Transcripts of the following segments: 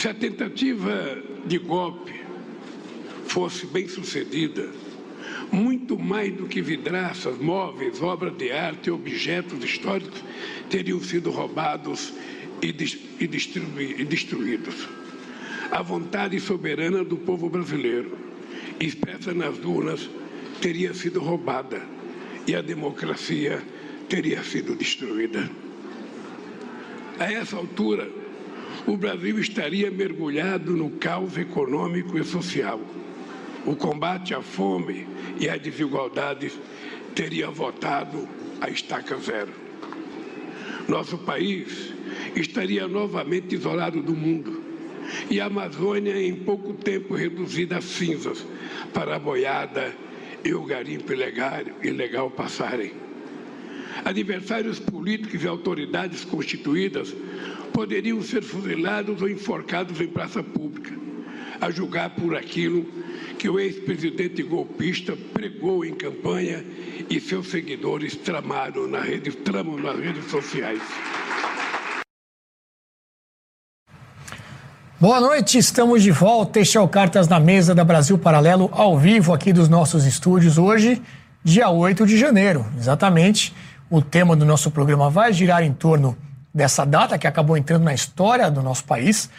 Se a tentativa de golpe fosse bem sucedida, muito mais do que vidraças, móveis, obras de arte e objetos históricos teriam sido roubados e, destruídos. A vontade soberana do povo brasileiro, expressa nas urnas, teria sido roubada e a democracia teria sido destruída. A essa altura, o Brasil estaria mergulhado no caos econômico e social. O combate à fome e à desigualdade teria voltado à estaca zero. Nosso país estaria novamente isolado do mundo e a Amazônia em pouco tempo reduzida a cinzas para a boiada e o garimpo ilegal, ilegal passarem. Adversários políticos e autoridades constituídas poderiam ser fuzilados ou enforcados em praça pública, a julgar por aquilo que o ex-presidente golpista pregou em campanha e seus seguidores tramaram na rede, tramam nas redes sociais. Boa noite, estamos de volta. Este é o Cartas na Mesa da Brasil Paralelo, ao vivo aqui dos nossos estúdios, hoje, dia 8 de janeiro. Exatamente, o tema do nosso programa vai girar em torno dessa data que acabou entrando na história do nosso país.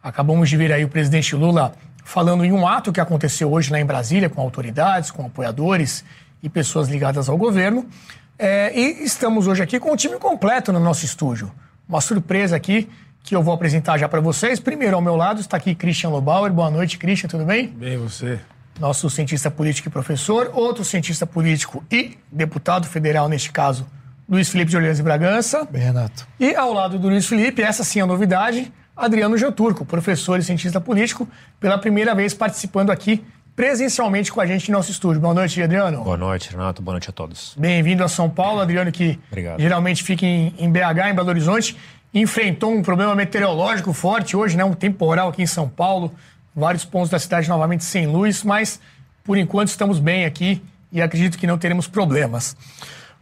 Acabamos de ver aí o presidente Lula falando em um ato que aconteceu hoje lá em Brasília com autoridades, com apoiadores e pessoas ligadas ao governo. É, e estamos hoje aqui com o time completo no nosso estúdio. Uma surpresa aqui que eu vou apresentar já para vocês. Primeiro, ao meu lado está aqui Christian Lobauer. Boa noite, Christian, tudo bem? Bem, você. Nosso cientista político e professor. Outro cientista político e deputado federal, neste caso, Luiz Felipe de Orleans e Bragança. Bem, Renato. E ao lado do Luiz Felipe, essa sim é a novidade, Adriano Geoturco, professor e cientista político, pela primeira vez participando aqui presencialmente com a gente em nosso estúdio. Boa noite, Adriano. Boa noite, Renato. Boa noite a todos. Bem-vindo a São Paulo, Adriano, que Obrigado. geralmente fica em, em BH, em Belo Horizonte. Enfrentou um problema meteorológico forte hoje, né? Um temporal aqui em São Paulo. Vários pontos da cidade novamente sem luz, mas por enquanto estamos bem aqui e acredito que não teremos problemas.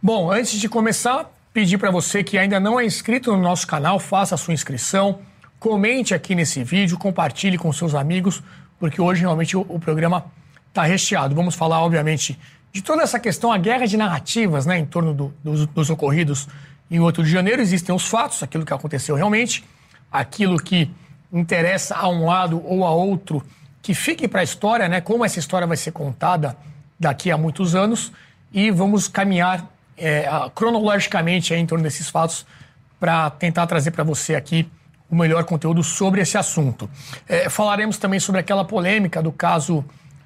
Bom, antes de começar, pedir para você que ainda não é inscrito no nosso canal, faça a sua inscrição, comente aqui nesse vídeo, compartilhe com seus amigos, porque hoje realmente o, o programa está recheado. Vamos falar, obviamente, de toda essa questão, a guerra de narrativas né, em torno do, dos, dos ocorridos em 8 de janeiro. Existem os fatos, aquilo que aconteceu realmente, aquilo que interessa a um lado ou a outro, que fique para a história, né, como essa história vai ser contada daqui a muitos anos, e vamos caminhar é, cronologicamente em torno desses fatos para tentar trazer para você aqui o melhor conteúdo sobre esse assunto. É, falaremos também sobre aquela polêmica do caso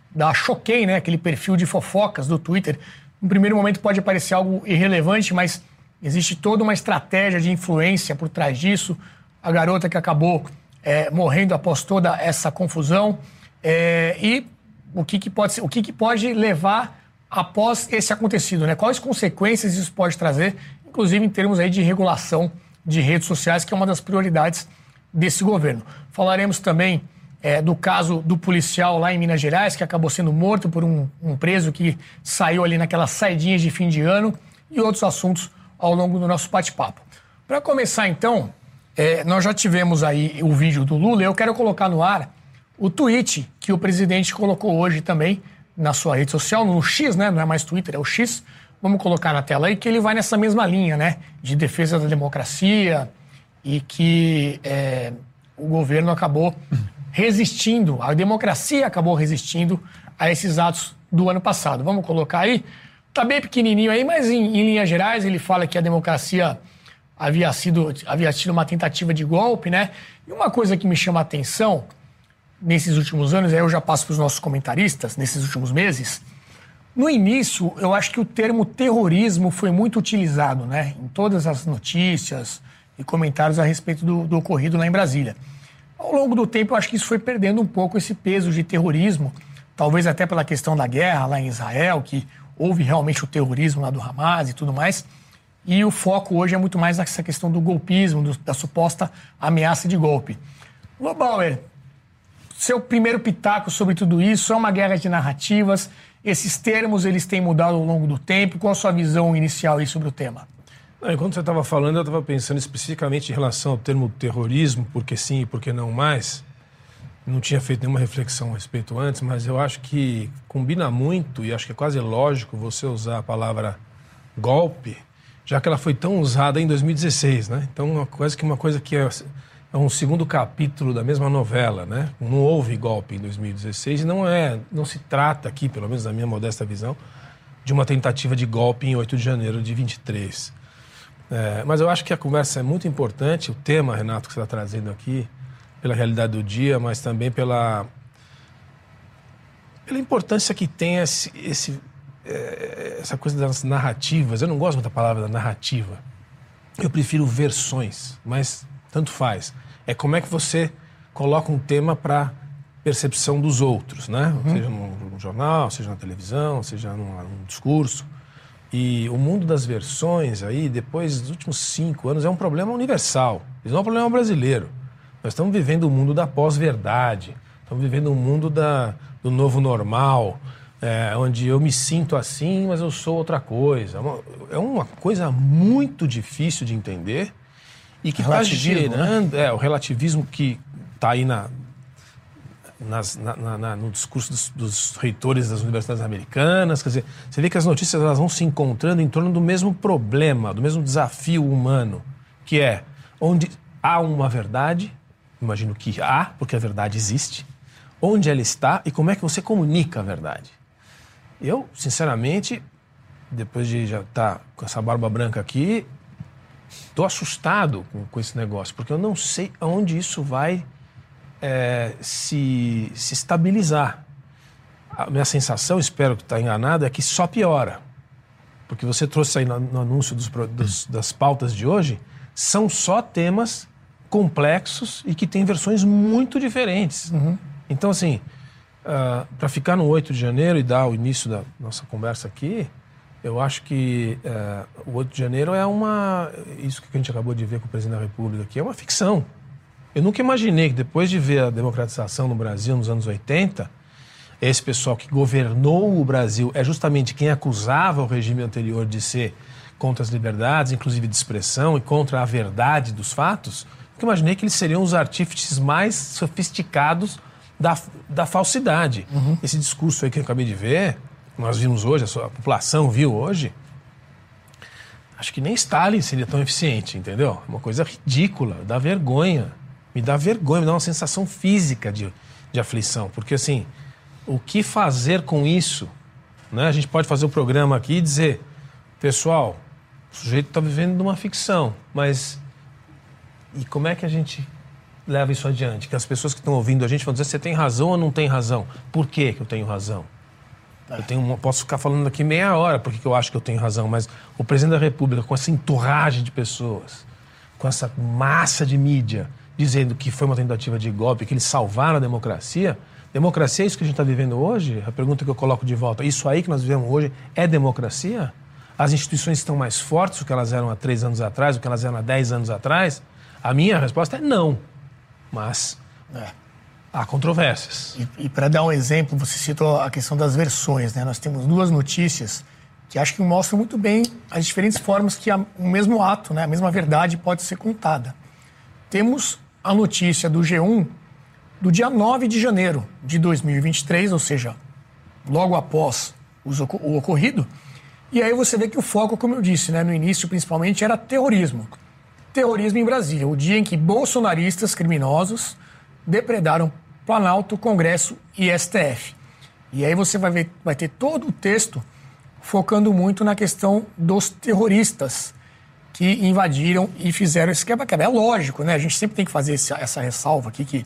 da Choquei, né, aquele perfil de fofocas do Twitter. No primeiro momento pode parecer algo irrelevante, mas existe toda uma estratégia de influência por trás disso. A garota que acabou é, morrendo após toda essa confusão é, e o que, que pode ser, o que, que pode levar após esse acontecido, né? Quais consequências isso pode trazer, inclusive em termos aí de regulação de redes sociais, que é uma das prioridades desse governo. Falaremos também é, do caso do policial lá em Minas Gerais, que acabou sendo morto por um, um preso que saiu ali naquelas saidinhas de fim de ano e outros assuntos ao longo do nosso bate-papo. Para começar, então, é, nós já tivemos aí o vídeo do Lula. Eu quero colocar no ar o tweet que o presidente colocou hoje também na sua rede social, no X, né? Não é mais Twitter, é o X. Vamos colocar na tela aí que ele vai nessa mesma linha, né? De defesa da democracia e que é, o governo acabou resistindo, a democracia acabou resistindo a esses atos do ano passado. Vamos colocar aí. Tá bem pequenininho aí, mas em, em linhas gerais ele fala que a democracia havia sido havia sido uma tentativa de golpe, né? E uma coisa que me chama a atenção nesses últimos anos, aí eu já passo para os nossos comentaristas, nesses últimos meses, no início, eu acho que o termo terrorismo foi muito utilizado, né? Em todas as notícias e comentários a respeito do, do ocorrido lá em Brasília. Ao longo do tempo, eu acho que isso foi perdendo um pouco esse peso de terrorismo, talvez até pela questão da guerra lá em Israel, que houve realmente o terrorismo lá do Hamas e tudo mais. e o foco hoje é muito mais nessa questão do golpismo, do, da suposta ameaça de golpe. Lobauer, seu primeiro pitaco sobre tudo isso, é uma guerra de narrativas, esses termos eles têm mudado ao longo do tempo, qual a sua visão inicial aí sobre o tema? Enquanto você estava falando, eu estava pensando especificamente em relação ao termo terrorismo, porque sim e porque não mais. Não tinha feito nenhuma reflexão a respeito antes, mas eu acho que combina muito e acho que é quase lógico você usar a palavra golpe, já que ela foi tão usada em 2016, né? Então, quase que uma coisa que é, é um segundo capítulo da mesma novela, né? Não houve golpe em 2016 e não é, não se trata aqui, pelo menos na minha modesta visão, de uma tentativa de golpe em 8 de janeiro de 23. É, mas eu acho que a conversa é muito importante, o tema, Renato, que você está trazendo aqui, pela realidade do dia, mas também pela, pela importância que tem esse, esse é, essa coisa das narrativas. Eu não gosto muito da palavra da narrativa. Eu prefiro versões, mas tanto faz. É como é que você coloca um tema para percepção dos outros, né? Uhum. Seja num, jornal, seja na televisão, seja num, num discurso. E o mundo das versões aí, depois dos últimos cinco anos, é um problema universal. Isso não é um problema brasileiro. Nós estamos vivendo o um mundo da pós-verdade. Estamos vivendo um mundo da, do novo normal, é, onde eu me sinto assim, mas eu sou outra coisa. É uma, é uma coisa muito difícil de entender e que está gerando né? é, o relativismo que está aí na, nas, na, na, no discurso dos, dos, reitores das universidades americanas. Quer dizer, você vê que as notícias elas vão se encontrando em torno do mesmo problema, do mesmo desafio humano, que é onde há uma verdade, imagino que há, porque a verdade existe, onde ela está e como é que você comunica a verdade. Eu, sinceramente, depois de já estar tá com essa barba branca aqui, estou assustado com, com esse negócio, porque eu não sei aonde isso vai é, se, se estabilizar. A minha sensação, espero que está enganado, é que só piora. Porque você trouxe aí no, no anúncio dos, dos, das pautas de hoje, são só temas complexos e que têm versões muito diferentes. Uhum. Então, assim, uh, ah, para ficar no 8 de janeiro e dar o início da nossa conversa aqui, eu acho que uh, o 8 de janeiro é uma. Isso que a gente acabou de ver com o presidente da República aqui é uma ficção. Eu nunca imaginei que depois de ver a democratização no Brasil nos anos 80, esse pessoal que governou o Brasil é justamente quem acusava o regime anterior de ser contra as liberdades, inclusive de expressão, e contra a verdade dos fatos. Nunca imaginei que eles seriam os artífices mais sofisticados da, da falsidade. Uhum. Esse discurso aí que eu acabei de ver, nós vimos hoje, a, população viu hoje, acho que nem Stalin seria tão eficiente, entendeu? Uma coisa ridícula, dá vergonha me dá vergonha, me dá uma sensação física de, de aflição. Porque, assim, o que fazer com isso? Né? A gente pode fazer o um programa aqui e dizer, pessoal, o sujeito está vivendo numa ficção, mas e como é que a gente leva isso adiante? Que as pessoas que estão ouvindo a gente vão dizer, você tem razão ou não tem razão? Por que, que eu tenho razão? Eu tenho, posso ficar falando aqui meia hora porque eu acho que eu tenho razão, mas o presidente da República, com essa enturragem de pessoas, com essa massa de mídia, dizendo que foi uma tentativa de golpe, que eles salvaram a democracia. Democracia é isso que a gente está vivendo hoje? A pergunta que eu coloco de volta: isso aí que nós vivemos hoje é democracia? As instituições estão mais fortes do que elas eram há três anos atrás, do que elas eram há dez anos atrás? A minha resposta é não. Mas é. há controvérsias. E, e para dar um exemplo, você citou a questão das versões. Né? Nós temos duas notícias que acho que mostram muito bem as diferentes formas que a, o mesmo ato, né, a mesma verdade pode ser contada. Temos a notícia do G1 do dia 9 de janeiro de 2023, ou seja, logo após o ocorrido. E aí você vê que o foco, como eu disse, né, no início principalmente, era terrorismo. Terrorismo em Brasília, o dia em que bolsonaristas criminosos depredaram Planalto, Congresso e STF. E aí você vai, ver, vai ter todo o texto focando muito na questão dos terroristas que invadiram e fizeram esse quebra-quebra. É lógico, né? A gente sempre tem que fazer esse, essa ressalva aqui, que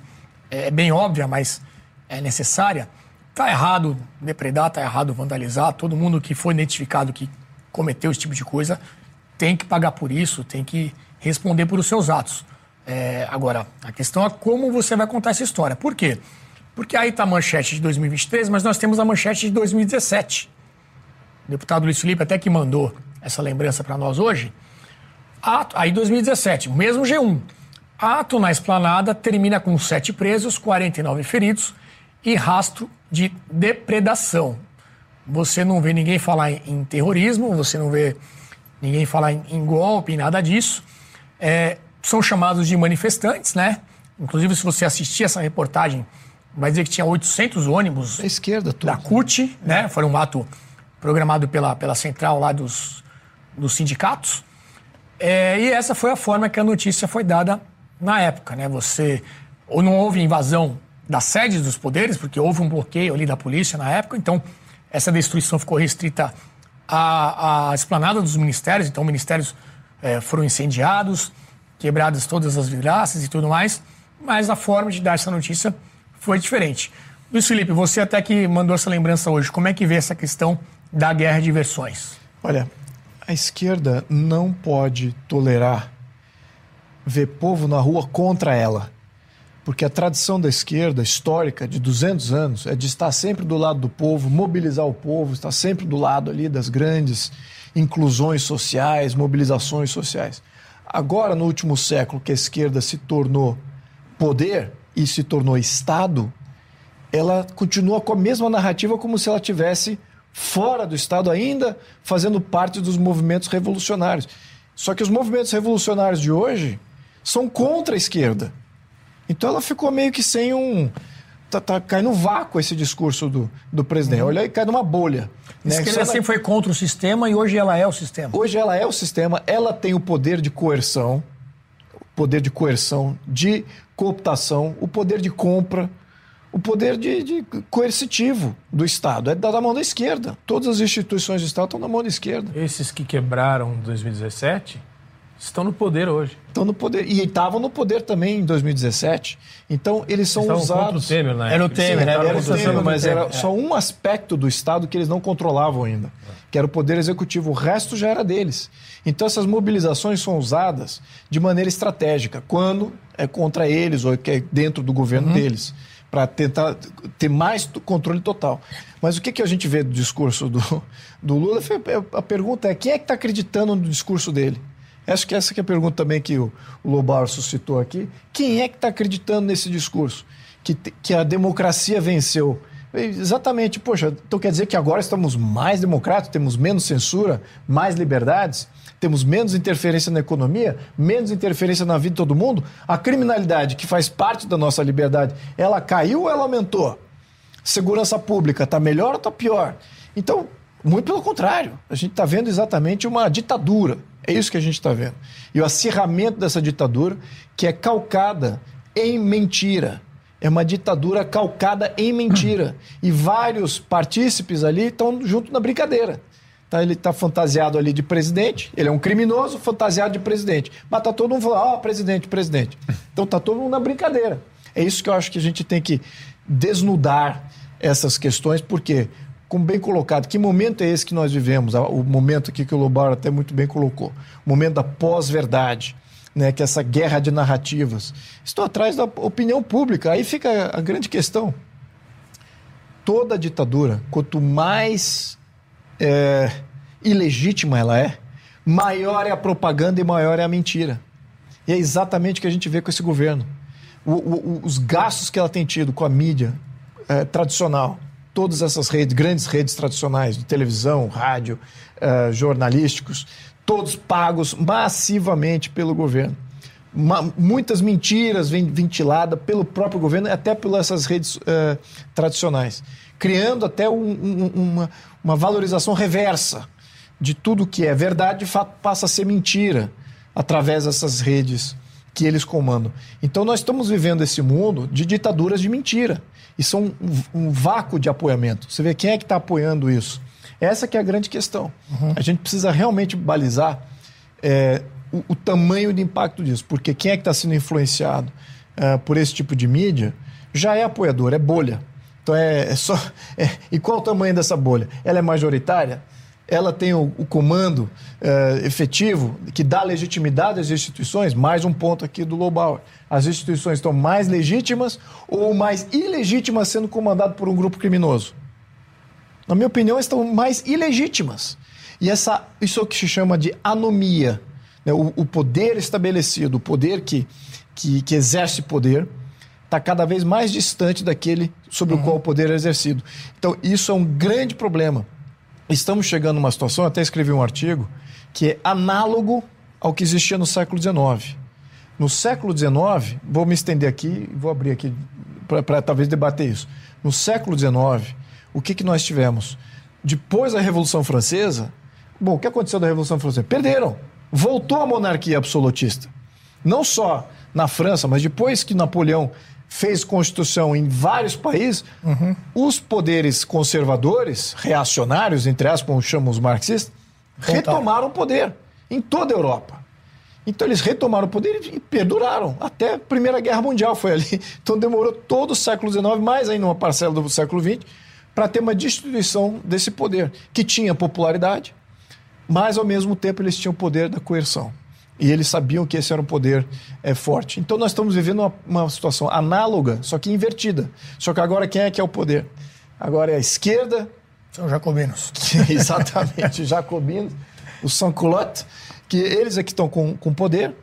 é bem óbvia, mas é necessária. Tá errado depredar, tá errado vandalizar. Todo mundo que foi identificado que cometeu esse tipo de coisa tem que pagar por isso, tem que responder por os seus atos. É, agora, a questão é como você vai contar essa história. Por quê? Porque aí está a manchete de 2023, mas nós temos a manchete de 2017. O deputado Luiz Felipe até que mandou essa lembrança para nós hoje. Ato, aí 2017, mesmo G1. Ato na esplanada termina com sete presos, 49 feridos e rastro de depredação. Você não vê ninguém falar em terrorismo, você não vê ninguém falar em, em golpe, nada disso. É, são chamados de manifestantes, né? Inclusive, se você assistir essa reportagem, vai dizer que tinha 800 ônibus da esquerda tudo. da CUT, né? Foi um ato programado pela, pela central lá dos, dos sindicatos. É, e essa foi a forma que a notícia foi dada na época, né? Você ou não houve invasão das sedes dos poderes, porque houve um bloqueio ali da polícia na época, então essa destruição ficou restrita à, à esplanada dos ministérios, então ministérios é, foram incendiados, quebradas todas as vidraças e tudo mais, mas a forma de dar essa notícia foi diferente. Luiz Felipe, você até que mandou essa lembrança hoje, como é que vê essa questão da guerra de versões? Olha, a esquerda não pode tolerar ver povo na rua contra ela. Porque a tradição da esquerda histórica de 200 anos é de estar sempre do lado do povo, mobilizar o povo, estar sempre do lado ali das grandes inclusões sociais, mobilizações sociais. Agora, no último século, que a esquerda se tornou poder e se tornou Estado, ela continua com a mesma narrativa como se ela tivesse fora do Estado ainda, fazendo parte dos movimentos revolucionários. Só que os movimentos revolucionários de hoje são contra a esquerda. Então ela ficou meio que sem um. Tá, tá caindo no vácuo esse discurso do, do presidente. Uhum. Olha aí, cai numa bolha. Né? A esquerda sempre foi contra o sistema e hoje ela é o sistema. Hoje ela é o sistema, ela tem o poder de coerção, poder de coerção, de cooptação, o poder de compra, o poder de, de coercitivo do Estado. É da mão da esquerda. Todas as instituições do Estado estão na mão da esquerda. Esses que quebraram em 2017 estão no poder hoje. Estão no poder. E estavam no poder também em 2017. Então, eles são Estavam usados. Temer, né? Era o Temer, né? Era, Era o Temer, mas era só um aspecto do Estado que eles não controlavam ainda, que era o poder executivo. O resto já era deles. Então, essas mobilizações são usadas de maneira estratégica, quando é contra eles ou que é dentro do governo uhum. deles, para tentar ter mais controle total. Mas o que, que a gente vê do discurso do, do Lula? A pergunta é: quem é que está acreditando no discurso dele? Acho que essa que é a pergunta também que o, Lobar suscitou aqui. Quem é que está acreditando nesse discurso? Que, que a democracia venceu. Exatamente, poxa, então quer dizer que agora estamos mais democráticos, temos menos censura, mais liberdades, temos menos interferência na economia, menos interferência na vida de todo mundo? A criminalidade, que faz parte da nossa liberdade, ela caiu ou ela aumentou? Segurança pública, está melhor ou está pior? Então, muito pelo contrário, a gente está vendo exatamente uma ditadura. É isso que a gente está vendo. E o acirramento dessa ditadura, que é calcada em mentira. É uma ditadura calcada em mentira. E vários partícipes ali estão junto na brincadeira. Tá, ele está fantasiado ali de presidente, ele é um criminoso fantasiado de presidente. Mas está todo mundo falando, ó, oh, presidente, presidente. Então está todo mundo na brincadeira. É isso que eu acho que a gente tem que desnudar essas questões, porque como bem colocado, que momento é esse que nós vivemos? O momento aqui que o Lobar até muito bem colocou. O momento da pós-verdade, né? que é essa guerra de narrativas. Estou atrás da opinião pública. Aí fica a grande questão. Toda ditadura, quanto mais é, ilegítima ela é, maior é a propaganda e maior é a mentira. E é exatamente o que a gente vê com esse governo. O, o, os gastos que ela tem tido com a mídia é, tradicional, todas essas redes, grandes redes tradicionais de televisão, rádio, uh, jornalísticos, todos pagos massivamente pelo governo. Ma muitas mentiras vêm ventiladas pelo próprio governo, até pelas essas redes uh, tradicionais, criando até um, um, uma, uma valorização reversa de tudo que é verdade, de fato passa a ser mentira através dessas redes que eles comandam. Então nós estamos vivendo esse mundo de ditaduras de mentira. E são um, um vácuo de apoiamento. Você vê quem é que está apoiando isso. Essa que é a grande questão. Uhum. A gente precisa realmente balizar é, o, o, tamanho do impacto disso. Porque quem é que está sendo influenciado é, por esse tipo de mídia já é apoiador, é bolha. Então é, é só. É, e qual o tamanho dessa bolha? Ela é majoritária? Ela tem o, o comando uh, efetivo que dá legitimidade às instituições, mais um ponto aqui do Lobauer. As instituições estão mais legítimas ou mais ilegítimas sendo comandadas por um grupo criminoso? Na minha opinião, estão mais ilegítimas. E essa, isso é o que se chama de anomia. né, o, o, poder estabelecido, o poder que, que, que exerce poder, está cada vez mais distante daquele sobre uhum. o qual o poder é exercido. Então, isso é um grande problema. Estamos chegando numa situação, até escrevi um artigo, que é análogo ao que existia no século XIX. No século XIX, vou me estender aqui, vou abrir aqui para talvez debater isso. No século XIX, o que, que nós tivemos? Depois da Revolução Francesa, bom, o que aconteceu da Revolução Francesa? Perderam. Voltou a monarquia absolutista. Não só na França, mas depois que Napoleão fez constituição em vários países, uhum. os poderes conservadores, reacionários, entre aspas, como chamam os marxistas, retomaram o poder em toda a Europa. Então eles retomaram o poder e perduraram. Até a Primeira Guerra Mundial foi ali. Então demorou todo o século XIX, mais ainda uma parcela do século XX, para ter uma distribuição desse poder, que tinha popularidade, mas ao mesmo tempo eles tinham o poder da coerção. E eles sabiam que esse era um poder é, forte. Então nós estamos vivendo uma, uma situação análoga, só que invertida. Só que agora quem é que é o poder? Agora é a esquerda. São jacobinos. exatamente, jacobinos, o sans-culotte que eles é que estão com, com poder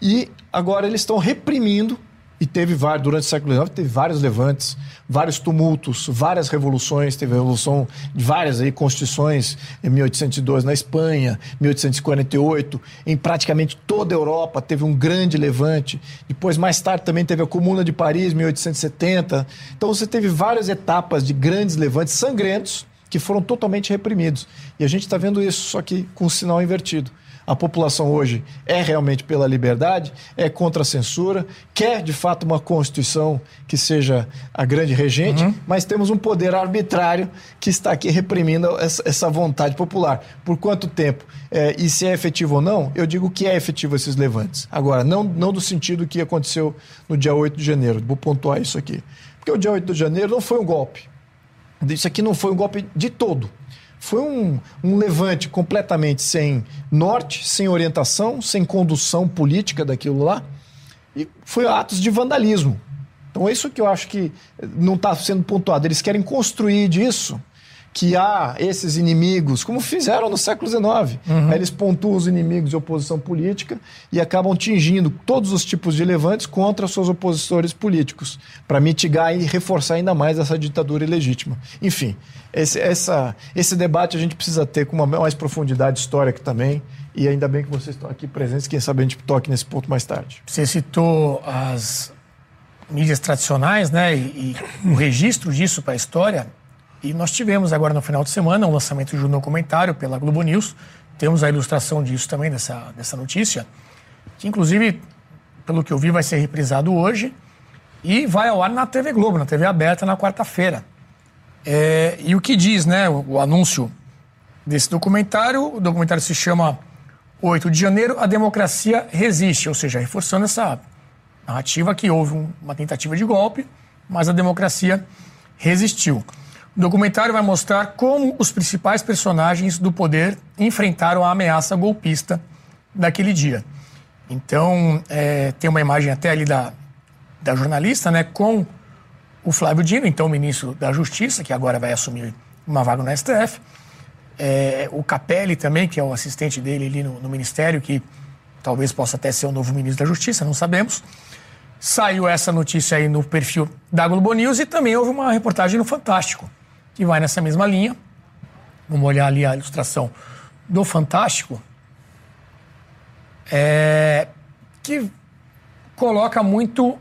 e agora eles estão reprimindo e teve vários, durante o século XIX, teve vários levantes, vários tumultos, várias revoluções, teve a revolução de várias aí, constituições em 1802 na Espanha, 1848, em praticamente toda a Europa teve um grande levante. Depois, mais tarde, também teve a Comuna de Paris, 1870. Então, você teve várias etapas de grandes levantes sangrentos que foram totalmente reprimidos. E a gente está vendo isso, só que com o sinal invertido a população hoje é realmente pela liberdade, é contra a censura, quer de fato uma Constituição que seja a grande regente, uhum. mas temos um poder arbitrário que está aqui reprimindo essa, essa vontade popular. Por quanto tempo? É, e se é efetivo ou não, eu digo que é efetivo esses levantes. Agora, não, não do sentido que aconteceu no dia 8 de janeiro, vou pontuar isso aqui. Porque o dia 8 de janeiro não foi um golpe. Isso aqui não foi um golpe de todo. Foi um, um levante completamente sem norte, sem orientação, sem condução política daquilo lá. E foi atos de vandalismo. Então, é isso que eu acho que não está sendo pontuado. Eles querem construir disso que há esses inimigos, como fizeram no século XIX. Uhum. Eles pontuam os inimigos de oposição política e acabam tingindo todos os tipos de levantes contra seus opositores políticos, para mitigar e reforçar ainda mais essa ditadura ilegítima. Enfim, esse, essa, esse debate a gente precisa ter com uma mais profundidade histórica também. E ainda bem que vocês estão aqui presentes, quem sabe a gente toque nesse ponto mais tarde. Você citou as mídias tradicionais, né, e, e o registro disso para a história. E nós tivemos agora no final de semana um lançamento de um documentário pela Globo News. Temos a ilustração disso também, dessa, dessa notícia, que inclusive, pelo que eu vi, vai ser reprisado hoje e vai ao ar na TV Globo, na TV aberta, na quarta-feira. É, e o que diz né, o, o, anúncio desse documentário? O documentário se chama 8 de janeiro, a democracia resiste, ou seja, reforçando essa narrativa que houve um, uma tentativa de golpe, mas a democracia resistiu. O documentário vai mostrar como os principais personagens do poder enfrentaram a ameaça golpista daquele dia. Então, é, tem uma imagem até ali da, da jornalista, né, com o Flávio Dino, então ministro da Justiça, que agora vai assumir uma vaga no STF. É, o Capelli também, que é o assistente dele ali no, no, Ministério, que talvez possa até ser o novo ministro da Justiça, não sabemos. Saiu essa notícia aí no perfil da Globo News e também houve uma reportagem no Fantástico, que vai nessa mesma linha. Vamos olhar ali a ilustração do Fantástico, é, que coloca muito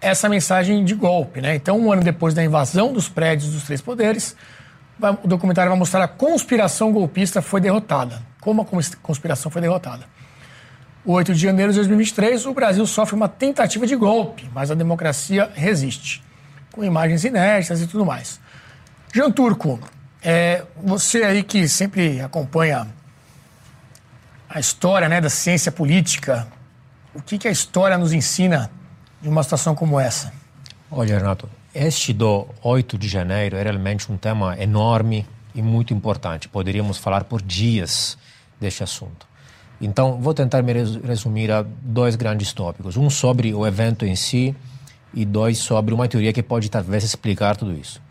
essa mensagem de golpe. Né? Então, um ano depois da invasão dos prédios dos três poderes, o documentário vai mostrar a conspiração golpista foi derrotada. Como a conspiração foi derrotada. O 8 de janeiro de 2023, o Brasil sofre uma tentativa de golpe, mas a democracia resiste, com imagens inéditas e tudo mais. Jean Turco, é, você aí que sempre acompanha a história né, da ciência política, o que, que a história nos ensina de uma situação como essa? Olha, Renato, este do 8 de janeiro é realmente um tema enorme e muito importante. Poderíamos falar por dias deste assunto. Então, vou tentar me resumir a dois grandes tópicos. Um sobre o evento em si e dois sobre uma teoria que pode talvez explicar tudo isso.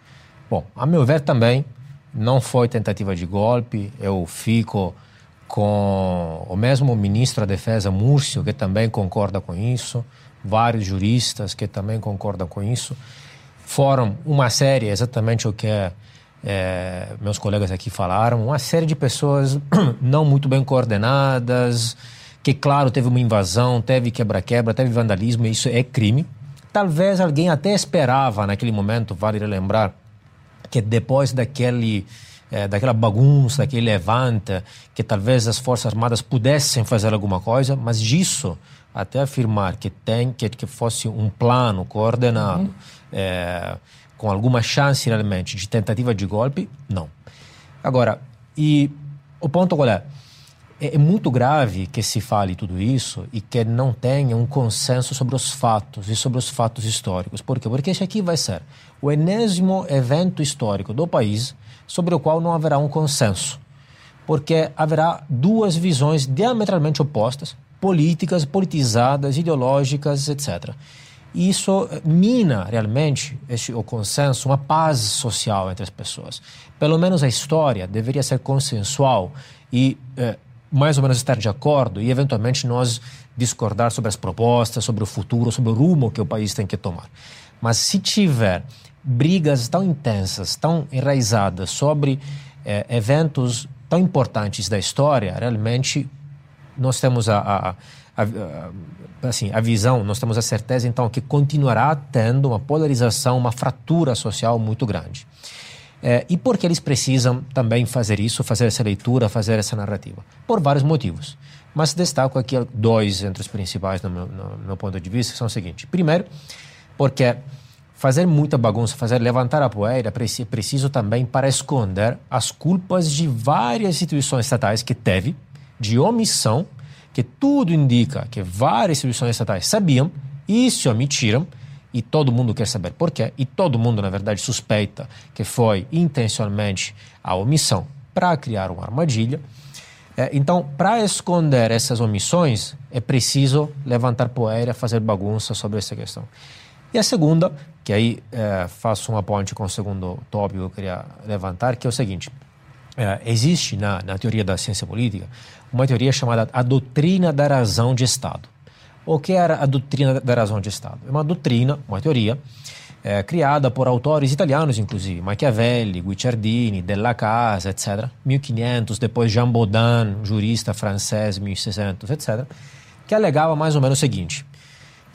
Bom, a meu ver também não foi tentativa de golpe. Eu fico com o mesmo ministro da Defesa, Múrcio, que também concorda com isso, vários juristas que também concordam com isso. Foram uma série, exatamente o que é, meus colegas aqui falaram, uma série de pessoas não muito bem coordenadas, que, claro, teve uma invasão, teve quebra-quebra, teve vandalismo, e isso é crime. Talvez alguém até esperava naquele momento, vale lembrar, que depois daquele é, daquela bagunça, daquele levante, que talvez as Forças Armadas pudessem fazer alguma coisa, mas disso até afirmar que tem que, que fosse um plano coordenado uhum. é, com alguma chance realmente de tentativa de golpe, não. Agora, e o ponto qual é? É, é muito grave que se fale tudo isso e que não tenha um consenso sobre os fatos e sobre os fatos históricos. Por quê? Porque esse aqui vai ser o enésimo evento histórico do país sobre o qual não haverá um consenso, porque haverá duas visões diametralmente opostas, políticas, politizadas, ideológicas, etc. E isso mina realmente esse, o consenso, uma paz social entre as pessoas. Pelo menos a história deveria ser consensual e eh, mais ou menos estar de acordo e eventualmente nós discordar sobre as propostas, sobre o futuro, sobre o rumo que o país tem que tomar. Mas se tiver brigas tão intensas, tão enraizadas sobre é, eventos tão importantes da história, realmente nós temos a, a, a, a, assim, a visão, nós temos a certeza então que continuará tendo uma polarização, uma fratura social muito grande. É, e por que eles precisam também fazer isso, fazer essa leitura, fazer essa narrativa? Por vários motivos. Mas destaco aqui dois entre os principais, no meu, no meu ponto de vista, que são os seguintes. Primeiro, porque Fazer muita bagunça, fazer levantar a poeira, preciso também para esconder as culpas de várias instituições estatais que teve, de omissão, que tudo indica que várias instituições estatais sabiam e se omitiram, e todo mundo quer saber por quê, e todo mundo, na verdade, suspeita que foi intencionalmente a omissão para criar uma armadilha. É, então, para esconder essas omissões, é preciso levantar poeira, fazer bagunça sobre essa questão. E a segunda, que aí é, faço uma ponte com o segundo tópico que eu queria levantar, que é o seguinte: é, existe na, na teoria da ciência política uma teoria chamada a doutrina da razão de Estado. O que era a doutrina da razão de Estado? É uma doutrina, uma teoria, é, criada por autores italianos, inclusive, Machiavelli, Guicciardini, Della Casa, etc., 1500, depois Jean Baudin, jurista francês, 1600, etc., que alegava mais ou menos o seguinte: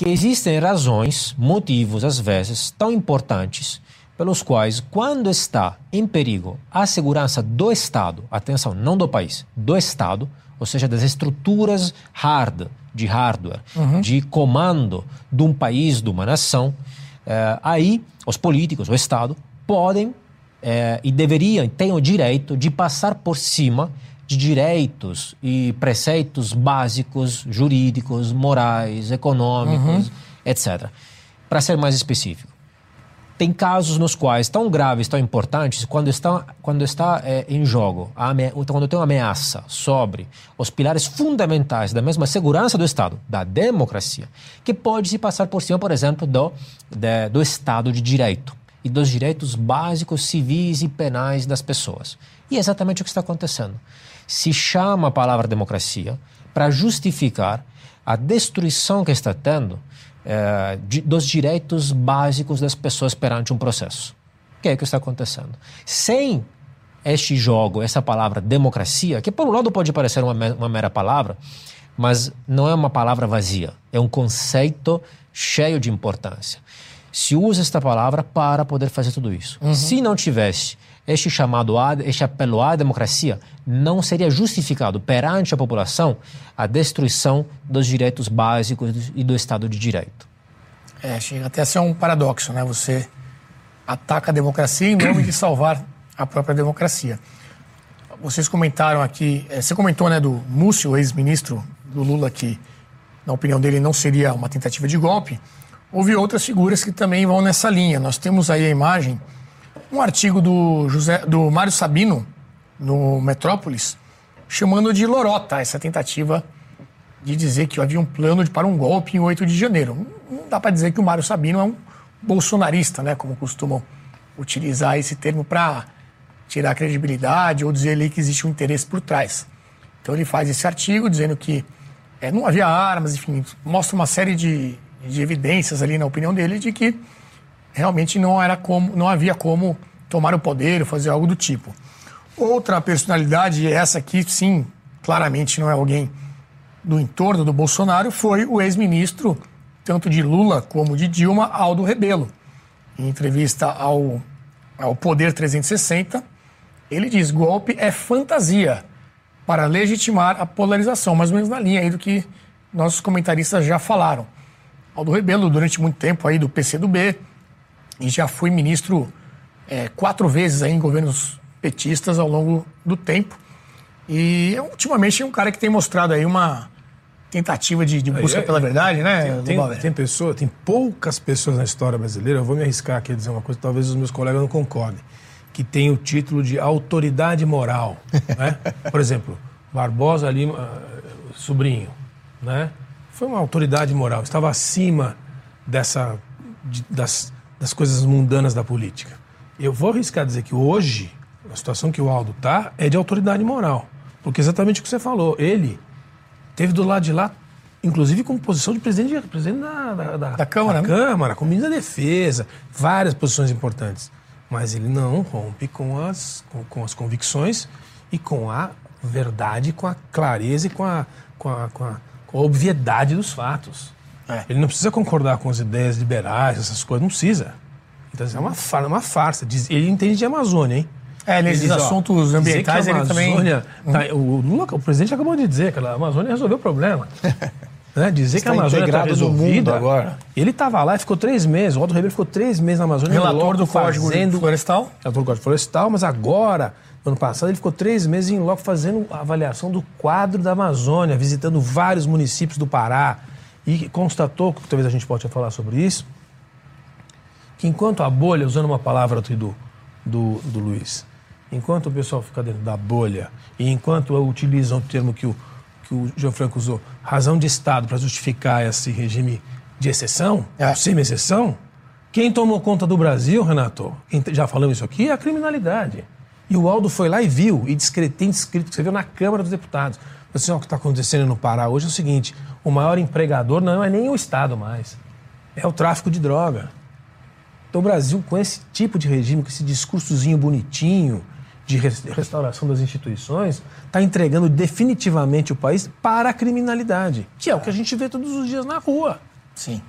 que existem razões, motivos, às vezes, tão importantes pelos quais, quando está em perigo a segurança do Estado, atenção, não do país, do Estado, ou seja, das estruturas hard, de hardware, uhum. de comando de um país, de uma nação, eh, aí os políticos, o Estado, podem eh, e deveriam, têm o direito de passar por cima de direitos e preceitos básicos, jurídicos, morais, econômicos, uhum. etc. Para ser mais específico, tem casos nos quais tão graves, tão importantes, quando está, quando está é, em jogo, quando tem uma ameaça sobre os pilares fundamentais da mesma segurança do Estado, da democracia, que pode se passar por cima, por exemplo, do, de, do Estado de Direito e dos direitos básicos civis e penais das pessoas. E é exatamente o que está acontecendo se chama a palavra democracia para justificar a destruição que está tendo eh, de, dos direitos básicos das pessoas perante um processo. O que é que está acontecendo? Sem este jogo, essa palavra democracia, que por um lado pode parecer uma, uma mera palavra, mas não é uma palavra vazia, é um conceito cheio de importância. Se usa esta palavra para poder fazer tudo isso. Uhum. Se não tivesse este chamado, este apelo à democracia não seria justificado perante a população a destruição dos direitos básicos e do Estado de Direito. É, chega até a ser um paradoxo, né? Você ataca a democracia em nome de salvar a própria democracia. Vocês comentaram aqui, é, você comentou, né, do Múcio, ex-ministro do Lula, que, na opinião dele, não seria uma tentativa de golpe. Houve outras figuras que também vão nessa linha. Nós temos aí a imagem um artigo do, José, do Mário Sabino, no Metrópolis, chamando de lorota essa tentativa de dizer que havia um plano de, para um golpe em 8 de janeiro. Não dá para dizer que o Mário Sabino é um bolsonarista, né, como costumam utilizar esse termo para tirar credibilidade ou dizer ali que existe um interesse por trás. Então ele faz esse artigo dizendo que é, não havia armas, enfim, mostra uma série de, de evidências ali na opinião dele de que realmente não era como, não havia como tomar o poder ou fazer algo do tipo. Outra personalidade, essa aqui sim, claramente não é alguém do entorno do Bolsonaro, foi o ex-ministro, tanto de Lula como de Dilma, Aldo Rebelo. Em entrevista ao, ao Poder 360, ele diz: golpe é fantasia para legitimar a polarização, mais ou menos na linha aí do que nossos comentaristas já falaram. Aldo Rebelo, durante muito tempo aí do PCdoB, e já foi ministro é, quatro vezes aí em governos petistas ao longo do tempo. E ultimamente é um cara que tem mostrado aí uma tentativa de, de busca é, pela verdade, né? Tem, tem, tem pessoa, tem poucas pessoas na história brasileira, eu vou me arriscar aqui a dizer uma coisa, talvez os meus colegas não concordem, que tem o título de autoridade moral. né? Por exemplo, Barbosa Lima, sobrinho, né? Foi uma autoridade moral, estava acima dessa, de, das, das coisas mundanas da política. Eu vou arriscar dizer que hoje, a situação que o Aldo está é de autoridade moral. Porque exatamente o que você falou, ele teve do lado de lá, inclusive com posição de presidente, presidente da, da, da, da Câmara, da né? Câmara, com ministro da Defesa, várias posições importantes. Mas ele não rompe com as, com, com as convicções e com a verdade, com a clareza e com a, com a, com a, com a obviedade dos fatos. É. Ele não precisa concordar com as ideias liberais, essas coisas, não precisa. Então, é uma, farsa, uma farsa. Ele entende de Amazônia, hein? É, nesses assuntos ambientais ele também. Tá, o, Lula, o presidente acabou de dizer que a Amazônia resolveu o problema. né? Dizer Está que a Amazônia está resolvida. agora. Ele estava lá e ficou três meses. O Aldo Ribeiro ficou três meses na Amazônia. Relator do Código fazendo, Florestal? Relator do Código Florestal, mas agora, no ano passado, ele ficou três meses em loco fazendo a avaliação do quadro da Amazônia, visitando vários municípios do Pará. E constatou, que talvez a gente possa falar sobre isso, que enquanto a bolha, usando uma palavra do, do, do Luiz, enquanto o pessoal fica dentro da bolha e enquanto utilizam o termo que o, que o João Franco usou, razão de Estado para justificar esse regime de exceção, é. semi-exceção, quem tomou conta do Brasil, Renato, já falamos isso aqui, é a criminalidade. E o Aldo foi lá e viu, e tem descrito, que você viu na Câmara dos Deputados. Assim, ó, o que está acontecendo no Pará hoje é o seguinte: o maior empregador não é nem o Estado mais, é o tráfico de droga. Então o Brasil, com esse tipo de regime, com esse discursozinho bonitinho de restauração das instituições, está entregando definitivamente o país para a criminalidade, que é o que a gente vê todos os dias na rua. Sim.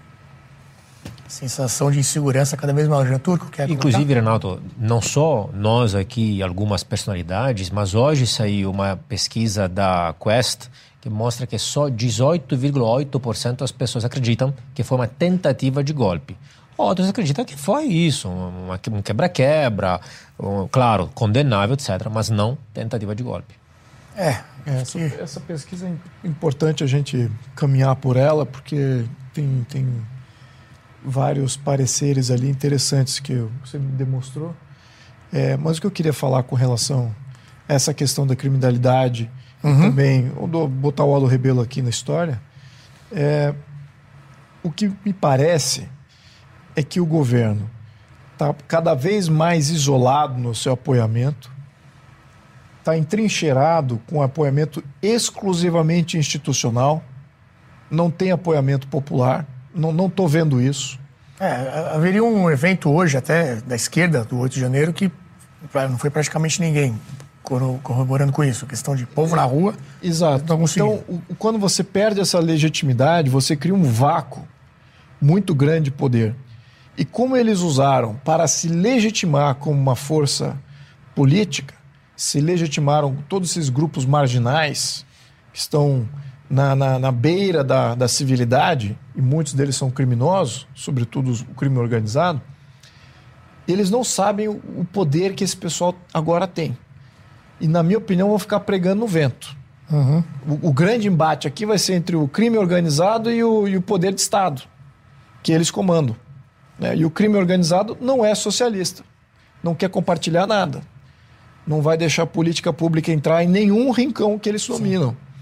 Sensação de insegurança cada vez maior. Jean Turco, quer Inclusive, Renato, não só nós aqui, algumas personalidades, mas hoje saiu uma pesquisa da Quest que mostra que só 18,8% das pessoas acreditam que foi uma tentativa de golpe. Outros acreditam que foi isso, um quebra-quebra, um, claro, condenável, etc., mas não tentativa de golpe. É, é essa, essa, pesquisa é importante a gente caminhar por ela, porque tem, tem vários pareceres ali interessantes que você me demonstrou. É, mas o que eu queria falar com relação a essa questão da criminalidade, uhum. também, ou botar o Aldo Rebelo aqui na história, é, o que me parece é que o governo está cada vez mais isolado no seu apoiamento, está entrincheirado com apoiamento exclusivamente institucional, não tem apoiamento popular, não estou vendo isso. É, haveria um evento hoje, até da esquerda, do 8 de janeiro, que não foi praticamente ninguém corroborando com isso, questão de povo na rua. Exato. Então, quando você perde essa legitimidade, você cria um vácuo muito grande de poder. E como eles usaram para se legitimar como uma força política, se legitimaram todos esses grupos marginais que estão na, na, na beira da, da civilidade, e muitos deles são criminosos, sobretudo o crime organizado, eles não sabem o, poder que esse pessoal agora tem. E, na minha opinião, vão ficar pregando no vento. Uhum. O, o, grande embate aqui vai ser entre o crime organizado e o, e o poder de Estado, que eles comandam. Né? E o crime organizado não é socialista, não quer compartilhar nada. Não vai deixar a política pública entrar em nenhum rincão que eles dominam. Sim.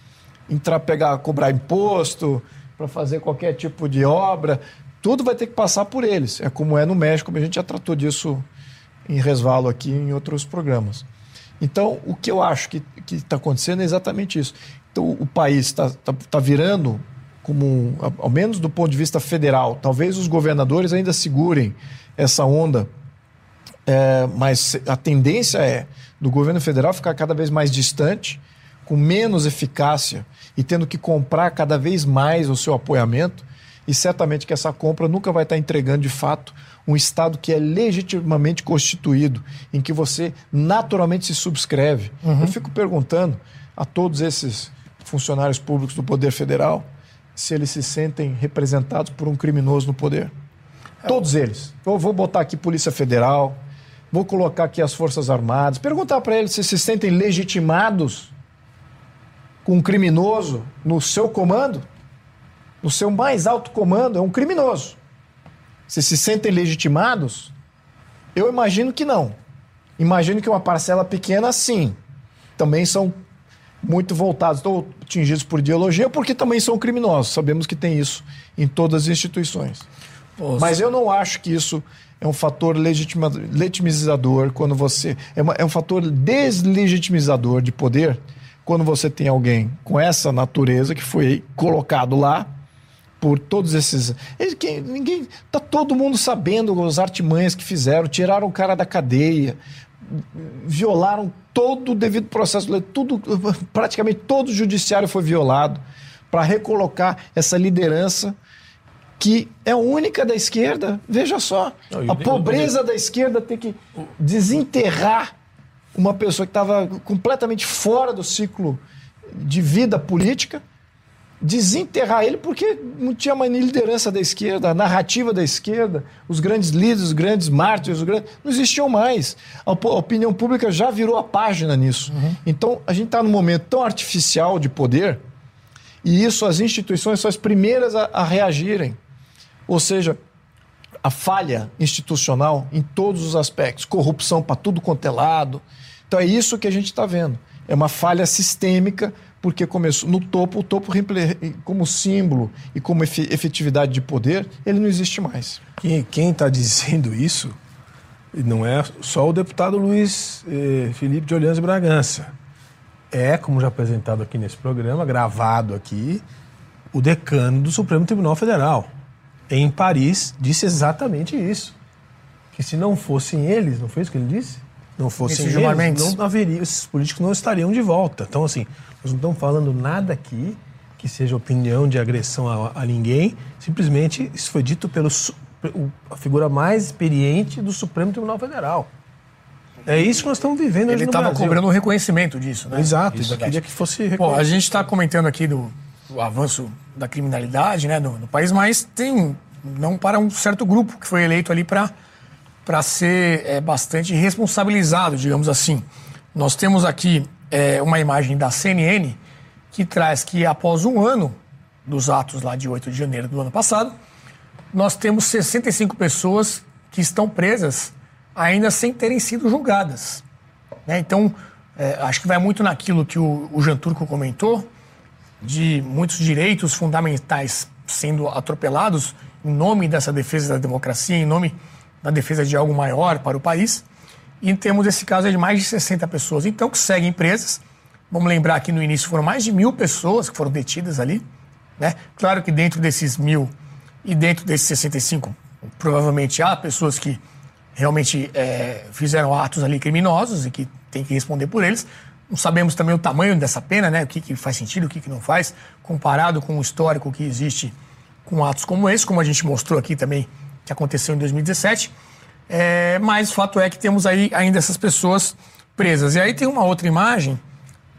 Entrar, pegar, cobrar imposto, para fazer qualquer tipo de obra, tudo vai ter que passar por eles. É como é no México, a gente já tratou disso em resvalo aqui em outros programas. Então, o que eu acho que está acontecendo é exatamente isso. Então, o país está tá, tá virando como, ao menos do ponto de vista federal, talvez os governadores ainda segurem essa onda, é, mas a tendência é do governo federal ficar cada vez mais distante, com menos eficácia e tendo que comprar cada vez mais o seu apoiamento, e certamente que essa compra nunca vai estar entregando de fato um Estado que é legitimamente constituído, em que você naturalmente se subscreve. Uhum. Eu fico perguntando a todos esses funcionários públicos do Poder Federal se eles se sentem representados por um criminoso no poder. Todos eles. Eu vou botar aqui Polícia Federal, vou colocar aqui as Forças Armadas, perguntar para eles se se sentem legitimados com um criminoso no seu comando, no seu mais alto comando, é um criminoso. Se se sentem legitimados? Eu imagino que não. Imagino que uma parcela pequena, sim. Também são muito voltados, ou atingidos por ideologia, porque também são criminosos. Sabemos que tem isso em todas as instituições. Mas eu não acho que isso é um fator legitimizador quando você. É, uma, é um fator deslegitimizador de poder quando você tem alguém com essa natureza que foi colocado lá por todos esses. Ninguém. Tá todo mundo sabendo as artimanhas que fizeram, tiraram o cara da cadeia, violaram todo o devido processo, tudo, praticamente todo o judiciário foi violado para recolocar essa liderança que é única da esquerda. Veja só, Não, a pobreza da esquerda ter que desenterrar uma pessoa que estava completamente fora do ciclo de vida política desenterrar ele porque não tinha mais liderança da esquerda, a narrativa da esquerda, os grandes líderes, os grandes mártires, os grandes... não existiam mais. A opinião pública já virou a página nisso. Uhum. Então, a gente está num momento tão artificial de poder e isso as instituições são as primeiras a, a reagirem. Ou seja, a falha institucional em todos os aspectos, corrupção para tudo quanto é lado. Então, é isso que a gente está vendo. É uma falha sistêmica porque começou no topo, o topo como símbolo e como efetividade de poder, ele não existe mais. Quem está dizendo isso não é só o deputado Luiz eh, Felipe de Olhães Bragança. É, como já apresentado aqui nesse programa, gravado aqui, o decano do Supremo Tribunal Federal. Em Paris, disse exatamente isso. Que se não fossem eles, não foi isso que ele disse? Não fossem eles, não haveria, esses políticos não estariam de volta. Então, assim, nós não estamos falando nada aqui que seja opinião de agressão a, a ninguém. Simplesmente isso foi dito pelo a figura mais experiente do Supremo Tribunal Federal. É isso que nós estamos vivendo Ele estava cobrando um reconhecimento disso, né? Exato, isso, queria que fosse Bom, a gente está comentando aqui do, do, avanço da criminalidade né, no, no, país, mas tem não para um certo grupo que foi eleito ali para ser é, bastante responsabilizado, digamos assim. Nós temos aqui é, uma imagem da CNN que traz que após um ano dos atos lá de 8 de janeiro do ano passado, nós temos 65 pessoas que estão presas ainda sem terem sido julgadas. Né? Então, é, acho que vai muito naquilo que o, o Jean Turco comentou, de muitos direitos fundamentais sendo atropelados em nome dessa defesa da democracia, em nome da defesa de algo maior para o país. E temos esse caso de mais de 60 pessoas, então, que seguem presas. Vamos lembrar que no início foram mais de mil pessoas que foram detidas ali. Né? Claro que dentro desses mil e dentro desses 65, provavelmente há pessoas que realmente é, fizeram atos ali criminosos e que tem que responder por eles. Não sabemos também o tamanho dessa pena, né? o que, que faz sentido, o que, que não faz, comparado com o histórico que existe com atos como esse, como a gente mostrou aqui também, que aconteceu em 2017. É, mas o fato é que temos aí ainda essas pessoas presas. E aí tem uma outra imagem,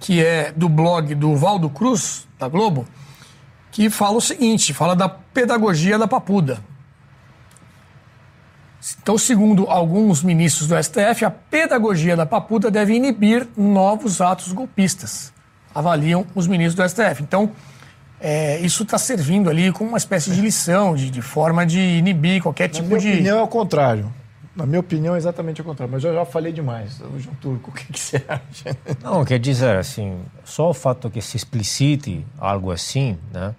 que é do blog do Valdo Cruz, da Globo, que fala o seguinte: fala da pedagogia da papuda. Então, segundo alguns ministros do STF, a pedagogia da papuda deve inibir novos atos golpistas, avaliam os ministros do STF. Então, é, isso está servindo ali como uma espécie de lição, de, de forma de inibir qualquer tipo de. Na minha opinião, é o contrário. Na minha opinião, é exatamente o contrário. Mas eu já falei demais. João Turco, o que, que, você acha? Não, quer dizer, assim, só o fato que se explicite algo assim, né,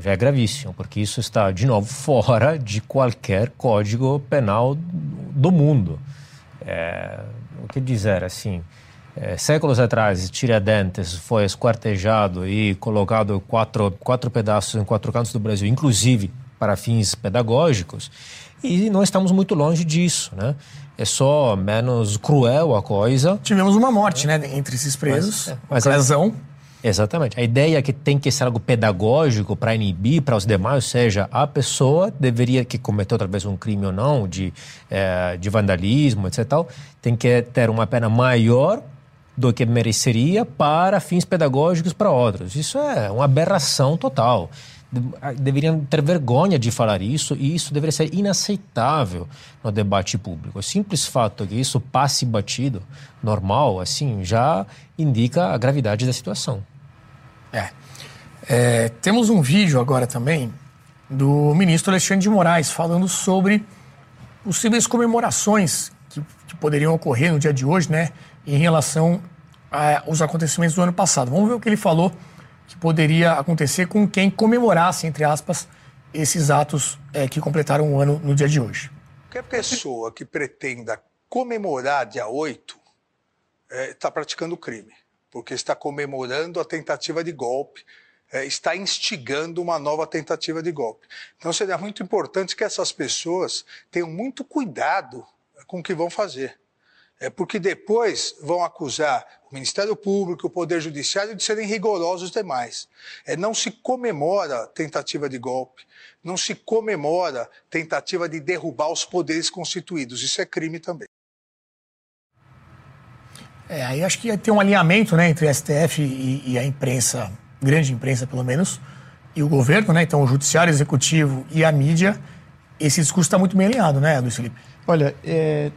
já é gravíssimo, porque isso está, de novo, fora de qualquer código penal do mundo. É, o que dizer, assim, é, séculos atrás, Tiradentes foi esquartejado e colocado quatro, quatro pedaços em quatro cantos do Brasil, inclusive para fins pedagógicos, e não estamos muito longe disso, né? É só menos cruel a coisa. Tivemos uma morte, né, entre esses presos. Mas, mas lesão. Exatamente. A ideia é que tem que ser algo pedagógico para inibir para os demais, ou seja, a pessoa deveria, que cometeu talvez um crime ou não, de, é, de vandalismo, etc., tem que ter uma pena maior do que mereceria para fins pedagógicos para outros. Isso é uma aberração total. Deveriam ter vergonha de falar isso e isso deveria ser inaceitável no debate público. O simples fato que isso passe batido, normal, assim, já indica a gravidade da situação. É. é temos um vídeo agora também do ministro Alexandre de Moraes falando sobre possíveis comemorações que, que poderiam ocorrer no dia de hoje, né? em relação aos acontecimentos do ano passado. Vamos ver o que ele falou que poderia acontecer com quem comemorasse, entre aspas, esses atos é, que completaram um ano no dia de hoje. Qualquer pessoa que pretenda comemorar dia 8 está é, praticando crime, porque está comemorando a tentativa de golpe, é, está instigando uma nova tentativa de golpe. Então seria muito importante que essas pessoas tenham muito cuidado com o que vão fazer é porque depois vão acusar o Ministério Público, o Poder Judiciário de serem rigorosos demais. É, não se comemora tentativa de golpe, não se comemora tentativa de derrubar os poderes constituídos. Isso é crime também. É, aí acho que tem um alinhamento né, entre o STF e, e, a imprensa, grande imprensa pelo menos, e o governo, né? Então o judiciário, executivo e a mídia. Esse discurso está muito bem alinhado, né, Luiz Felipe? Olha, é,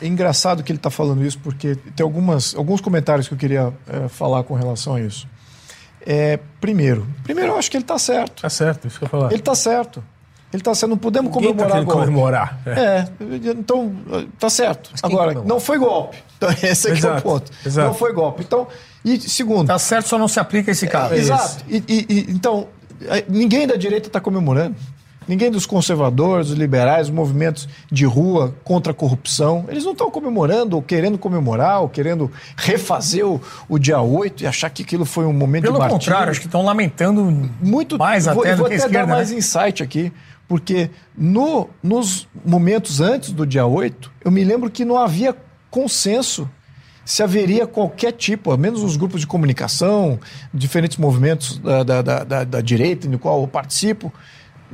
é engraçado que ele está falando isso, porque tem algumas, alguns comentários que eu queria é, falar com relação a isso. É, primeiro, primeiro eu acho que ele está certo. Está certo, isso que eu falar. Ele está certo. Ele está certo, não podemos Ninguém tá comemorar tá golpe. comemorar. É. é. então está certo. Agora, não foi golpe. Então, esse aqui exato, é o ponto. Exato. Não foi golpe. Então, e segundo. Está certo, só não se aplica esse caso. É, exato. E, e, então, é, ninguém da direita está comemorando. Ninguém dos conservadores, dos liberais, dos movimentos de rua contra a corrupção, eles não estão comemorando ou querendo comemorar ou querendo refazer o, o dia 8 e achar que aquilo foi um momento Pelo de Pelo contrário, acho que estão lamentando muito mais vou, até vou do que a esquerda. Vou até dar mais né? insight aqui, porque no, nos momentos antes do dia 8, eu me lembro que não havia consenso se haveria qualquer tipo, ao menos os grupos de comunicação, diferentes movimentos da, da, da, da direita, no qual eu participo,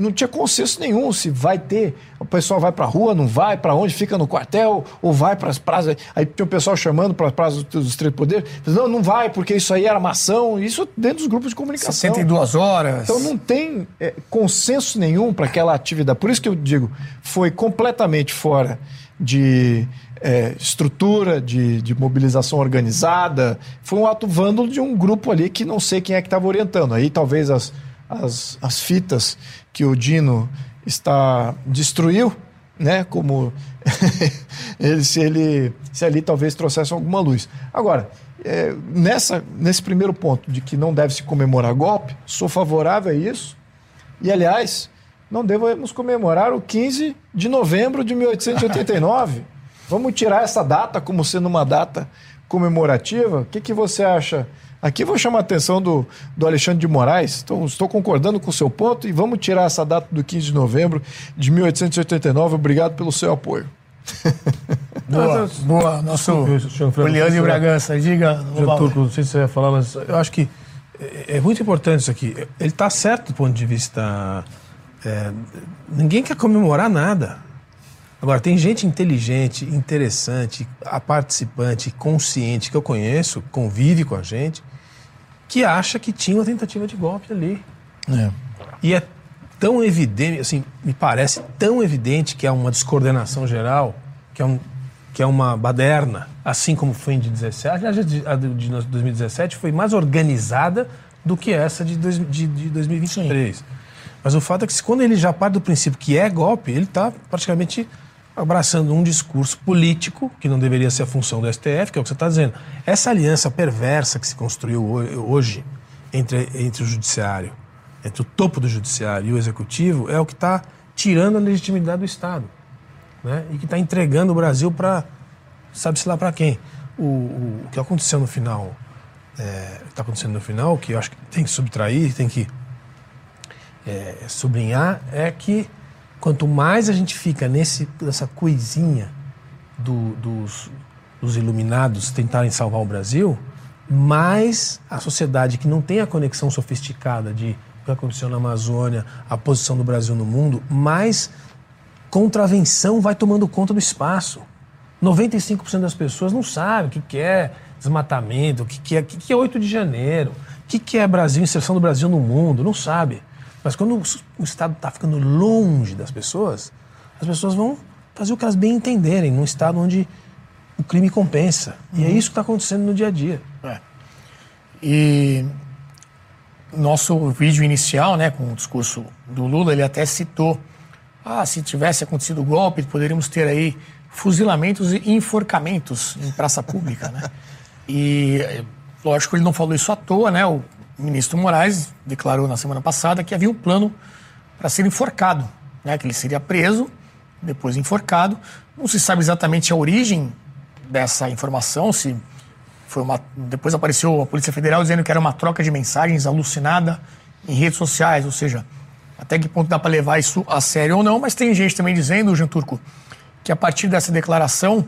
não tinha consenso nenhum se vai ter, o pessoal vai para a rua, não vai, para onde, fica no quartel, ou vai para as praças. Aí tinha o pessoal chamando para as praças dos três poderes, não, não vai, porque isso aí era uma ação, isso dentro dos grupos de comunicação. 62 horas. Então não tem é, consenso nenhum para aquela atividade. Por isso que eu digo, foi completamente fora de é, estrutura, de, de, mobilização organizada. Foi um ato vândalo de um grupo ali que não sei quem é que estava orientando. Aí talvez as, as, as fitas que o Dino está destruiu, né? Como ele, se ele se ali talvez trouxesse alguma luz. Agora, é, nessa, nesse primeiro ponto de que não deve se comemorar golpe, sou favorável a isso. E, aliás, não devemos comemorar o 15 de novembro de 1889. Vamos tirar essa data como sendo uma data comemorativa? O que, que você acha Aqui vou chamar a atenção do, do Alexandre de Moraes. Então, estou concordando com o seu ponto e vamos tirar essa data do 15 de novembro de 1889. Obrigado pelo seu apoio. Boa, boa. Nosso Juliano de Bragança, diga. Turco, não sei se você vai falar, mas eu acho que é, é muito importante isso aqui. Ele está certo do ponto de vista. É, ninguém quer comemorar nada. Agora, tem gente inteligente, interessante, a participante, consciente, que eu conheço, convive com a gente, que acha que tinha uma tentativa de golpe ali. É. E é tão evidente, assim, me parece tão evidente que é uma descoordenação geral, que é, um, que é uma baderna, assim como foi em de 17. A de 2017 foi mais organizada do que essa de, dois, de, de 2023. Sim. Mas o fato é que quando ele já parte do princípio que é golpe, ele está praticamente abraçando um discurso político, que não deveria ser a função do STF, que é o que você está dizendo. Essa aliança perversa que se construiu hoje entre, entre o judiciário, entre o topo do judiciário e o executivo, é o que está tirando a legitimidade do Estado. Né? E que está entregando o Brasil para sabe-se lá para quem. o, o, que aconteceu no final, é, está acontecendo no final, que eu acho que tem que subtrair, tem que é, sublinhar, é que quanto mais a gente fica nesse, nessa coisinha do, dos, dos iluminados tentarem salvar o Brasil, mais a sociedade que não tem a conexão sofisticada de o que aconteceu na Amazônia, a posição do Brasil no mundo, mais contravenção vai tomando conta do espaço. 95% das pessoas não sabem o que é desmatamento, o que é, o que é 8 de janeiro, o que é Brasil, inserção do Brasil no mundo, não sabe. Mas quando o Estado está ficando longe das pessoas, as pessoas vão fazer o que elas bem entenderem, num Estado onde o crime compensa. Uhum. E é uhum. isso que está acontecendo no dia a dia. É. E nosso vídeo inicial, né, com o discurso do Lula, ele até citou: ah, se tivesse acontecido o golpe, poderíamos ter aí fuzilamentos e enforcamentos em praça pública, né? E lógico, ele não falou isso à toa, né? O ministro Moraes declarou na semana passada que havia um plano para ser enforcado, né? Que ele seria preso, depois enforcado. Não se sabe exatamente a origem dessa informação, se foi uma depois apareceu a Polícia Federal dizendo que era uma troca de mensagens alucinada em redes sociais, ou seja, até que ponto dá para levar isso a sério ou não, mas tem gente também dizendo, Jean Turco, que a partir dessa declaração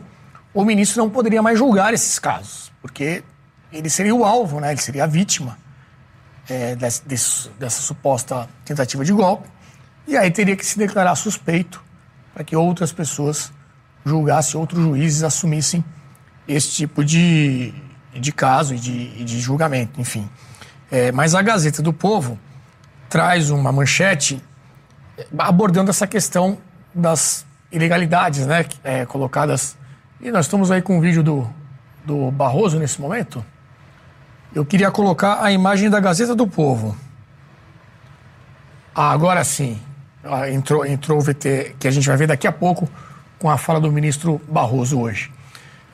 o ministro não poderia mais julgar esses casos, porque ele seria o alvo, né? ele seria a vítima é, desse, desse, dessa suposta tentativa de golpe, e aí teria que se declarar suspeito para que outras pessoas julgassem, outros juízes assumissem esse tipo de, de caso e de, de julgamento, enfim. É, mas a Gazeta do Povo traz uma manchete abordando essa questão das ilegalidades né, é, colocadas. E nós estamos aí com um vídeo do, do Barroso nesse momento. Eu queria colocar a imagem da Gazeta do Povo. Ah, agora sim. Ah, entrou, entrou o VT, que a gente vai ver daqui a pouco, com a fala do ministro Barroso hoje.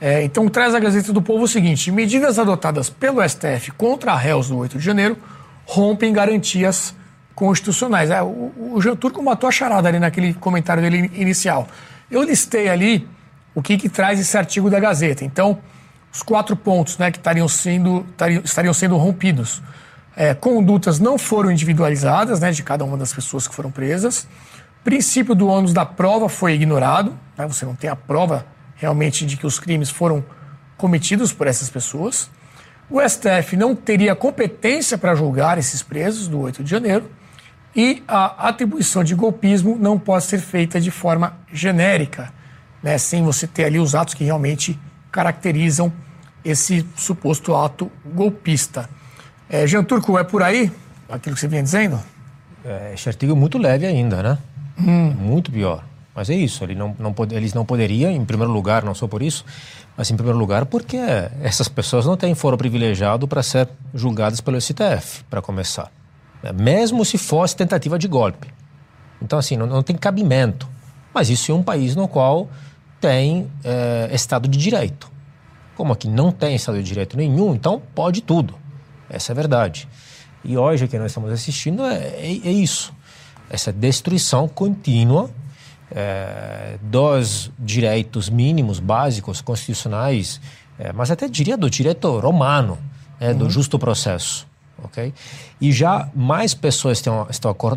É, então, traz a Gazeta do Povo o seguinte: medidas adotadas pelo STF contra a réus no 8 de janeiro rompem garantias constitucionais. É, o, o Jean Turco matou a charada ali naquele comentário dele inicial. Eu listei ali o que, que traz esse artigo da Gazeta. Então, os quatro pontos né, que estariam sendo, estariam, sendo rompidos. É, condutas não foram individualizadas né, de cada uma das pessoas que foram presas. Princípio do ônus da prova foi ignorado. Né, você não tem a prova realmente de que os crimes foram cometidos por essas pessoas. O STF não teria competência para julgar esses presos do 8 de janeiro. E a atribuição de golpismo não pode ser feita de forma genérica, né, sem você ter ali os atos que realmente caracterizam esse suposto ato golpista. É, Jean Turco, é por aí aquilo que você vinha dizendo? É, esse artigo é muito leve ainda, né? Hum. Muito pior. Mas é isso, ele não, não, eles não poderiam, em primeiro lugar, não só por isso, mas em primeiro lugar porque essas pessoas não têm foro privilegiado para ser julgadas pelo STF, para começar. Né? mesmo se fosse tentativa de golpe. Então, assim, não, não tem cabimento. Mas isso é um país no qual tem é, Estado de Direito. Como aqui não tem Estado de Direito nenhum, então pode tudo. Essa é a verdade. E hoje o que nós estamos assistindo é, é, é isso. Essa destruição contínua é, dos direitos mínimos, básicos, constitucionais, é, mas até diria do direito romano, é, do uhum. justo processo ok? E já mais pessoas estão,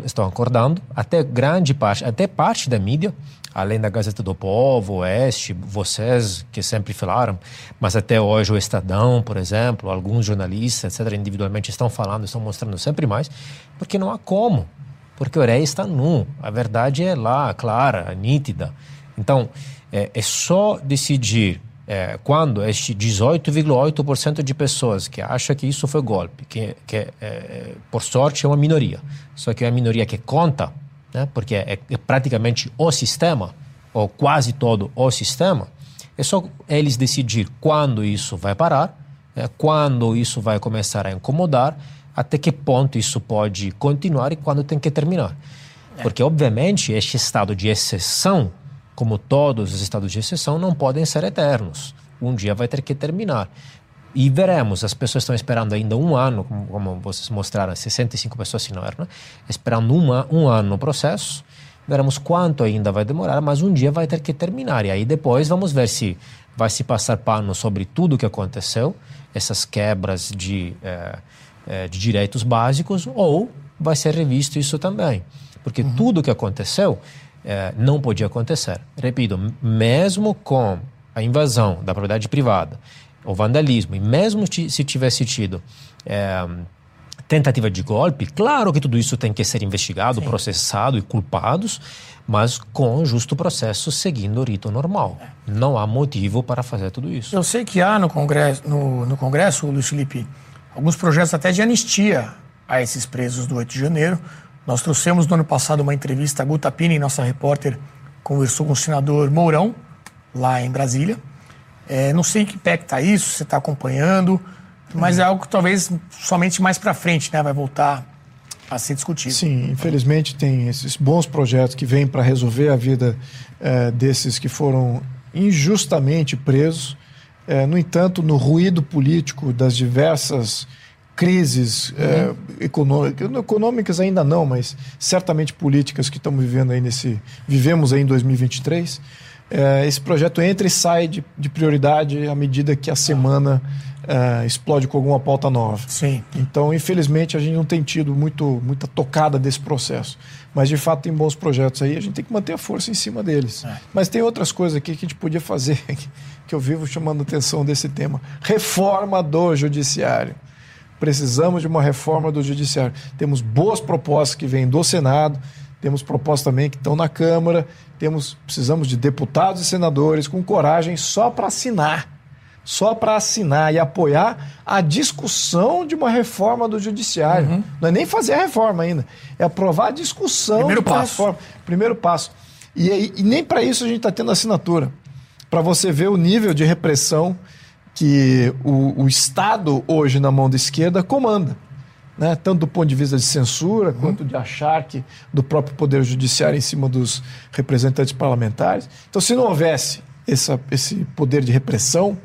estão acordando, até grande parte, até parte da mídia, além da Gazeta do Povo, Oeste, vocês que sempre falaram, mas até hoje o Estadão, por exemplo, alguns jornalistas, etc., individualmente estão falando, estão mostrando sempre mais, porque não há como, porque o rei está nu, a verdade é lá, clara, nítida. Então, é, é só decidir é, quando este 18,8% de pessoas que acha que isso foi golpe, que, que é, por sorte é uma minoria, só que é a minoria que conta, né, porque é, é, praticamente o sistema, ou quase todo o sistema, é só eles decidir quando isso vai parar, é, quando isso vai começar a incomodar, até que ponto isso pode continuar e quando tem que terminar. Porque, obviamente, este estado de exceção como todos os estados de exceção, não podem ser eternos. Um dia vai ter que terminar. E veremos, as pessoas estão esperando ainda um ano, como, vocês mostraram, 65 pessoas assinaram, né? esperando um, um ano no processo. veremos quanto ainda vai demorar, mas um dia vai ter que terminar. E aí depois vamos ver se vai se passar pano sobre tudo o que aconteceu, essas quebras de, eh, eh, de direitos básicos, ou vai ser revisto isso também. Porque uhum. tudo o que aconteceu eh, não podia acontecer. Repito, mesmo com a invasão da propriedade privada, o vandalismo, e mesmo se tivesse tido tentativa de golpe, claro que tudo isso tem que ser investigado, Sim. processado e culpados, mas com justo processo seguindo o rito normal. Não há motivo para fazer tudo isso. Eu sei que há no Congresso, no, no Congresso, Luiz Felipe, alguns projetos até de anistia a esses presos do 8 de janeiro. Nós trouxemos no ano passado uma entrevista, a Guta Pini, nossa repórter, conversou com o senador Mourão, lá em Brasília. É, não sei que pé está isso, você está acompanhando. Mas é algo que talvez somente mais para frente né, vai voltar a ser discutido. Sim, infelizmente tem esses bons projetos que vêm para resolver a vida é, desses que foram injustamente presos. É, no entanto, no ruído político das diversas crises é, uhum. é, econômicas, econômicas ainda não, mas certamente políticas que estamos vivendo aí nesse, vivemos aí em 2023, é, esse projeto entra e sai de, de prioridade à medida que a semana uh, explode com alguma pauta nova. Sim. Então, infelizmente, a gente não tem tido muito, muita tocada desse processo. Mas, de fato, tem bons projetos aí, a gente tem que manter a força em cima deles. É. Mas tem outras coisas aqui que a gente podia fazer, que eu vivo chamando a atenção desse tema. Reforma do judiciário. Precisamos de uma reforma do judiciário. Temos boas propostas que vêm do Senado, temos propostas também que estão na Câmara, temos, precisamos de deputados e senadores com coragem só para assinar só para assinar e apoiar a discussão de uma reforma do judiciário. Uhum. Não é nem fazer a reforma ainda, é aprovar a discussão Primeiro de passo. reforma. Primeiro passo. E, e nem para isso a gente está tendo assinatura. Para você ver o nível de repressão que o, o, Estado, hoje, na mão da esquerda, comanda. Né? Tanto do ponto de vista de censura, uhum. quanto de acharque do próprio Poder Judiciário em cima dos representantes parlamentares. Então, se não houvesse essa, esse poder de repressão,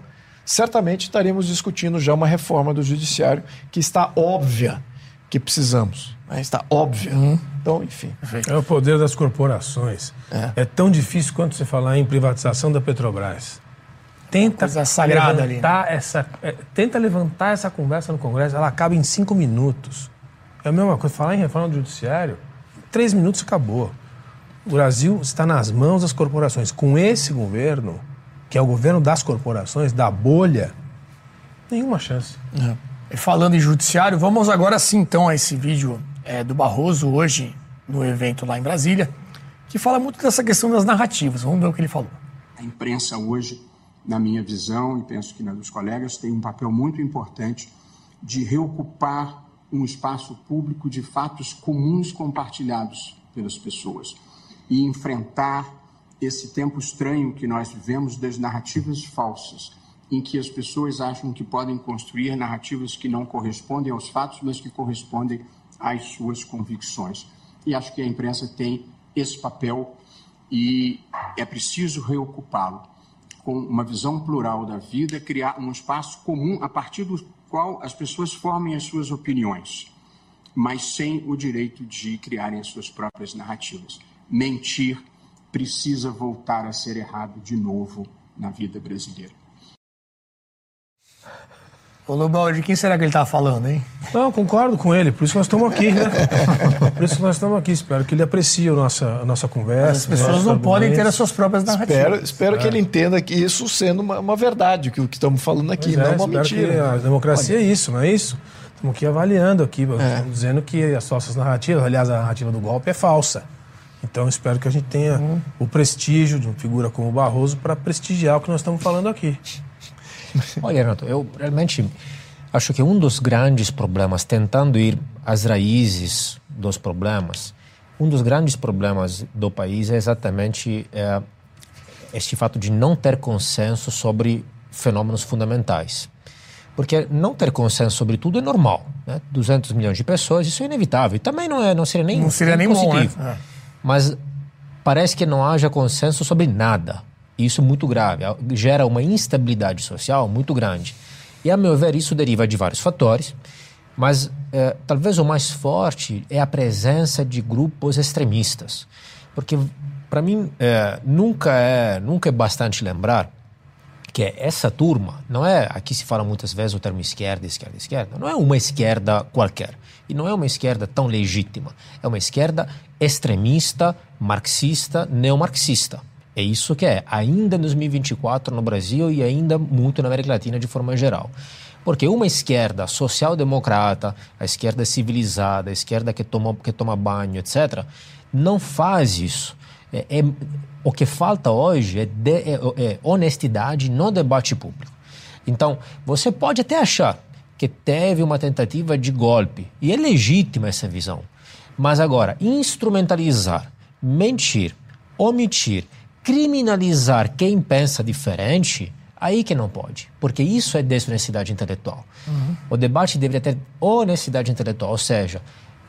certamente estaríamos discutindo já uma reforma do judiciário que está óbvia que precisamos. Né? Está óbvia. Uhum. Então, enfim. É o poder das corporações. É. é. tão difícil quanto você falar em privatização da Petrobras. Tenta levantar ali, né? essa, é, tenta levantar essa conversa no Congresso, ela acaba em cinco minutos. É a mesma coisa, falar em reforma do judiciário, três minutos acabou. O Brasil está nas mãos das corporações. Com esse governo, que é o governo das corporações, da bolha, nenhuma chance. É. E falando em judiciário, vamos agora sim então a esse vídeo é, do Barroso hoje no evento lá em Brasília, que fala muito dessa questão das narrativas. Vamos ver o que ele falou. A imprensa hoje, na minha visão, e penso que na dos colegas, tem um papel muito importante de reocupar um espaço público de fatos comuns compartilhados pelas pessoas e enfrentar esse tempo estranho que nós vivemos das narrativas falsas, em que as pessoas acham que podem construir narrativas que não correspondem aos fatos, mas que correspondem às suas convicções. E acho que a imprensa tem esse papel e é preciso reocupá-lo com uma visão plural da vida, criar um espaço comum a partir do qual as pessoas formem as suas opiniões, mas sem o direito de criarem as suas próprias narrativas. Mentir precisa voltar a ser errado de novo na vida brasileira. Ô Lobão, de quem será que ele está falando, hein? Não, concordo com ele, por isso nós estamos aqui, né? por isso nós estamos aqui. Espero que ele aprecie a nossa, a nossa conversa. As pessoas não podem ter as suas próprias narrativas. Espero, espero é. que ele entenda que isso sendo uma, uma verdade, que o que estamos falando aqui, pois não é, uma mentira. a democracia Olha. é isso, não é isso? Estamos aqui avaliando aqui, é. dizendo que as nossas narrativas, aliás, a narrativa do golpe é falsa. Então espero que a gente tenha uhum. o prestígio de uma figura como o Barroso para prestigiar o que nós estamos falando aqui. Olha, Renato, eu realmente acho que um dos grandes problemas, tentando ir às raízes dos problemas, um dos grandes problemas do país é exatamente é, este fato de não ter consenso sobre fenômenos fundamentais. Porque não ter consenso sobre tudo é normal. Né? 200 milhões de pessoas, isso é inevitável. E também não, é, não seria nem, não seria nem positivo. Bom, né? é mas parece que não haja consenso sobre nada. Isso é muito grave, gera uma instabilidade social muito grande. E, a meu ver, isso deriva de vários fatores, mas é, talvez o mais forte é a presença de grupos extremistas. Porque, para mim, é, nunca, é, nunca é bastante lembrar que essa turma, não é, aqui se fala muitas vezes o termo esquerda, esquerda, esquerda, não é uma esquerda qualquer. E não é uma esquerda tão legítima. É uma esquerda extremista, marxista, neomarxista. É isso que é, ainda em 2024 no Brasil e ainda muito na América Latina de forma geral. Porque uma esquerda social-democrata, a esquerda civilizada, a esquerda que toma, que toma banho, etc., não faz isso. É, é, o que falta hoje é, de, é, é honestidade no debate público. Então, você pode até achar que teve uma tentativa de golpe, e é legítima essa visão. Mas agora, instrumentalizar, mentir, omitir, criminalizar quem pensa diferente, aí que não pode. Porque isso é desonestidade intelectual. Uhum. O debate deveria ter honestidade intelectual, ou seja,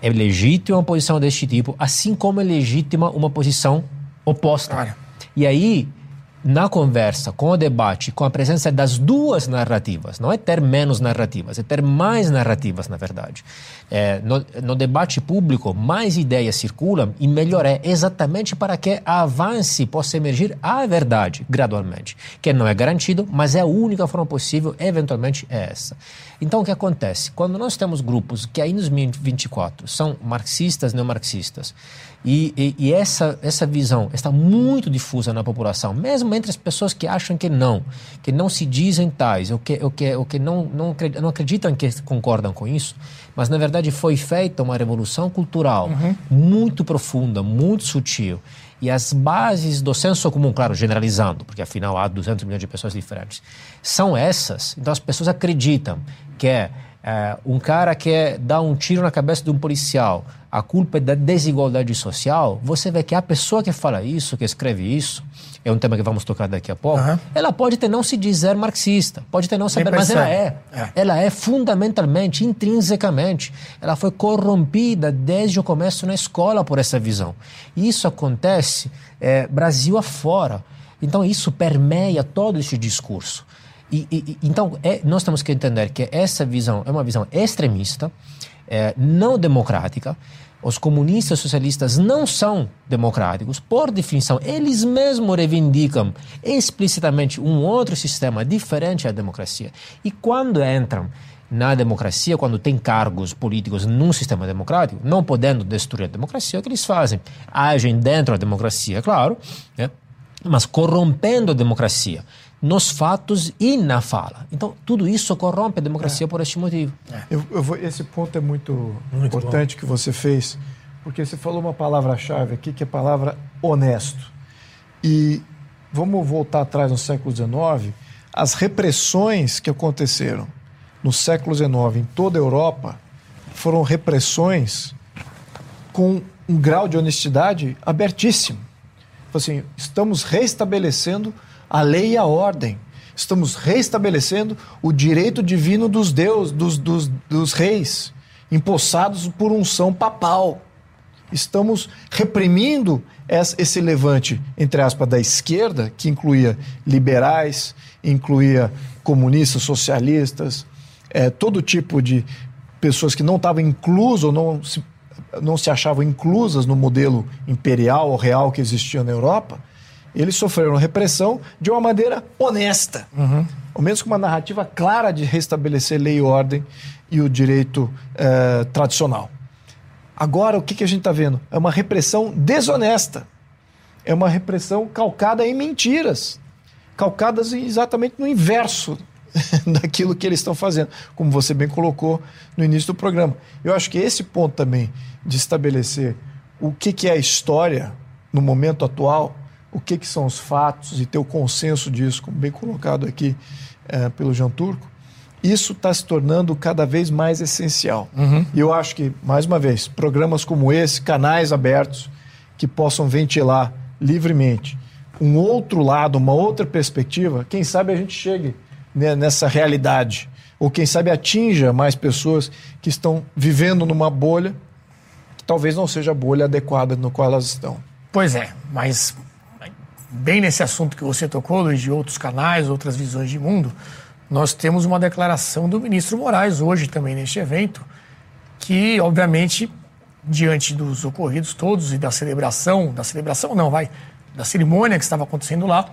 é legítima uma posição deste tipo, assim como é legítima uma posição oposta. E aí, na conversa, com o debate, com a presença das duas narrativas, não é ter menos narrativas, é ter mais narrativas, na verdade. É, no, no, debate público, mais ideias circulam e melhor é exatamente para que avance, possa emergir a verdade gradualmente, que não é garantido, mas é a única forma possível, eventualmente é essa. Então, o que acontece? Quando nós temos grupos que aí nos 2024 são marxistas, neomarxistas, e, e, e, essa, essa visão está muito difusa na população, mesmo entre as pessoas que acham que não, que não se dizem tais, ou que, ou que, ou que não, não, não acreditam que concordam com isso, mas na verdade foi feita uma revolução cultural uhum. muito profunda, muito sutil. E as bases do senso comum, claro, generalizando, porque afinal há 200 milhões de pessoas diferentes, são essas. Então as pessoas acreditam que é, é um cara que dá um tiro na cabeça de um policial a culpa é da desigualdade social, você vê que a pessoa que fala isso, que escreve isso, é um tema que vamos tocar daqui a pouco, uhum. ela pode ter não se dizer marxista, pode ter não saber, mas ela é. é. Ela é fundamentalmente, intrinsecamente, ela foi corrompida desde o começo na escola por essa visão. E isso acontece é, Brasil afora. Então isso permeia todo esse discurso. E, e, então é, nós temos que entender que essa visão é uma visão extremista, é, não democrática. Os comunistas socialistas não são democráticos, por definição. Eles mesmos reivindicam explicitamente um outro sistema diferente da democracia. E quando entram na democracia, quando têm cargos políticos num sistema democrático, não podendo destruir a democracia, o que eles fazem? Agem dentro da democracia, claro, né? mas corrompendo a democracia nos fatos e na fala. Então, tudo isso corrompe a democracia é. por este motivo. É. Eu, eu vou, esse ponto é muito, muito importante bom. que você fez, porque você falou uma palavra-chave aqui, que é a palavra honesto. E vamos voltar atrás no século XIX, as repressões que aconteceram no século XIX em toda a Europa foram repressões com um grau de honestidade abertíssimo. Assim, estamos restabelecendo a lei e a ordem. Estamos restabelecendo o direito divino dos deuses, dos, dos, dos reis, empossados por unção papal. Estamos reprimindo esse levante, entre aspas, da esquerda, que incluía liberais, incluía comunistas, socialistas, é, todo tipo de pessoas que não estavam inclusas ou não se, não se achavam inclusas no modelo imperial ou real que existia na Europa, eles sofreram repressão de uma maneira honesta. Uhum. Ao menos com uma narrativa clara de restabelecer lei e ordem e o direito eh, tradicional. Agora, o que, que a gente está vendo? É uma repressão desonesta. É uma repressão calcada em mentiras. Calcadas exatamente no inverso daquilo que eles estão fazendo, como você bem colocou no início do programa. Eu acho que esse ponto também de estabelecer o que, que é a história no momento atual o que, que são os fatos e ter o consenso disso, como bem colocado aqui é, pelo Jean Turco, isso está se tornando cada vez mais essencial. Uhum. E eu acho que, mais uma vez, programas como esse, canais abertos, que possam ventilar livremente um outro lado, uma outra perspectiva, quem sabe a gente chegue nessa realidade. Ou quem sabe atinja mais pessoas que estão vivendo numa bolha que talvez não seja a bolha adequada no qual elas estão. Pois é, mas bem nesse assunto que você tocou, Luiz, de outros canais, outras visões de mundo, nós temos uma declaração do ministro Moraes hoje também neste evento, que obviamente diante dos ocorridos todos e da celebração, da celebração não, vai, da cerimônia que estava acontecendo lá,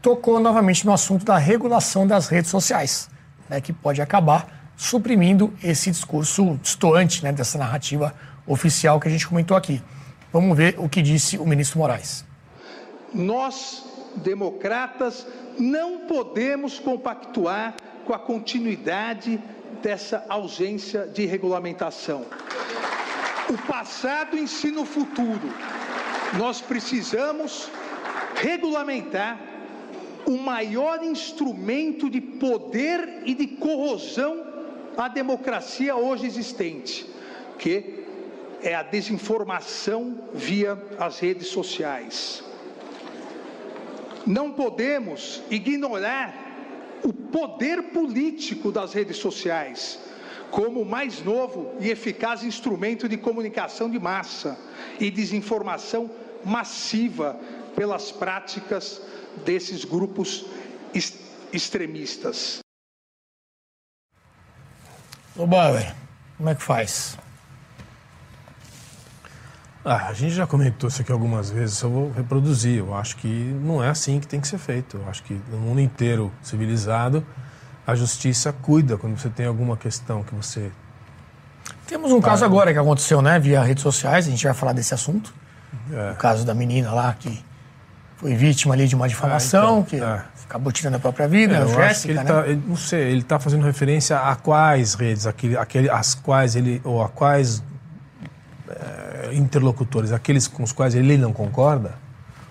tocou novamente no assunto da regulação das redes sociais, né, que pode acabar suprimindo esse discurso distoante né, dessa narrativa oficial que a gente comentou aqui. Vamos ver o que disse o ministro Moraes. Nós, democratas, não podemos compactuar com a continuidade dessa ausência de regulamentação. O passado ensina o futuro. Nós precisamos regulamentar o maior instrumento de poder e de corrosão à democracia hoje existente, que é a desinformação via as redes sociais. Não podemos ignorar o poder político das redes sociais como o mais novo e eficaz instrumento de comunicação de massa e desinformação massiva pelas práticas desses grupos extremistas. Ô Bauer, como é que faz? Ah, a gente já comentou isso aqui algumas vezes, eu vou reproduzir. Eu acho que não é assim que tem que ser feito. Eu acho que no mundo inteiro civilizado, a justiça cuida quando você tem alguma questão que você. Temos um caso agora que aconteceu, né, via redes sociais, a gente vai falar desse assunto. É. O caso da menina lá que foi vítima ali de uma difamação, ah, então, que é. acabou tirando a própria vida, é, a Jéssica, ele né? Tá, ele, não sei, ele está fazendo referência a quais redes, aquele, aquele, as quais ele, ou a quais é, interlocutores, aqueles com os quais ele não concorda,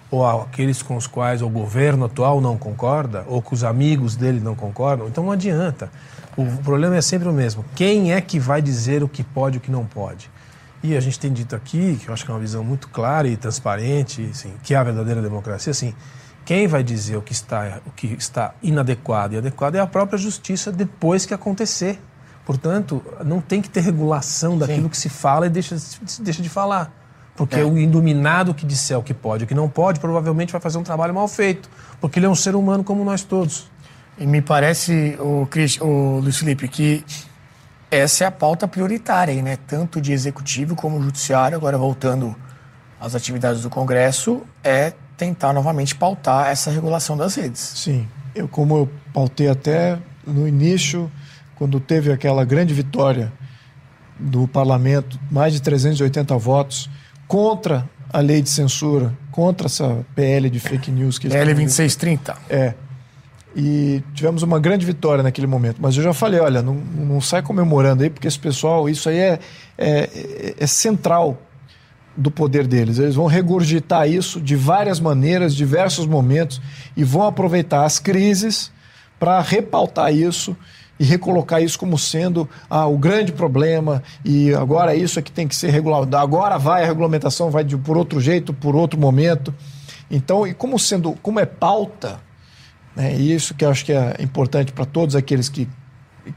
ou aqueles com os quais o governo atual não concorda, ou que os amigos dele não concordam, então não adianta. O problema é sempre o mesmo. Quem é que vai dizer o que pode e o que não pode? E a gente tem dito aqui, que eu acho que é uma visão muito clara e transparente, assim, que é a verdadeira democracia, assim, quem vai dizer o que está, o que está inadequado e adequado é a própria justiça depois que acontecer. Portanto, não tem que ter regulação daquilo Sim. que se fala e deixa, deixa de falar. Porque é. o iluminado que disser o que pode e o que não pode, provavelmente vai fazer um trabalho mal feito. Porque ele é um ser humano como nós todos. E me parece, o, Chris, o Luiz Felipe, que essa é a pauta prioritária, né? tanto de executivo como judiciário, agora voltando às atividades do Congresso, é tentar novamente pautar essa regulação das redes. Sim, eu como eu pautei até no início, quando teve aquela grande vitória do parlamento, mais de 380 votos contra a lei de censura, contra essa PL de fake news que PL 2630. É e tivemos uma grande vitória naquele momento. Mas eu já falei, olha, não, não sai comemorando aí, porque esse pessoal, isso aí é, é, é central do poder deles. Eles vão regurgitar isso de várias maneiras, diversos momentos, e vão aproveitar as crises para repautar isso e recolocar isso como sendo ah, o grande problema e agora isso é que tem que ser regulado. Agora vai a regulamentação, vai de, por outro jeito, por outro momento. Então, e como sendo, como é pauta, né? Isso que eu acho que é importante para todos aqueles que,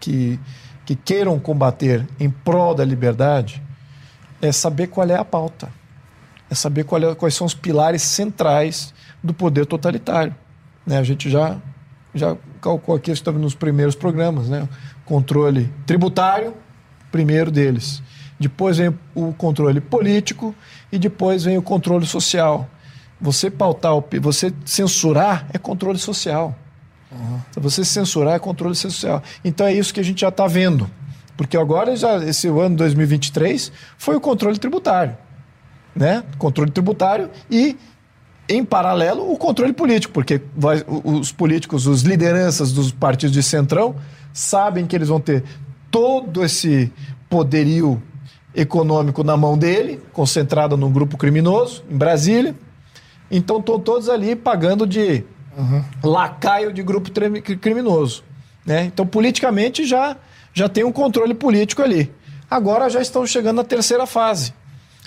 que, que queiram combater em prol da liberdade, é saber qual é a pauta, é saber é, quais são os pilares centrais do poder totalitário. Né? A gente já, já calculou aqui, estava nos primeiros programas, né? controle tributário, primeiro deles. Depois vem o controle político e depois vem o controle social. Você pautar, você censurar é controle social. Uhum. Você censurar é controle social. Então é isso que a gente já está vendo. Porque agora, já, esse ano 2023, foi o controle tributário. Né? Controle tributário e, em paralelo, o controle político. Porque vai, os políticos, os lideranças dos partidos de centrão, sabem que eles vão ter todo esse poderio econômico na mão dele, concentrado num grupo criminoso, em Brasília então estão todos ali pagando de uhum. lacaio de grupo criminoso. Né? Então, politicamente, já, já tem um controle político ali. Agora já estão chegando na terceira fase,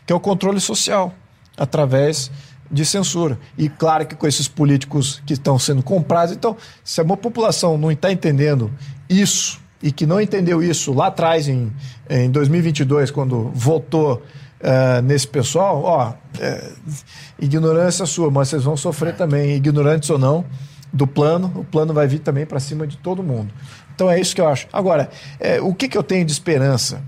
que é o controle social, através de censura. E claro que com esses políticos que estão sendo comprados, então, se a população não está entendendo isso e que não entendeu isso lá atrás, em, em 2022, quando votou uh, nesse pessoal, ó, é, ignorância sua, mas vocês vão sofrer também, ignorantes ou não, do plano, o plano vai vir também para cima de todo mundo. Então é isso que eu acho. Agora, é, o que, que eu tenho de esperança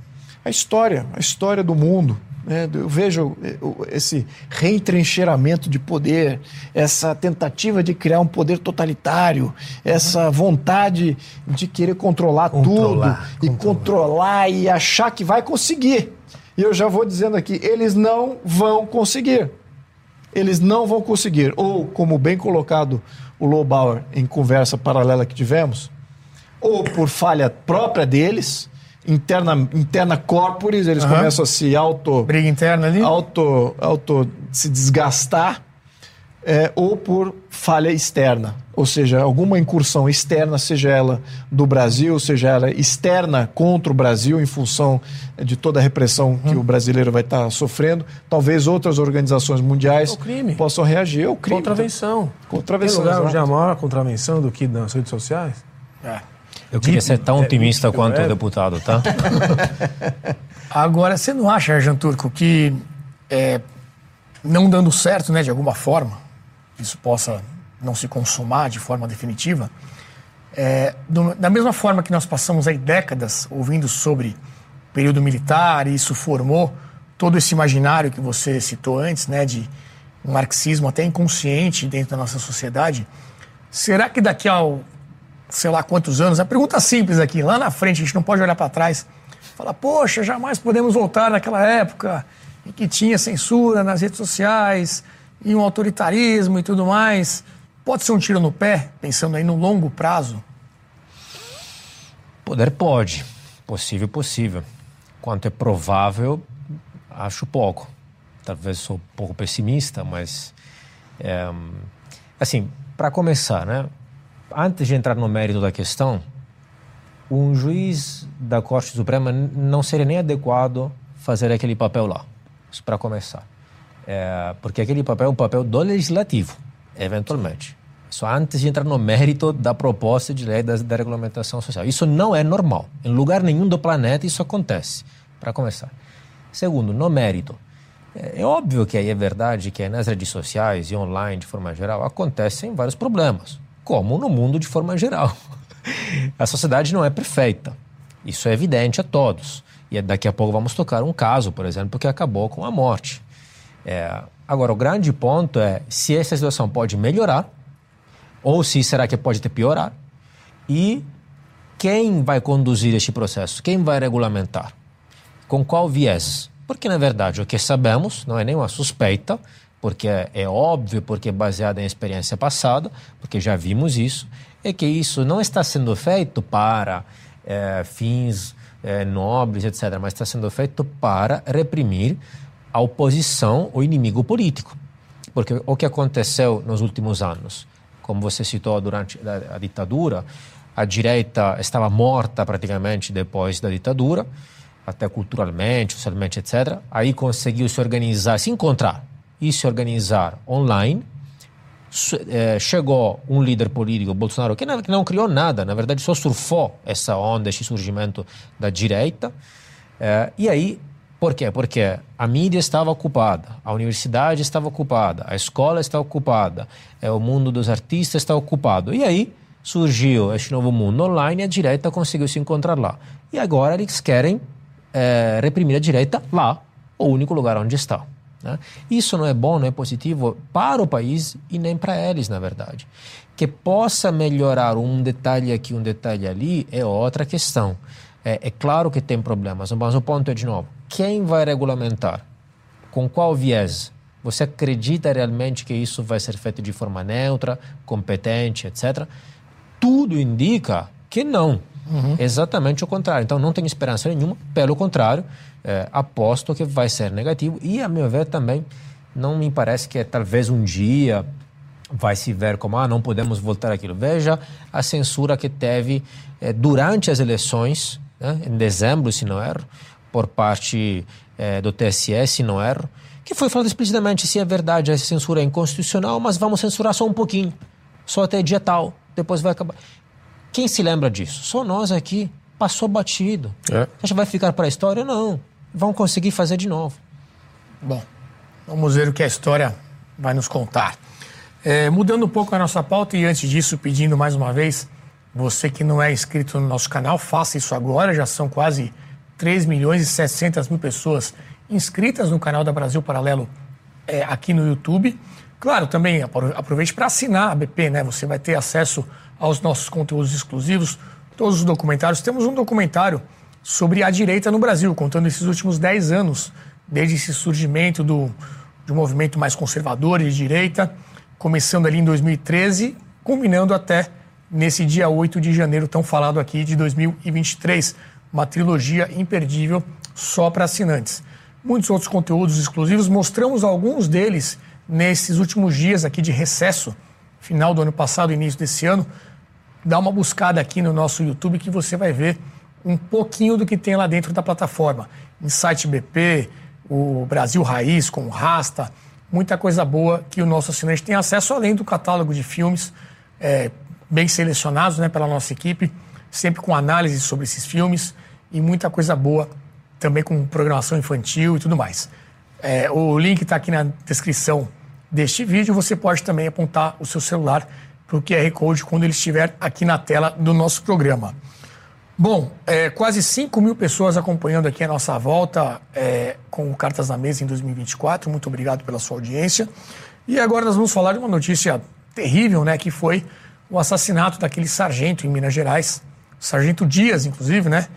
a história, a história do mundo. Né? Eu vejo eh, esse reentrincheiramento de poder, essa tentativa de criar um poder totalitário, essa vontade de querer controlar, Controlar, tudo e controlar e achar que vai conseguir. E eu já vou dizendo aqui, eles não vão conseguir. Eles não vão conseguir. Ou, como bem colocado o Lobauer em conversa paralela que tivemos, ou por falha própria deles, interna, interna corporis, eles Aham. começam a se auto, Briga interna ali. auto, auto se desgastar, é, ou por falha externa. Ou seja, alguma incursão externa, seja ela do Brasil, seja ela externa contra o Brasil, em função de toda a repressão que o brasileiro vai estar sofrendo. Talvez outras organizações mundiais É possam reagir. É o crime. Contravenção. Contravenção, Tem lugar onde há maior contravenção do que nas redes sociais? Eu queria ser tão é, otimista deep quanto o web. deputado, tá? Agora, você não acha, Arjan Turco, que é, não dando certo, né, de alguma forma, isso possa não se consumar de forma definitiva, é, do- da mesma forma que nós passamos aí décadas ouvindo sobre período militar e isso formou todo esse imaginário que você citou antes, né, de um marxismo até inconsciente dentro da nossa sociedade, será que daqui a sei lá quantos anos, a pergunta simples aqui, lá na frente, a gente não pode olhar para trás, falar, poxa, jamais podemos voltar naquela época em que tinha censura nas redes sociais, e um autoritarismo e tudo mais. Pode ser um tiro no pé, pensando aí no longo prazo? Poder pode. Possível, possível. Quanto é provável, acho pouco. Talvez sou um pouco pessimista, mas. é, assim, para começar, né? Antes de entrar no mérito da questão, um juiz da Corte Suprema não seria nem adequado fazer aquele papel lá. Para começar. É, porque aquele papel é um papel do legislativo, eventualmente. Só antes de entrar no mérito da proposta de lei da, da regulamentação social. Isso não é normal. Em lugar nenhum do planeta isso acontece, para começar. Segundo, no mérito. É, é óbvio que aí é verdade que nas redes sociais e online, de forma geral, acontecem vários problemas, como no mundo de forma geral. A sociedade não é perfeita. Isso é evidente a todos. E daqui a pouco vamos tocar um caso, por exemplo, que acabou com a morte. É, agora, o grande ponto é se essa situação pode melhorar ou se será que pode até piorar e quem vai conduzir este processo, quem vai regulamentar, com qual viés. Porque, na verdade, o que sabemos não é nenhuma suspeita, porque é, é óbvio, porque é baseado em experiência passada, porque já vimos isso, é que isso não está sendo feito para eh, fins eh, nobres, etc., mas está sendo feito para reprimir a oposição, o inimigo político. Porque o que aconteceu nos últimos anos, como você citou durante a, a ditadura, a direita estava morta praticamente depois da ditadura, até culturalmente, socialmente, etc. Aí conseguiu se organizar, se encontrar e se organizar online. Eh, chegou um líder político, Bolsonaro, que não, que não criou nada, na verdade só surfou essa onda, esse surgimento da direita. Eh, e aí, por quê? Porque a mídia estava ocupada, a universidade estava ocupada, a escola estava ocupada, eh, o mundo dos artistas está ocupado. E aí surgiu este novo mundo online e a direita conseguiu se encontrar lá. E agora eles querem eh, reprimir a direita lá, o único lugar onde está. Né? Isso não é bom, não é positivo para o país e nem para eles, na verdade. Que possa melhorar um detalhe aqui, um detalhe ali, é outra questão. É, é claro que tem problemas, mas o ponto é, de novo, quem vai regulamentar? Com qual viés? Você acredita realmente que isso vai ser feito de forma neutra, competente, etc? Tudo indica que não. Exatamente o contrário. Então, não tenho esperança nenhuma. Pelo contrário, eh, aposto que vai ser negativo. E, a meu ver, também não me parece que talvez um dia vai se ver como, ah, não podemos voltar aquilo. Veja a censura que teve eh, durante as eleições, né, em dezembro, se não erro, por parte eh, do TSE, se não erro, que foi falado explicitamente, se é verdade, essa censura é inconstitucional, mas vamos censurar só um pouquinho, só até dia tal, depois vai acabar. Quem se lembra disso? Só nós aqui. Passou batido. É. Você acha que vai ficar para a história? Não. Vão conseguir fazer de novo. Bom, vamos ver o que a história vai nos contar. É, mudando um pouco a nossa pauta e antes disso, pedindo mais uma vez, você que não é inscrito no nosso canal, faça isso agora, já são quase 3 milhões e 700 mil pessoas inscritas no canal da Brasil Paralelo é, aqui no YouTube. Claro, também aproveite para assinar a BP, né? Você vai ter acesso aos nossos conteúdos exclusivos, todos os documentários. Temos um documentário sobre a direita no Brasil, contando esses últimos 10 anos, desde esse surgimento do, de um movimento mais conservador de direita, começando ali em 2013, culminando até nesse dia 8 de janeiro, tão falado aqui, de 2023. Uma trilogia imperdível só para assinantes. Muitos outros conteúdos exclusivos, mostramos alguns deles nesses últimos dias aqui de recesso, final do ano passado, início desse ano. Dá uma buscada aqui no nosso YouTube que você vai ver um pouquinho do que tem lá dentro da plataforma. Insight BP, o Brasil Raiz com o Rasta, muita coisa boa que o nosso assinante tem acesso, além do catálogo de filmes é, bem selecionados né, pela nossa equipe, sempre com análise sobre esses filmes e muita coisa boa também com programação infantil e tudo mais. É, o link está aqui na descrição deste vídeo. Você pode também apontar o seu celular para o QR Code quando ele estiver aqui na tela do nosso programa. Bom, é, quase 5 mil pessoas acompanhando aqui a nossa volta é, com Cartas na Mesa em 2024. Muito obrigado pela sua audiência. E agora nós vamos falar de uma notícia terrível, né? Que foi o assassinato daquele sargento em Minas Gerais. Sargento Dias, inclusive, né?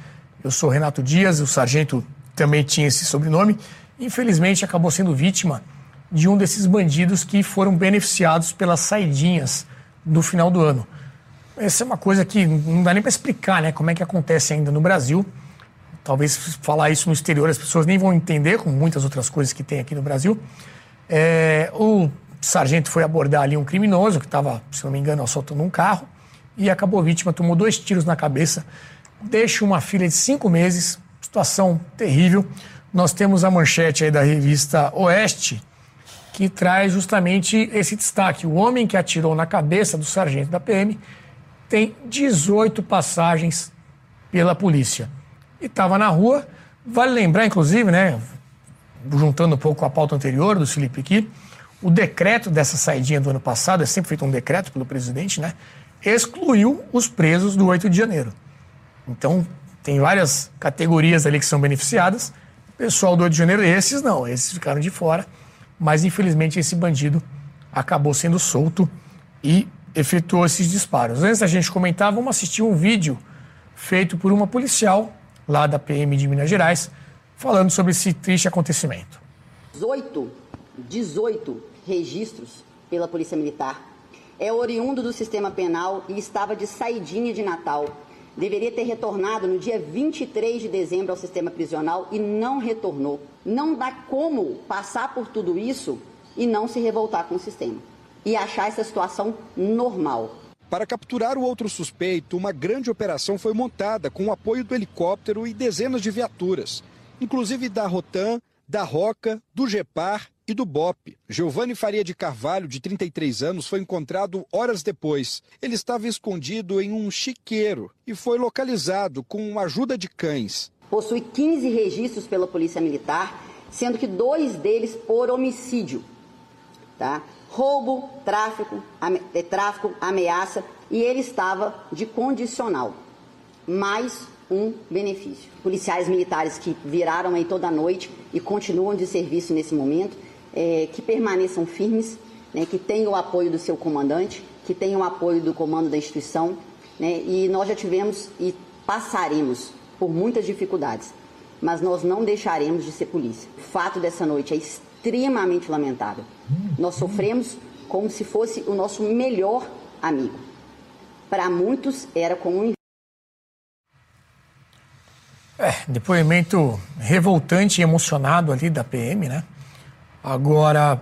Eu sou Renato Dias, o sargento também tinha esse sobrenome. Infelizmente, acabou sendo vítima de um desses bandidos que foram beneficiados pelas saidinhas do final do ano. Essa é uma coisa que não dá nem para explicar, né? Como é que acontece ainda no Brasil. Talvez falar isso no exterior as pessoas nem vão entender, como muitas outras coisas que tem aqui no Brasil. É, o sargento foi abordar ali um criminoso que estava, se não me engano, assaltando um carro e acabou vítima, tomou dois tiros na cabeça, deixa uma filha de cinco meses, situação terrível. Nós temos a manchete aí da revista Oeste, que traz justamente esse destaque. O homem que atirou na cabeça do sargento da PM tem 18 passagens pela polícia. E estava na rua, vale lembrar, inclusive, né, juntando um pouco a pauta anterior do Felipe aqui, o decreto dessa saidinha do ano passado, é sempre feito um decreto pelo presidente, né, excluiu os presos do 8 de janeiro. Então, tem várias categorias ali que são beneficiadas. Pessoal do 8 de janeiro, esses não, esses ficaram de fora. Mas, infelizmente, esse bandido acabou sendo solto e efetuou esses disparos. Antes da gente comentar, vamos assistir um vídeo feito por uma policial lá da PM de Minas Gerais, falando sobre esse triste acontecimento. 18, 18 registros pela Polícia Militar. É oriundo do sistema penal e estava de saidinha de Natal. Deveria ter retornado no dia 23 de dezembro ao sistema prisional e não retornou. Não dá como passar por tudo isso e não se revoltar com o sistema e achar essa situação normal. Para capturar o outro suspeito, uma grande operação foi montada com o apoio do helicóptero e dezenas de viaturas, inclusive da Rotan, da Roca, do Gepar e do BOP. Giovanni Faria de Carvalho, de 33 anos, foi encontrado horas depois. Ele estava escondido em um chiqueiro e foi localizado com a ajuda de cães. Possui 15 registros pela Polícia Militar, sendo que dois deles por homicídio. Tá? Roubo, tráfico, ame, é, tráfico, ameaça e ele estava de condicional. Mais um benefício. Policiais militares que viraram aí toda noite e continuam de serviço nesse momento, é, que permaneçam firmes, né, que tenham o apoio do seu comandante, que tenham o apoio do comando da instituição. Né, e nós já tivemos e passaremos por muitas dificuldades, mas nós não deixaremos de ser polícia. O fato dessa noite é extremamente lamentável. Nós sofremos como se fosse o nosso melhor amigo. Para muitos era como um é, depoimento revoltante e emocionado ali da PM, né? Agora,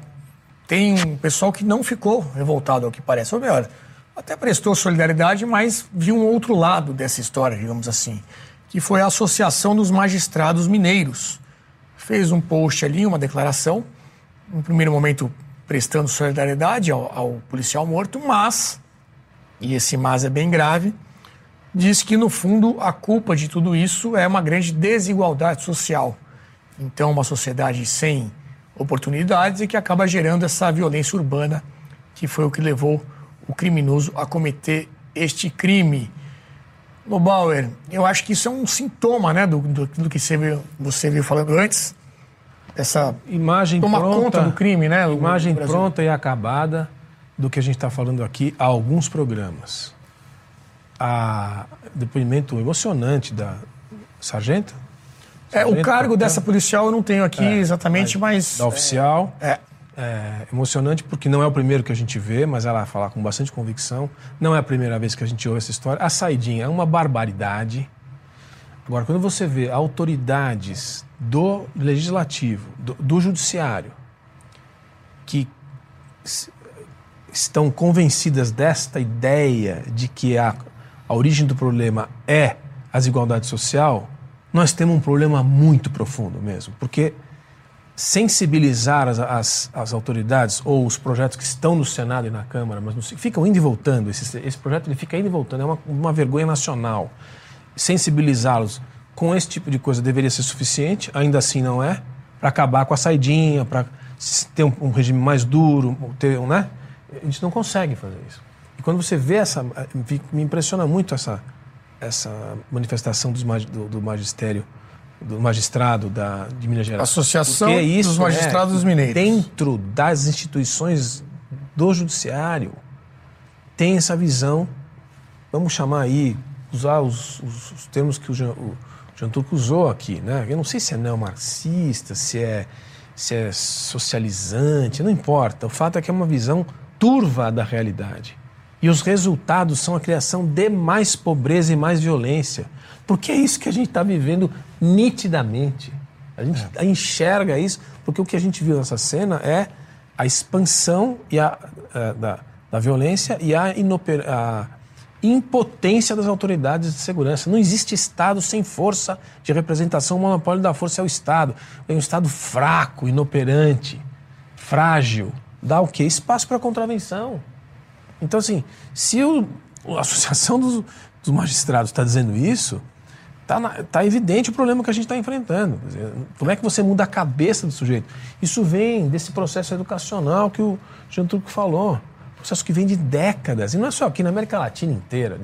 tem um pessoal que não ficou revoltado, ao que parece. Ou melhor, até prestou solidariedade, mas viu um outro lado dessa história, digamos assim, que foi a Associação dos Magistrados Mineiros. Fez um post ali, uma declaração, no primeiro momento prestando solidariedade ao, ao policial morto, mas, e esse mas é bem grave, diz que no fundo a culpa de tudo isso é uma grande desigualdade social. Então, uma sociedade sem oportunidades e que acaba gerando essa violência urbana, que foi o que levou o criminoso a cometer este crime. No Bauer, eu acho que isso é um sintoma, né, do, do, do que você viu, você viu falando antes. Essa imagem toma pronta, conta do crime, né? Imagem pronta e acabada do que a gente está falando aqui há alguns programas. A depoimento emocionante da sargento, É, o Sargento, cargo capitão. dessa policial eu não tenho aqui exatamente, mas. da oficial. É. É emocionante porque não é o primeiro que a gente vê, mas ela fala com bastante convicção. Não é a primeira vez que a gente ouve essa história. A saidinha é uma barbaridade. Agora, quando você vê autoridades do legislativo, do, do judiciário, que estão convencidas desta ideia de que a, a origem do problema é a desigualdade social, nós temos um problema muito profundo mesmo. Porque sensibilizar as, as, as autoridades ou os projetos que estão no Senado e na Câmara, mas não ficam indo e voltando. Esse, esse projeto ele fica indo e voltando, é uma, uma vergonha nacional. Sensibilizá-los com esse tipo de coisa deveria ser suficiente, ainda assim não é, para acabar com a saidinha, para ter um, um regime mais duro, ter, né? A gente não consegue fazer isso. E quando você vê essa, me impressiona muito essa essa manifestação dos, do, do magistério, do magistrado da, de Minas Gerais. Associação Porque isso dos Magistrados é, Mineiros. Dentro das instituições do judiciário, tem essa visão, vamos chamar aí, usar os, os- os termos que o Jean, o Jean Turco usou aqui, né? Eu não sei se é neomarxista, se é, se é socializante, não importa. O fato é que é uma visão turva da realidade. E os resultados são a criação de mais pobreza e mais violência. Porque é isso que a gente está vivendo nitidamente. A gente enxerga isso, porque o que a gente viu nessa cena é a expansão e a, eh, da, da violência e a, inoper, a impotência das autoridades de segurança. Não existe Estado sem força de representação. O monopólio da força é o Estado. É um Estado fraco, inoperante, frágil. Dá o quê? Espaço para contravenção. Então, assim, se o, a Associação dos, dos Magistrados está dizendo isso, está tá evidente o problema que a gente está enfrentando. Dizer, como é que você muda a cabeça do sujeito? Isso vem desse processo educacional que o Jean Turco falou. Processo que vem de décadas. E não é só aqui, na América Latina inteira.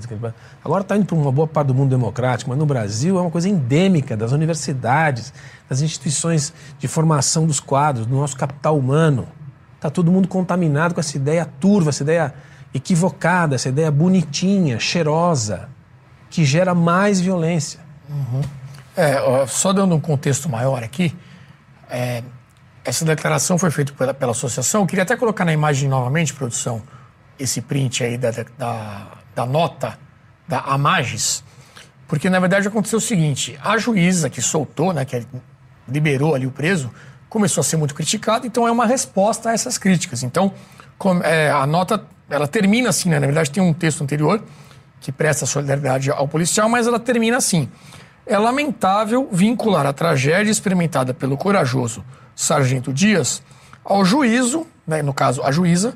Agora está indo para uma boa parte do mundo democrático, mas no Brasil é uma coisa endêmica das universidades, das instituições de formação dos quadros, do nosso capital humano. Está todo mundo contaminado com essa ideia turva, essa ideia equivocada, essa ideia bonitinha, cheirosa, que gera mais violência. É, ó, só dando um contexto maior aqui, é, essa declaração foi feita pela, pela associação. Eu queria até colocar na imagem novamente, produção, esse print aí da, da, da nota da Amages, porque na verdade aconteceu o seguinte: a juíza que soltou, né, que liberou ali o preso, começou a ser muito criticada, então é uma resposta a essas críticas. Então, com- é, a nota ela termina assim, né? Na verdade, tem um texto anterior que presta solidariedade ao policial, mas ela termina assim. É lamentável vincular a tragédia experimentada pelo corajoso Sargento Dias ao juízo, né, no caso, a juíza,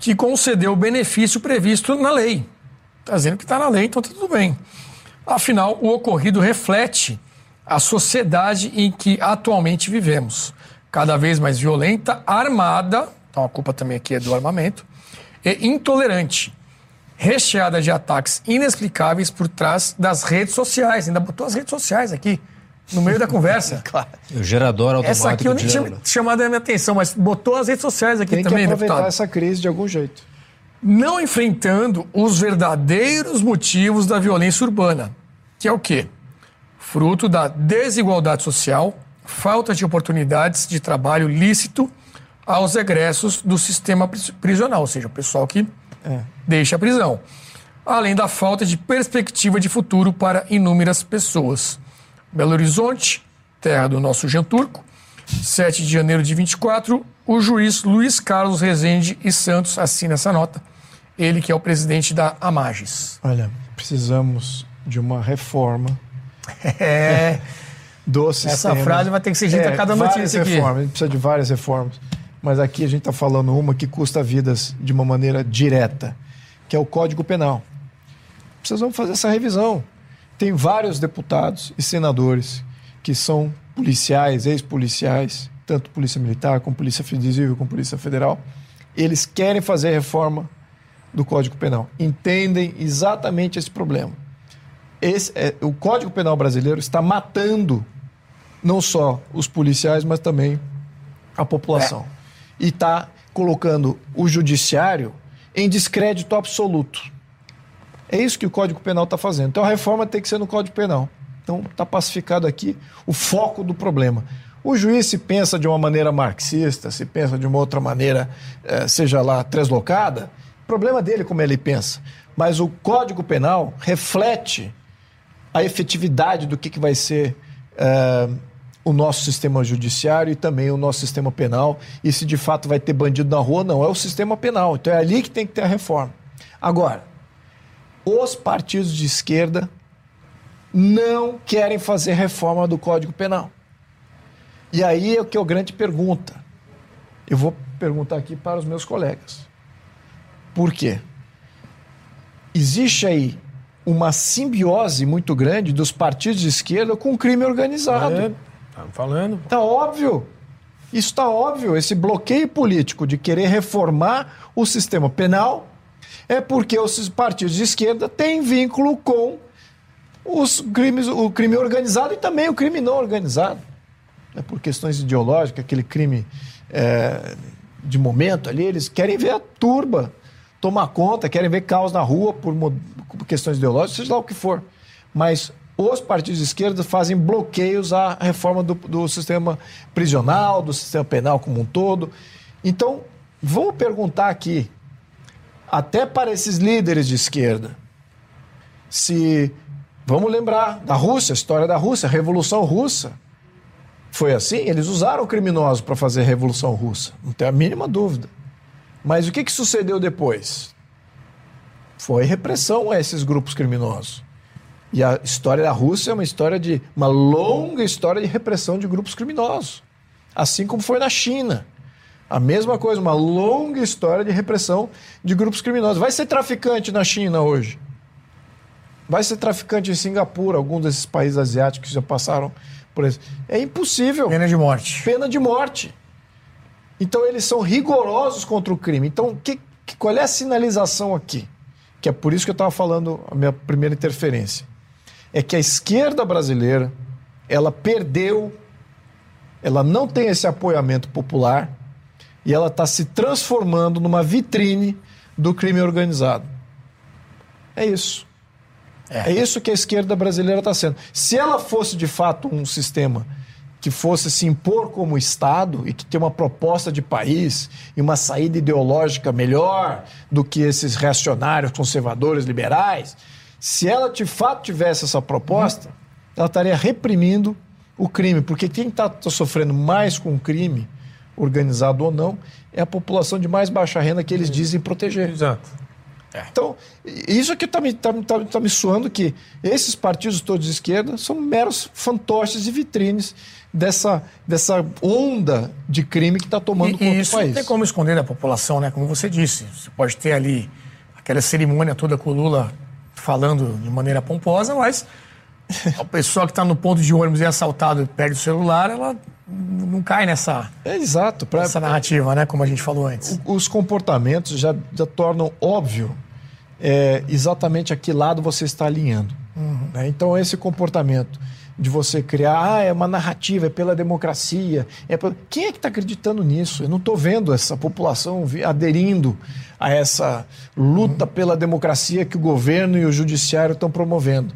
que concedeu o benefício previsto na lei. Está dizendo que está na lei, então está tudo bem. Afinal, o ocorrido reflete a sociedade em que atualmente vivemos. Cada vez mais violenta, armada, então a culpa também aqui é do armamento, e intolerante, recheada de ataques inexplicáveis por trás das redes sociais. Ainda botou as redes sociais aqui, no meio da conversa. Claro. O gerador automático Essa aqui eu nem tinha chamado a minha atenção, mas botou as redes sociais aqui Tem que também, aproveitar deputado. essa crise de algum jeito. Não enfrentando os verdadeiros motivos da violência urbana, que é o quê? Fruto da desigualdade social, falta de oportunidades de trabalho lícito aos egressos do sistema pris- prisional, ou seja, o pessoal que deixa a prisão. Além da falta de perspectiva de futuro para inúmeras pessoas. Belo Horizonte, terra do nosso Jean Turco, 7 de janeiro de 24, o juiz Luiz Carlos Rezende e Santos assina essa nota. Ele que é o presidente da Amages. Olha, precisamos de uma reforma É, do sistema. frase vai ter que ser dita a cada notícia aqui. reformas, a gente precisa de várias reformas. Mas aqui a gente está falando uma que custa vidas de uma maneira direta, que é o Código Penal. Precisamos fazer essa revisão. Tem vários deputados e senadores que são policiais, ex-policiais, tanto polícia militar, como polícia civil, como polícia federal. Eles querem fazer reforma do Código Penal. Entendem exatamente esse problema. esse, é, o Código Penal brasileiro está matando não só os policiais, mas também a população. É. E está colocando o judiciário em descrédito absoluto. É isso que o Código Penal está fazendo. Então a reforma tem que ser no Código Penal. Então está pacificado aqui o foco do problema. O juiz se pensa de uma maneira marxista, se pensa de uma outra maneira, eh, seja lá translocada, problema dele como ele pensa. Mas o Código Penal reflete a efetividade do que, que vai ser eh, o nosso sistema judiciário e também o nosso sistema penal. E se de fato vai ter bandido na rua, não. É o sistema penal. Então é ali que tem que ter a reforma. Agora, os partidos de esquerda não querem fazer reforma do Código Penal. E aí é o que é a grande pergunta. Eu vou perguntar aqui para os meus colegas. Por quê? Existe aí uma simbiose muito grande dos partidos de esquerda com o crime organizado. É, estamos falando. Está óbvio. Isso está óbvio. Esse bloqueio político de querer reformar o sistema penal é porque os partidos de esquerda têm vínculo com os crimes, o crime organizado e também o crime não organizado. É por questões ideológicas, aquele crime é, de momento ali, eles querem ver a turba tomar conta, querem ver caos na rua por, por questões ideológicas, seja lá o que for. Mas os partidos de esquerda fazem bloqueios à reforma do, do sistema prisional, do sistema penal como um todo. Então, vamos perguntar aqui, até para esses líderes de esquerda, se Vamos lembrar da Rússia, a história da Rússia, a Revolução Russa. Foi assim? Eles usaram criminosos para fazer a Revolução Russa, não tem a mínima dúvida. Mas o que, que sucedeu depois? Foi repressão a esses grupos criminosos. E a história da Rússia é uma história de uma longa história de repressão de grupos criminosos, assim como foi na China. A mesma coisa, uma longa história de repressão de grupos criminosos. Vai ser traficante na China hoje? Vai ser traficante em Singapura, algum desses países asiáticos que já passaram por isso. É impossível. Pena de morte. Pena de morte. Então eles são rigorosos contra o crime. Então, que, que, qual é a sinalização aqui? Que é por isso que eu estava falando a minha primeira interferência. É que a esquerda brasileira, ela perdeu, ela não tem esse apoiamento popular e ela está se transformando numa vitrine do crime organizado. É isso. É. é isso que a esquerda brasileira está sendo. Se ela fosse de fato um sistema que fosse se impor como Estado e que tem uma proposta de país e uma saída ideológica melhor do que esses reacionários, conservadores, liberais, se ela de fato tivesse essa proposta, uhum. ela estaria reprimindo o crime, porque quem está tá sofrendo mais com o crime, organizado ou não, é a população de mais baixa renda que eles dizem proteger. Exato. É. Então, isso aqui está me, tá, tá, tá me suando que esses partidos todos de esquerda são meros fantoches e vitrines dessa, dessa onda de crime que está tomando e, conta isso do país. Não tem como esconder da população, né? Como você disse. Você pode ter ali aquela cerimônia toda com o Lula falando de maneira pomposa, mas a pessoa que está no ponto de ônibus e é assaltado e perde o celular, ela não cai nessa, é, exato, pra, nessa narrativa, né? Como a gente falou antes. Os comportamentos já, já tornam óbvio é, exatamente a que lado você está alinhando. Uhum. Né? Então, esse comportamento de você criar, ah, é uma narrativa, é pela democracia. É pela... Quem é que está acreditando nisso? Eu não estou vendo essa população aderindo a essa luta pela democracia que o governo e o judiciário estão promovendo.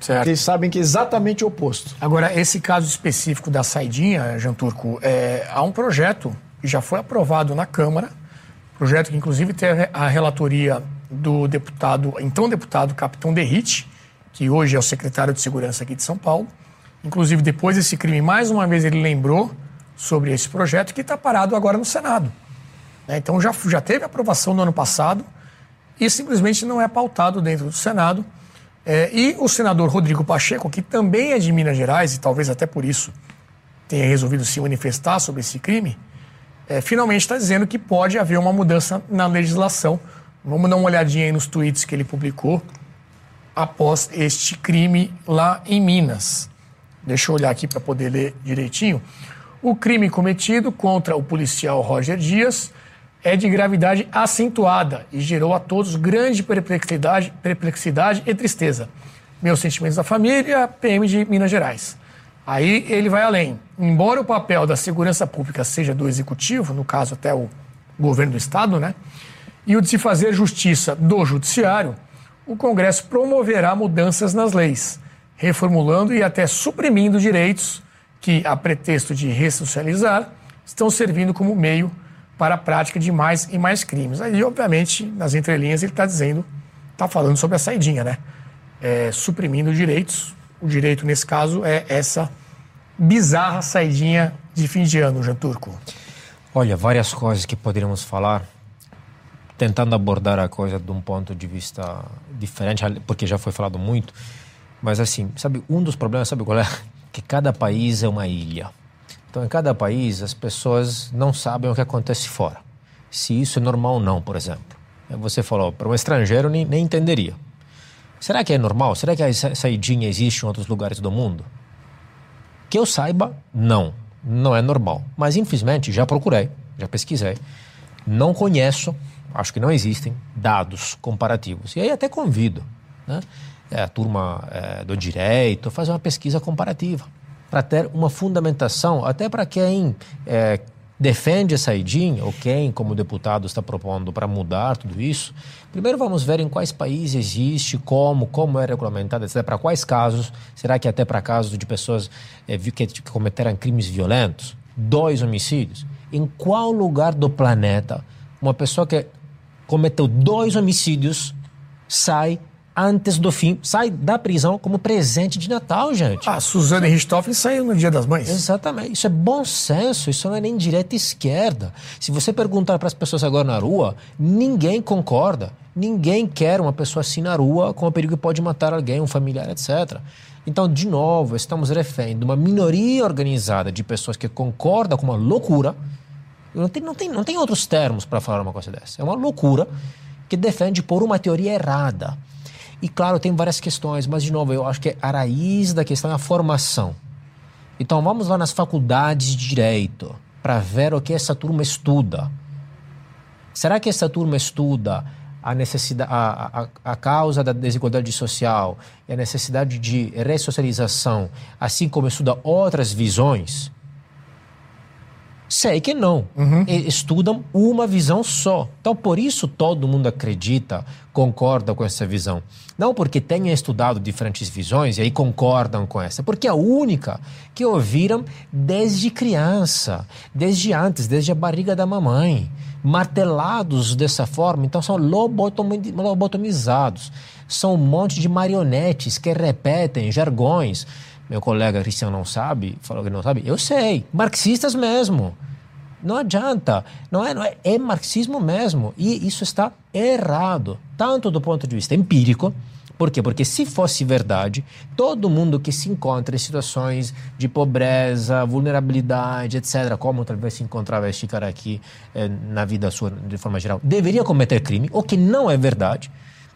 Certo. Eles sabem que é exatamente o oposto. Agora, esse caso específico da saidinha, Jean Turco, é, há um projeto que já foi aprovado na Câmara, projeto que inclusive tem a relatoria do deputado, então deputado Capitão Derrite, que hoje é o secretário de Segurança aqui de São Paulo. Inclusive, depois desse crime, mais uma vez ele lembrou sobre esse projeto que está parado agora no Senado. Né? Então já, já teve aprovação no ano passado e simplesmente não é pautado dentro do Senado. É, e o senador Rodrigo Pacheco, que também é de Minas Gerais, e talvez até por isso tenha resolvido se manifestar sobre esse crime, é, finalmente está dizendo que pode haver uma mudança na legislação. Vamos dar uma olhadinha aí nos tweets que ele publicou após este crime lá em Minas. Deixa eu olhar aqui para poder ler direitinho. O crime cometido contra o policial Roger Dias é de gravidade acentuada e gerou a todos grande perplexidade, perplexidade e tristeza. Meus sentimentos da família, PM de Minas Gerais. Aí ele vai além. Embora o papel da segurança pública seja do executivo, no caso até o governo do estado, né? E o de se fazer justiça do judiciário, o Congresso promoverá mudanças nas leis, reformulando e até suprimindo direitos que, a pretexto de ressocializar, estão servindo como meio para a prática de mais e mais crimes. Aí, obviamente, nas entrelinhas, ele está dizendo, está falando sobre a saidinha, né? É, suprimindo direitos. O direito, nesse caso, é essa bizarra saidinha de fim de ano, Jean Turco. Olha, várias coisas que poderíamos falar, tentando abordar a coisa de um ponto de vista diferente, porque já foi falado muito. Mas assim, sabe, um dos problemas, sabe qual é? Que cada país é uma ilha. Então, em cada país, as pessoas não sabem o que acontece fora. Se isso é normal ou não, por exemplo. Você falou, para um estrangeiro nem, nem entenderia. Será que é normal? Será que a saidinha existe em outros lugares do mundo? Que eu saiba, não. Não é normal. Mas, infelizmente, já procurei, já pesquisei. Não conheço, acho que não existem, dados comparativos. E aí até convido né? é, a turma é, do direito a fazer uma pesquisa comparativa para ter uma fundamentação, até para quem é, defende a saidinha, ou quem, como deputado, está propondo para mudar tudo isso. Primeiro vamos ver em quais países existe, como, como é regulamentado, etc. Para quais casos? Será que até para casos de pessoas é, que, que cometeram crimes violentos? Dois homicídios? Em qual lugar do planeta uma pessoa que cometeu dois homicídios sai antes do fim, sai da prisão como presente de Natal, gente. A Suzane Richthofen saiu no Dia das Mães. Exatamente. Isso é bom senso, isso não é nem direita e esquerda. Se você perguntar para as pessoas agora na rua, ninguém concorda. Ninguém quer uma pessoa assim na rua com o perigo que pode matar alguém, um familiar, etc. Então, de novo, estamos refém de uma minoria organizada de pessoas que concordam com uma loucura. Não tem, não tem, não tem outros termos para falar uma coisa dessa. É uma loucura que defende por uma teoria errada. E claro, tem várias questões, mas de novo, eu acho que a raiz da questão é a formação. Então vamos lá nas faculdades de direito para ver o que essa turma estuda. Será que essa turma estuda a necessidade, a, a, a causa da desigualdade social e a necessidade de ressocialização, assim como estuda outras visões? Sei que não. Uhum. Estudam uma visão só. Então, por isso todo mundo acredita, concorda com essa visão. Não porque tenha estudado diferentes visões e aí concordam com essa, porque é a única que ouviram desde criança, desde antes, desde a barriga da mamãe. Martelados dessa forma, então são lobotomizados. São um monte de marionetes que repetem jargões meu colega Cristiano não sabe, falou que não sabe, eu sei, marxistas mesmo. Não adianta, não é, não é, é marxismo mesmo. E isso está errado, tanto do ponto de vista empírico, por quê? Porque se fosse verdade, todo mundo que se encontra em situações de pobreza, vulnerabilidade, etc., como talvez se encontrava este cara aqui eh, na vida sua de forma geral, deveria cometer crime, o que não é verdade.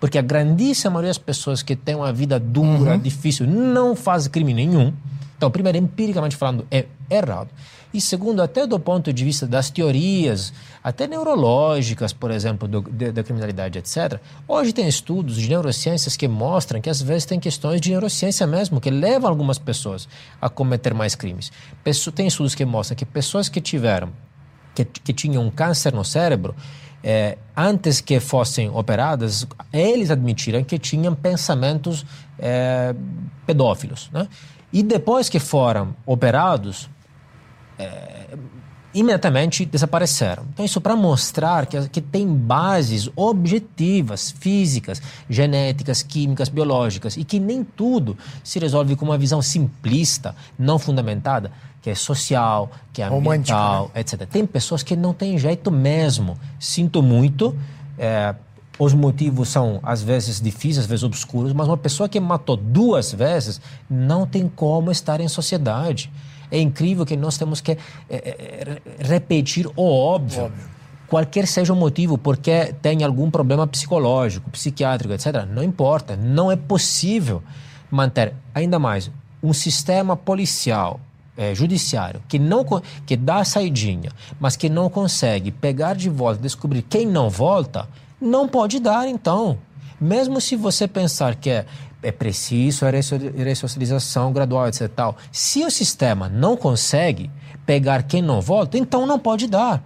Porque a grandíssima maioria das pessoas que têm uma vida dura, uhum. difícil, não faz crime nenhum. Então, primeiro, empiricamente falando, é errado. E segundo, até do ponto de vista das teorias, até neurológicas, por exemplo, do, de, da criminalidade, etc. Hoje tem estudos de neurociências que mostram que às vezes tem questões de neurociência mesmo, que levam algumas pessoas a cometer mais crimes. tem estudos que mostram que pessoas que tiveram, que, que tinham um câncer no cérebro, é, antes que fossem operadas, eles admitiram que tinham pensamentos é, pedófilos. Né? E depois que foram operados, é, imediatamente desapareceram. Então, isso para mostrar que, que tem bases objetivas, físicas, genéticas, químicas, biológicas, e que nem tudo se resolve com uma visão simplista, não fundamentada que é social, que é ambiental, né? etc. Tem pessoas que não têm jeito mesmo. Sinto muito. É, os motivos são às vezes difíceis, às vezes obscuros, mas uma pessoa que matou duas vezes não tem como estar em sociedade. É incrível que nós temos que é, é, repetir o óbvio. óbvio. Qualquer seja o motivo, porque tem algum problema psicológico, psiquiátrico, etc. Não importa. Não é possível manter, ainda mais, um sistema policial é, judiciário que não que dá a saidinha, mas que não consegue pegar de volta, descobrir quem não volta, não pode dar então. Mesmo se você pensar que é é preciso a ressocialização gradual, etc. Tal. Se o sistema não consegue pegar quem não volta, então não pode dar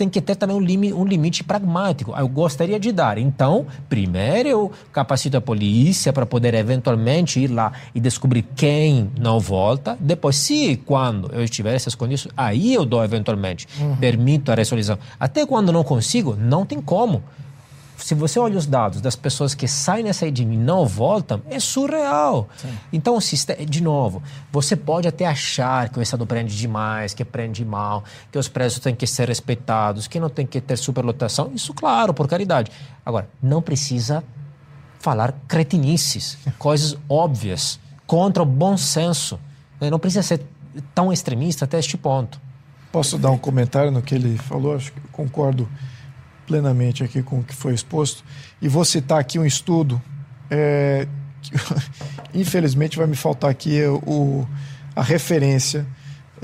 tem que ter também um, lim, um limite pragmático. Eu gostaria de dar. Então, primeiro eu capacito a polícia para poder eventualmente ir lá e descobrir quem não volta. Depois, se quando eu estiver essas condições, aí eu dou eventualmente, uhum. permito a resolução. Até quando não consigo, não tem como se você olha os dados das pessoas que saem nessa edinha e não voltam, é surreal. Sim. Então, de novo, você pode até achar que o Estado prende demais, que prende mal, que os preços têm que ser respeitados, que não tem que ter superlotação. Isso, claro, por caridade. Agora, não precisa falar cretinices, coisas óbvias, contra o bom senso. Né? Não precisa ser tão extremista até este ponto. Posso dar um comentário no que ele falou? Acho que concordo plenamente aqui com o que foi exposto. E vou citar aqui um estudo, é, que, infelizmente vai me faltar aqui o, a referência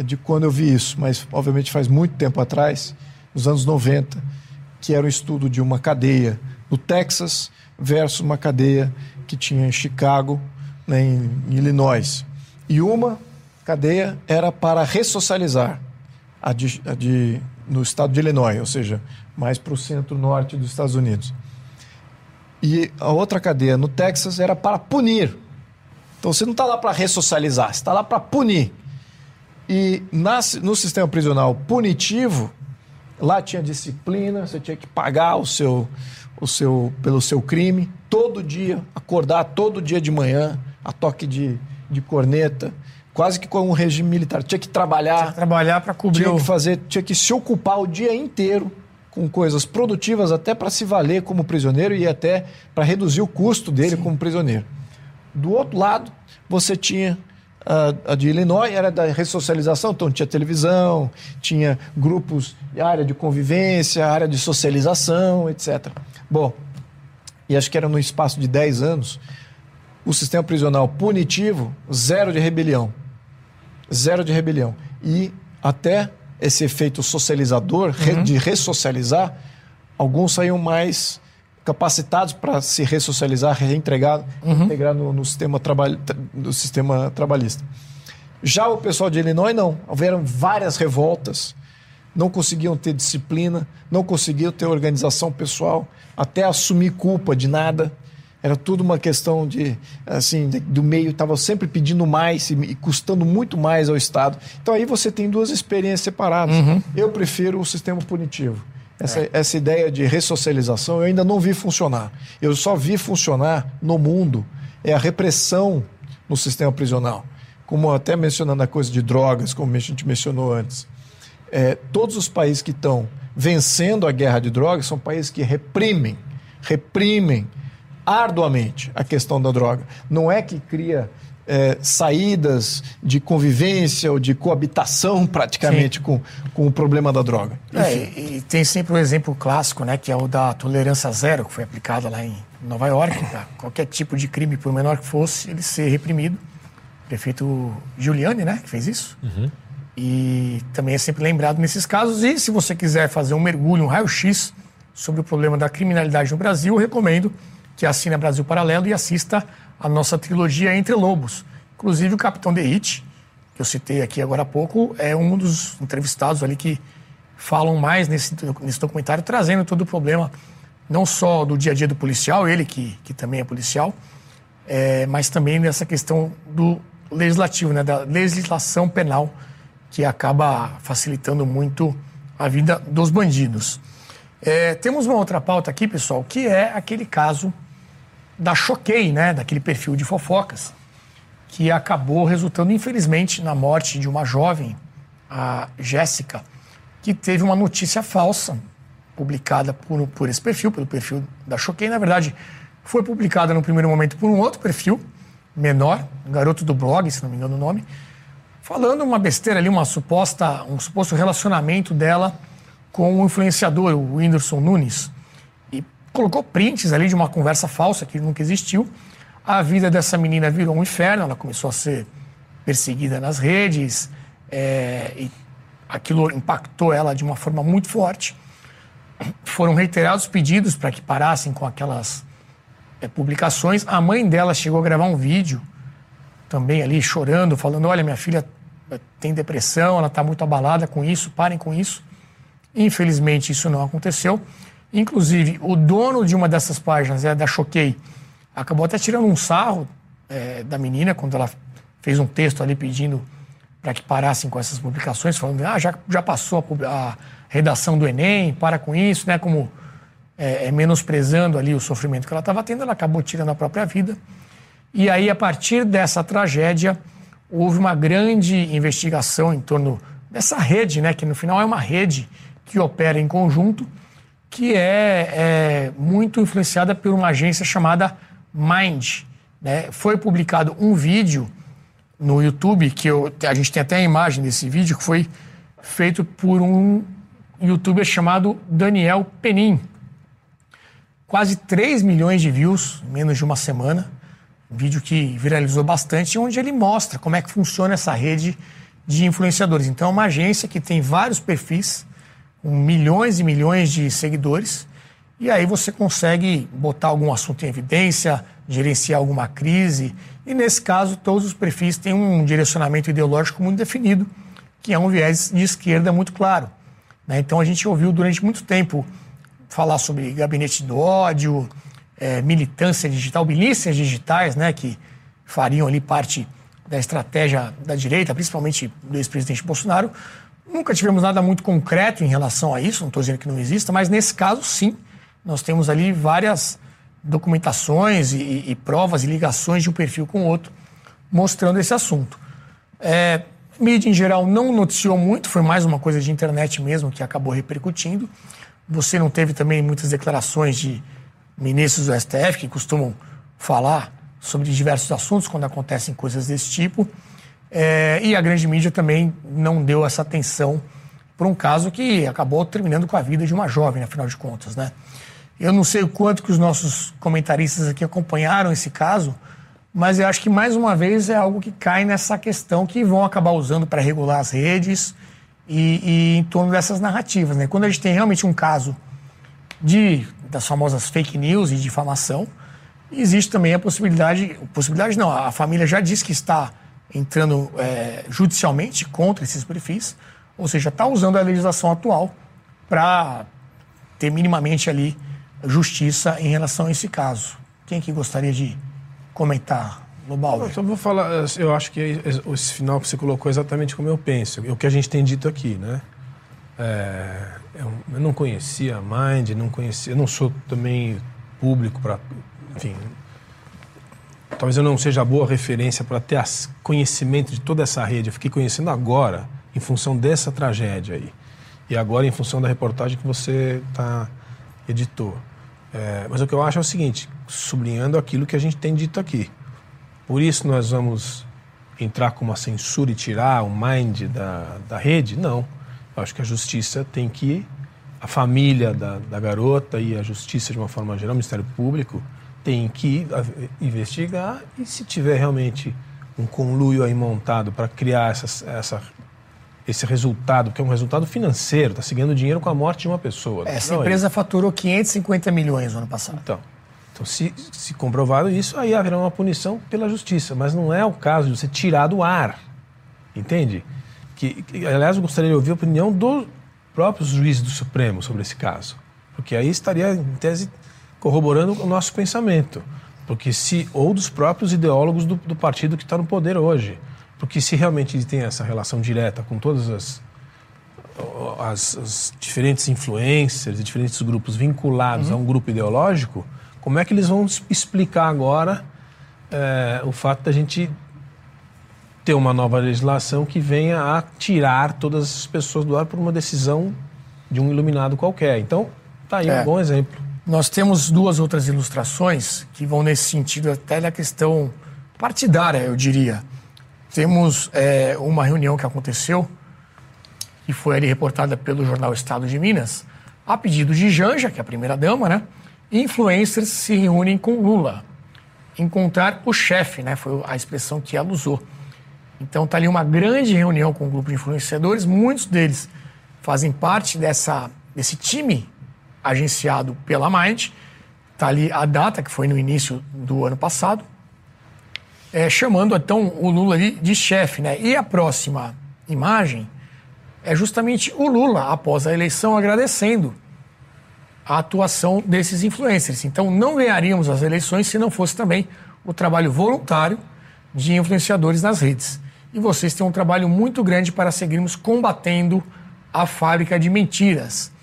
de quando eu vi isso, mas obviamente faz muito tempo atrás, nos anos 90, que era um estudo de uma cadeia no Texas versus uma cadeia que tinha em Chicago, né, em, em Illinois. E uma cadeia era para ressocializar a de, a de, no estado de Illinois, ou seja, mais para o centro-norte dos Estados Unidos. E a outra cadeia no Texas era para punir. Então você não está lá para ressocializar, você está lá para punir. E na, no sistema prisional punitivo, lá tinha disciplina, você tinha que pagar o seu, o seu, pelo seu crime, todo dia, acordar todo dia de manhã, a toque de, de corneta, quase que com um regime militar. Tinha que trabalhar. Tinha que trabalhar para cobrir. Tinha que fazer, tinha que se ocupar o dia inteiro com coisas produtivas até para se valer como prisioneiro e até para reduzir o custo dele Sim. como prisioneiro. Do outro lado, você tinha a, a, de Illinois, era da ressocialização, então tinha televisão, tinha grupos, área de convivência, área de socialização, etc. Bom, e acho que era no espaço de 10 anos, o sistema prisional punitivo, zero de rebelião. Zero de rebelião. E até esse efeito socializador, uhum. de ressocializar, alguns saíam mais capacitados para se ressocializar, reintegrar uhum. integrar no, no, sistema no sistema trabalhista. Já o pessoal de Illinois, não. Houveram várias revoltas, não conseguiam ter disciplina, não conseguiam ter organização pessoal, até assumir culpa de nada. Era tudo uma questão de, assim, de, do meio estava sempre pedindo mais e, e, custando muito mais ao Estado. Então aí você tem duas experiências separadas. Uhum. Eu prefiro o sistema punitivo. Essa, é. essa ideia de ressocialização eu ainda não vi funcionar. Eu só vi funcionar no mundo é a repressão no sistema prisional. Como até mencionando a coisa de drogas, como a gente mencionou antes. É, todos os países que estão vencendo a guerra de drogas são países que reprimem, reprimem arduamente a questão da droga. Não é que cria é, saídas de convivência ou de coabitação praticamente com, com o problema da droga. É, e, e, tem sempre um exemplo clássico, né, que é o da tolerância zero, que foi aplicada lá em Nova York, para qualquer tipo de crime, por menor que fosse, ele ser reprimido. O prefeito Giuliani, né, que fez isso. Uhum. E também é sempre lembrado nesses casos. E se você quiser fazer um mergulho, um raio-x sobre o problema da criminalidade no Brasil, eu recomendo que assina Brasil Paralelo e assista a nossa trilogia Entre Lobos. Inclusive o Capitão de Hit, que eu citei aqui agora há pouco, é um dos entrevistados ali que falam mais nesse, nesse documentário, trazendo todo o problema, não só do dia a dia do policial, ele que, que também é policial, é, mas também nessa questão do legislativo, né, da legislação penal, que acaba facilitando muito a vida dos bandidos. É, temos uma outra pauta aqui, pessoal, que é aquele caso da Choquei, né, daquele perfil de fofocas, que acabou resultando, infelizmente, na morte de uma jovem, a Jéssica, que teve uma notícia falsa publicada por, por esse perfil, pelo perfil da Choquei. Na verdade, foi publicada no primeiro momento por um outro perfil, menor, um garoto do blog, se não me engano o nome, falando uma besteira ali, uma suposta, um suposto relacionamento dela com o influenciador, o Whindersson Nunes colocou prints ali de uma conversa falsa que nunca existiu. A vida dessa menina virou um inferno, ela começou a ser perseguida nas redes, é, e aquilo impactou ela de uma forma muito forte. Foram reiterados pedidos para que parassem com aquelas é, publicações. A mãe dela chegou a gravar um vídeo também ali chorando, falando: Olha, minha filha tem depressão, ela está muito abalada com isso, parem com isso. Infelizmente, isso não aconteceu. Inclusive, o dono de uma dessas páginas, é da Choquei, acabou até tirando um sarro é, da menina quando ela fez um texto ali pedindo para que parassem com essas publicações, falando: ah, já, já passou a, a redação do Enem, para com isso, né? Como é, é, menosprezando ali o sofrimento que ela estava tendo, ela acabou tirando a própria vida. E aí, a partir dessa tragédia, houve uma grande investigação em torno dessa rede, né, que no final é uma rede que opera em conjunto, que é, é muito influenciada por uma agência chamada Mind. Né? Foi publicado um vídeo no YouTube, que eu, a gente tem até a imagem desse vídeo, que foi feito por um youtuber chamado Daniel Penin. Quase 3 milhões de views menos de uma semana. Um vídeo que viralizou bastante, onde ele mostra como é que funciona essa rede de influenciadores. Então, é uma agência que tem vários perfis, milhões e milhões de seguidores, e aí você consegue botar algum assunto em evidência, gerenciar alguma crise, e nesse caso, todos os perfis têm um direcionamento ideológico muito definido, que é um viés de esquerda muito claro. Né? Então, a gente ouviu durante muito tempo falar sobre gabinete do ódio, é, militância digital, milícias digitais, né, que fariam ali parte da estratégia da direita, principalmente do ex-presidente Bolsonaro. Nunca tivemos nada muito concreto em relação a isso, não estou dizendo que não exista, mas nesse caso, sim, nós temos ali várias documentações e, e provas e ligações de um perfil com o outro mostrando esse assunto. É, mídia em geral não noticiou muito, foi mais uma coisa de internet mesmo que acabou repercutindo. Você não teve também muitas declarações de ministros do STF que costumam falar sobre diversos assuntos quando acontecem coisas desse tipo. É, e a grande mídia também não deu essa atenção para um caso que acabou terminando com a vida de uma jovem, afinal de contas, né? Eu não sei o quanto que os nossos comentaristas aqui acompanharam esse caso, mas eu acho que mais uma vez é algo que cai nessa questão que vão acabar usando para regular as redes e, e, em torno dessas narrativas, né? Quando a gente tem realmente um caso de das famosas fake news e difamação, existe também a possibilidade, possibilidade não, a família já disse que está entrando é, judicialmente contra esses perfis, ou seja, está usando a legislação atual para ter minimamente ali justiça em relação a esse caso. Quem que gostaria de comentar? Lobauer. Eu só vou falar, eu acho que esse final que você colocou é exatamente como eu penso, o que a gente tem dito aqui, né? É, eu, não conhecia a Mind, não conhecia, eu não sou também público para, enfim, talvez eu não seja boa referência para ter as, conhecimento de toda essa rede. Eu fiquei conhecendo agora, em função dessa tragédia aí. E agora em função da reportagem que você tá, editou. É, mas o que eu acho é o seguinte, sublinhando aquilo que a gente tem dito aqui. Por isso nós vamos entrar com uma censura e tirar o Mind da, da rede? Não eu acho que a justiça tem que, a família da, da garota e a justiça de uma forma geral, o Ministério Público, tem que investigar e se tiver realmente um conluio aí montado para criar essa, essa, esse resultado, que é um resultado financeiro, está seguindo dinheiro com a morte de uma pessoa. Essa não, empresa faturou 550 milhões no ano passado. Então, então se, se comprovado isso, aí haverá uma punição pela justiça, mas não é o caso de você tirar do ar, entende? que, que, aliás, eu gostaria de ouvir a opinião dos próprios juízes do Supremo sobre esse caso, porque aí estaria, em tese, corroborando o nosso pensamento, porque se ou dos próprios ideólogos do, do partido que está no poder hoje, porque se realmente tem essa relação direta com todas as, as, as diferentes influências e diferentes grupos vinculados uhum. a um grupo ideológico, como é que eles vão explicar agora é, o fato da gente ter uma nova legislação que venha a tirar todas as pessoas do ar por uma decisão de um iluminado qualquer. Então, tá aí é. um bom exemplo. Nós temos duas outras ilustrações que vão nesse sentido, até na questão partidária, eu diria. Temos é, uma reunião que aconteceu, que foi ali reportada pelo jornal Estado de Minas, a pedido de Janja, que é a primeira-dama, né? Influencers se reúnem com Lula. Encontrar o chefe, né? Foi a expressão que ela usou. Então está ali uma grande reunião com um grupo de influenciadores, muitos deles fazem parte dessa, desse time agenciado pela Mind, Está ali a data, que foi no início do ano passado, é, chamando então o Lula ali de chefe. Né? E a próxima imagem é justamente o Lula, após a eleição, agradecendo a atuação desses influencers. Então, não ganharíamos as eleições se não fosse também o trabalho voluntário de influenciadores nas redes. E vocês têm um trabalho muito grande para seguirmos combatendo a fábrica de mentiras.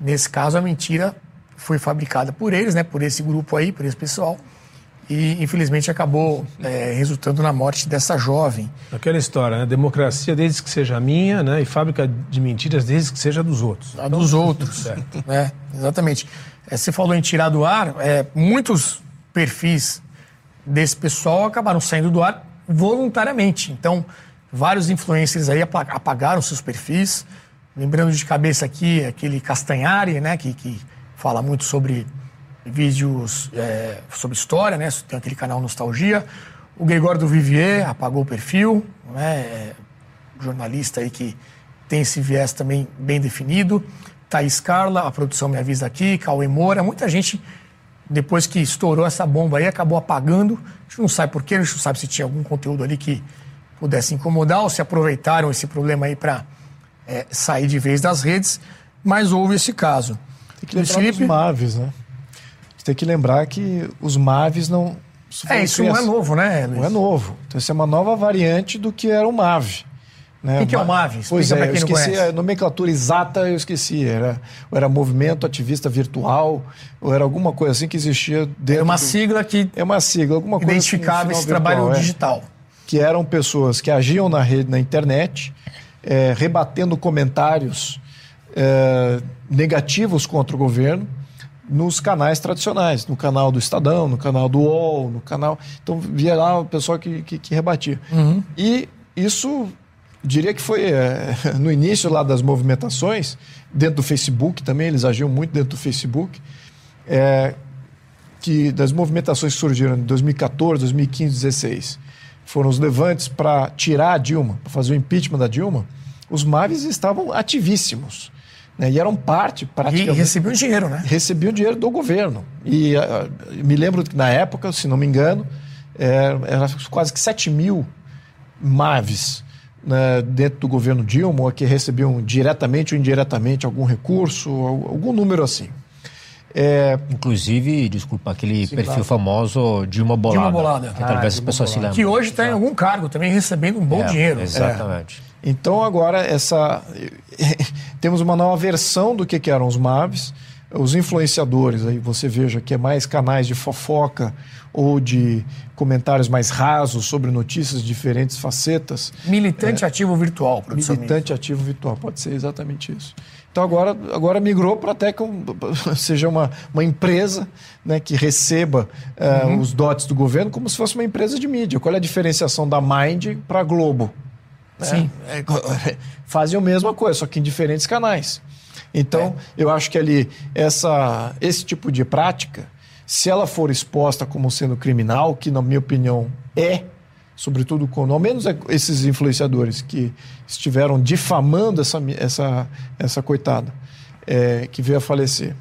Nesse caso, a mentira foi fabricada por eles, né, por esse grupo aí, por esse pessoal, e infelizmente acabou é, resultando na morte dessa jovem. Aquela história, né? Democracia desde que seja minha, né? E fábrica de mentiras desde que seja dos outros. A dos outros. Certo. É, exatamente. É, você falou em tirar do ar, é, muitos perfis desse pessoal acabaram saindo do ar voluntariamente. Então, vários influencers aí apagaram seus perfis. Lembrando de cabeça aqui aquele Castanhari, né? Que, que fala muito sobre vídeos é, sobre história, né? Tem aquele canal Nostalgia. O Gregório do Vivier apagou o perfil, né? É, jornalista aí que tem esse viés também bem definido. Thaís Carla, a produção me avisa aqui, Cauê Moura, muita gente, depois que estourou essa bomba aí, acabou apagando. A gente não sabe porquê, a gente não sabe se tinha algum conteúdo ali que pudesse incomodar ou se aproveitaram esse problema aí para é, sair de vez das redes, mas houve esse caso. Tem que lembrar Felipe... dos Maves, né? Tem que lembrar que os Maves não. É, isso não é novo, né, Luiz? Não é novo. Então, isso é uma nova variante do que era o MAVE. Né? O que, é o MAVE? Explica pois é, eu esqueci a nomenclatura exata, eu esqueci. Era, era Movimento Ativista Virtual, ou era alguma coisa assim que existia dentro. É uma do... sigla que. É uma sigla, alguma coisa. Assim identificava esse virtual, trabalho é, digital. Que eram pessoas que agiam na rede, na internet, é, rebatendo comentários é, negativos contra o governo nos canais tradicionais, no canal do Estadão, no canal do UOL, no canal. Então via lá o pessoal que, que, que rebatia. Uhum. E isso, diria que foi é, no início lá das movimentações, dentro do Facebook também, eles agiam muito dentro do Facebook, é, que das movimentações que surgiram em 2014, 2015, 2016, foram os levantes para tirar a Dilma, para fazer o impeachment da Dilma, os Maves estavam ativíssimos. Né? E eram parte, praticamente... E recebiam dinheiro, né? Recebiam dinheiro do governo. E uh, me lembro que na época, se não me engano, era, era quase que 7 mil MAVs né, dentro do governo Dilma, que recebiam diretamente ou indiretamente algum recurso, algum número assim. É... Inclusive, desculpa, aquele Sim, perfil claro. famoso Dilma Bolada. Dilma Bolada. Que ah, talvez as pessoas se lembrem. Que hoje está em algum cargo também recebendo um bom é, dinheiro. Exatamente. É. Então agora essa temos uma nova versão do que, que eram os MAVs, os influenciadores, aí você veja que é mais canais de fofoca ou de comentários mais rasos sobre notícias de diferentes facetas. Militante é, ativo virtual, professor. Militante ativo virtual, pode ser exatamente isso. Então agora, agora migrou para até que seja uma, uma empresa né, que receba uh, uhum. os dotes do governo como se fosse uma empresa de mídia. Qual é a diferenciação da Mind para a Globo? Né? Sim. É, fazem a mesma coisa, só que em diferentes canais. Então, é. eu acho que ali, essa, esse tipo de prática, se ela for exposta como sendo criminal, que na minha opinião é, sobretudo quando, ao menos é esses influenciadores que estiveram difamando essa, essa, essa coitada é, que veio a falecer,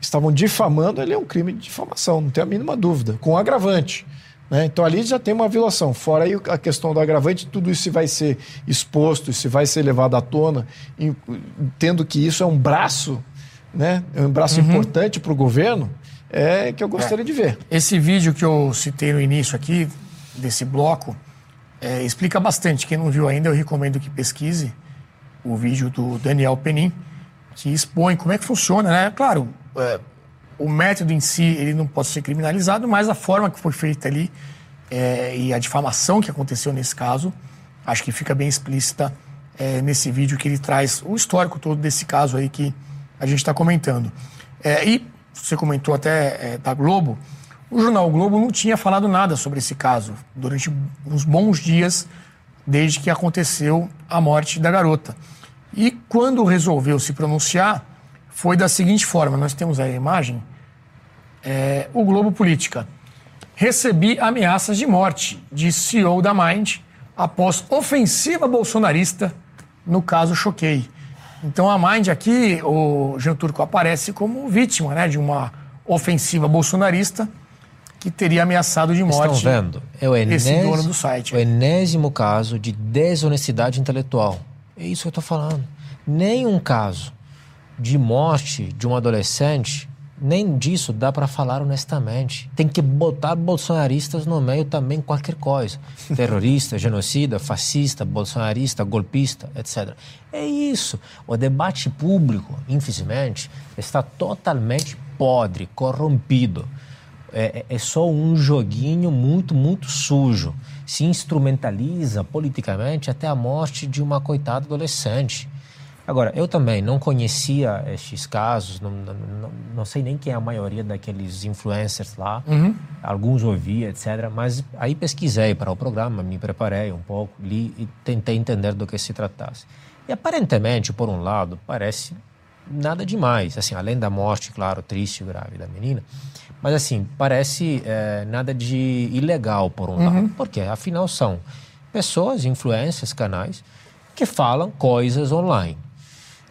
estavam difamando, ele é um crime de difamação, não tem a mínima dúvida, com agravante. Né? Então ali já tem uma violação. Fora aí a questão do agravante, tudo isso vai ser exposto, se vai ser levado à tona, tendo que isso é um braço, né? é um braço uhum. importante para o governo, é que eu gostaria é. de ver. Esse vídeo que eu citei no início aqui, desse bloco, é, explica bastante. Quem não viu ainda, eu recomendo que pesquise o vídeo do Daniel Penin, que expõe como é que funciona, né? Claro, é, o método em si ele não pode ser criminalizado, mas a forma que foi feita ali é, e a difamação que aconteceu nesse caso, acho que fica bem explícita é, nesse vídeo que ele traz o histórico todo desse caso aí que a gente está comentando. É, e você comentou até da Globo, o jornal Globo não tinha falado nada sobre esse caso durante uns bons dias desde que aconteceu a morte da garota. E quando resolveu se pronunciar, foi da seguinte forma: nós temos aí a imagem é, o Globo Política. Recebi ameaças de morte, de CEO da Mind, após ofensiva bolsonarista no caso Choquei. Então a Mind aqui, o Jean Turco aparece como vítima né, de uma ofensiva bolsonarista que teria ameaçado de morte Estão vendo? É o esse enésimo, dono do site. o enésimo caso de desonestidade intelectual. É isso que eu estou falando. Nenhum caso de morte de um adolescente, nem disso dá para falar honestamente. Tem que botar bolsonaristas no meio também, qualquer coisa. Terrorista, genocida, fascista, bolsonarista, golpista, etc. É isso. O debate público, infelizmente, está totalmente podre, corrompido. É, é só um joguinho muito, muito sujo. Se instrumentaliza politicamente até a morte de uma coitada adolescente. Agora, eu também não conhecia estes casos, não, não, não, sei nem quem é a maioria daqueles influencers lá, Uhum. alguns ouvi, etc. Mas aí pesquisei para o programa, me preparei um pouco, li e tentei entender do que se tratasse. E aparentemente, por um lado, parece nada demais, assim, além da morte, claro, triste e grave da menina, mas assim, parece eh, nada de ilegal, por um lado, porque afinal são pessoas, influências, canais, que falam coisas online.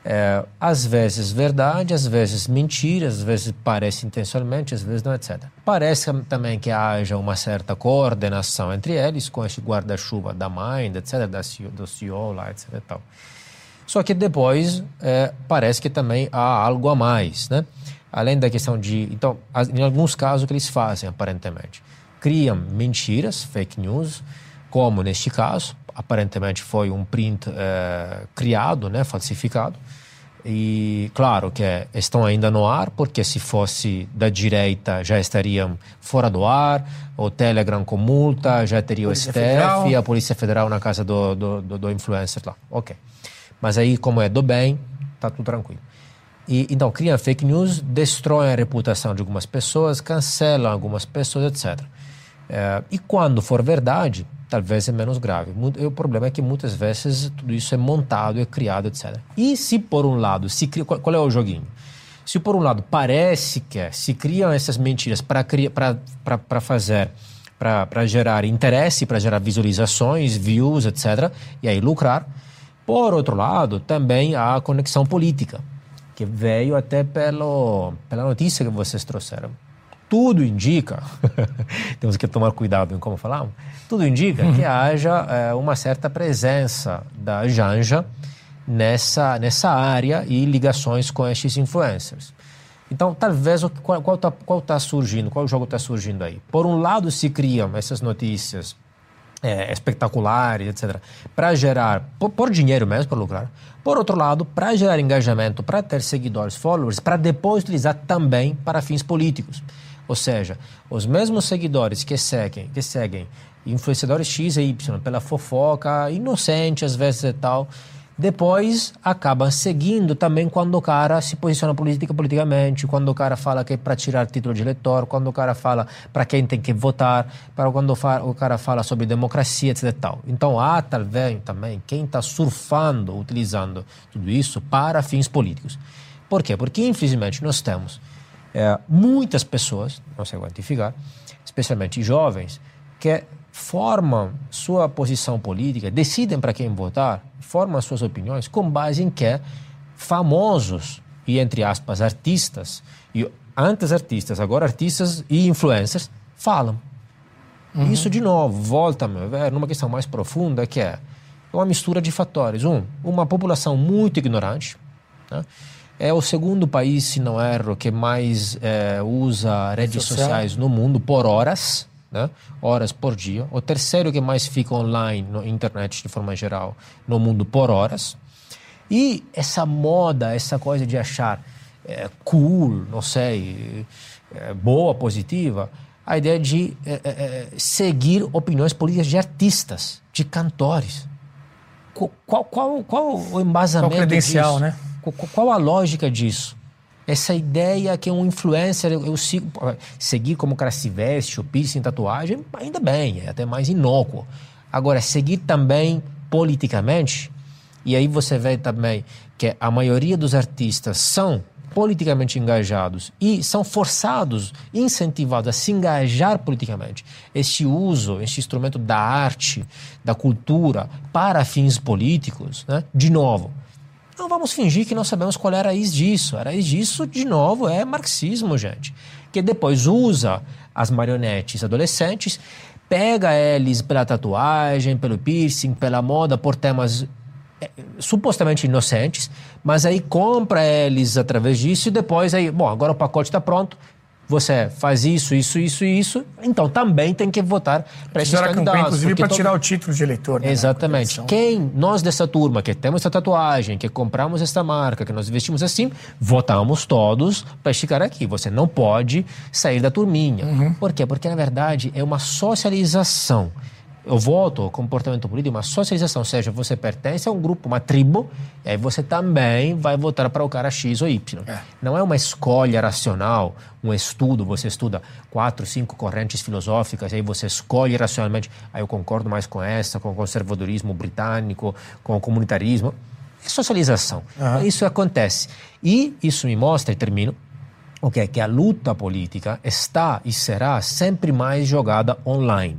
É, às vezes verdade, às vezes mentira, às vezes parece intencionalmente, às vezes não, etc. Parece também que haja uma certa coordenação entre eles com este guarda-chuva da Mind, etc., da CEO, do CEO lá, etc. tal. Só que depois é, parece que também há algo a mais, né? Além da questão de... Então, as- em alguns casos o que eles fazem, aparentemente, criam mentiras, fake news, como neste caso, aparentemente foi um print é, criado, né, falsificado, e claro que estão ainda no ar, porque se fosse da direita já estariam fora do ar, o Telegram com multa, já teria Polícia o STF, Federal. a Polícia Federal na casa do, do, do, do influencer lá. Ok. Mas aí, como é do bem, tá tudo tranquilo. E, então, criam fake news, destroem a reputação de algumas pessoas, cancelam algumas pessoas, etc. Eh, e quando for verdade, talvez é menos grave. O problema é que muitas vezes tudo isso é montado, é criado, etc. E se por um lado, se cria, qual, qual é o joguinho? Se por um lado parece que é, se criam essas mentiras para para fazer, para gerar interesse, para gerar visualizações, views, etc., e aí lucrar, por outro lado, também há a conexão política, que veio até pelo, pela notícia que vocês trouxeram. Tudo indica, temos que tomar cuidado em como falamos, tudo indica que haja eh, uma certa presença da Janja nessa, nessa área e ligações com estes influencers. Então, talvez, qual está qual tá, qual tá surgindo, qual jogo está surgindo aí? Por um lado, se criam essas notícias é, espetaculares, etc., para gerar, por, por dinheiro mesmo, para lucrar. Por outro lado, para gerar engajamento, para ter seguidores, followers, para depois utilizar também para fins políticos. Ou seja, os mesmos seguidores que seguem, que seguem influenciadores X e Y pela fofoca, inocente às vezes e tal, depois acabam seguindo também quando o cara se posiciona politica, politicamente, quando o cara fala que é para tirar título de eleitor, quando o cara fala para quem tem que votar, para quando o cara fala sobre democracia, etc. Tal. Então há talvez também quem está surfando, utilizando tudo isso para fins políticos. Por quê? Porque infelizmente nós temos eh, muitas pessoas, não sei quantificar, especialmente jovens, que formam sua posição política, decidem para quem votar, formam suas opiniões com base em que famosos e, entre aspas, artistas, e antes artistas, agora artistas e influencers, falam. Isso, de novo, volta, a meu ver, numa questão mais profunda, que é uma mistura de fatores. Um, uma população muito ignorante. né? É o segundo país, se não erro, que mais eh, usa redes social. sociais no mundo por horas, né? horas por dia. O terceiro que mais fica online, na internet de forma geral, no mundo por horas. E essa moda, essa coisa de achar eh, cool, não sei, eh, boa, positiva, a ideia de eh, seguir opiniões políticas de artistas, de cantores. Qu- Qual, qual, qual o embasamento Qual credencial, disso? né? Qu- qu- Qual a lógica disso? Essa ideia que um influencer, eu, eu sigo, seguir como o cara se veste, o piercing, tatuagem, ainda bem, é até mais inócuo. Agora, seguir também politicamente, e aí você vê também que a maioria dos artistas são politicamente engajados e são forçados, incentivados a se engajar politicamente. Este uso, este instrumento da arte, da cultura para fins políticos, né? de novo, Não vamos fingir que não sabemos qual é a raiz disso. A raiz disso, de novo, é marxismo, gente. Que depois usa as marionetes adolescentes, pega eles pela tatuagem, pelo piercing, pela moda, por temas é, supostamente inocentes, mas aí compra eles através disso e depois aí, bom, agora o pacote está pronto, você faz isso, isso, isso e isso, então também tem que votar para esses a campanha, candidatos. inclusive, para todo- tirar o título de eleitor. né, Exatamente. Quem, nós dessa turma, que temos essa tatuagem, que compramos esta marca, que nós vestimos assim, votamos todos para esticar aqui. Você não pode sair da turminha. Uhum. Por quê? Porque, na verdade, é uma socialização. O voto, o comportamento político, é uma socialização, ou seja, você pertence a um grupo, uma tribo, e aí você também vai votar para o cara X ou Y. Não é uma escolha racional, um estudo, você estuda quatro, cinco correntes filosóficas, aí você escolhe racionalmente, aí eu concordo mais com essa, com o conservadorismo britânico, com o comunitarismo. É socialização. Isso acontece. E isso me mostra, e termino, o que é que a luta política está e será sempre mais jogada online.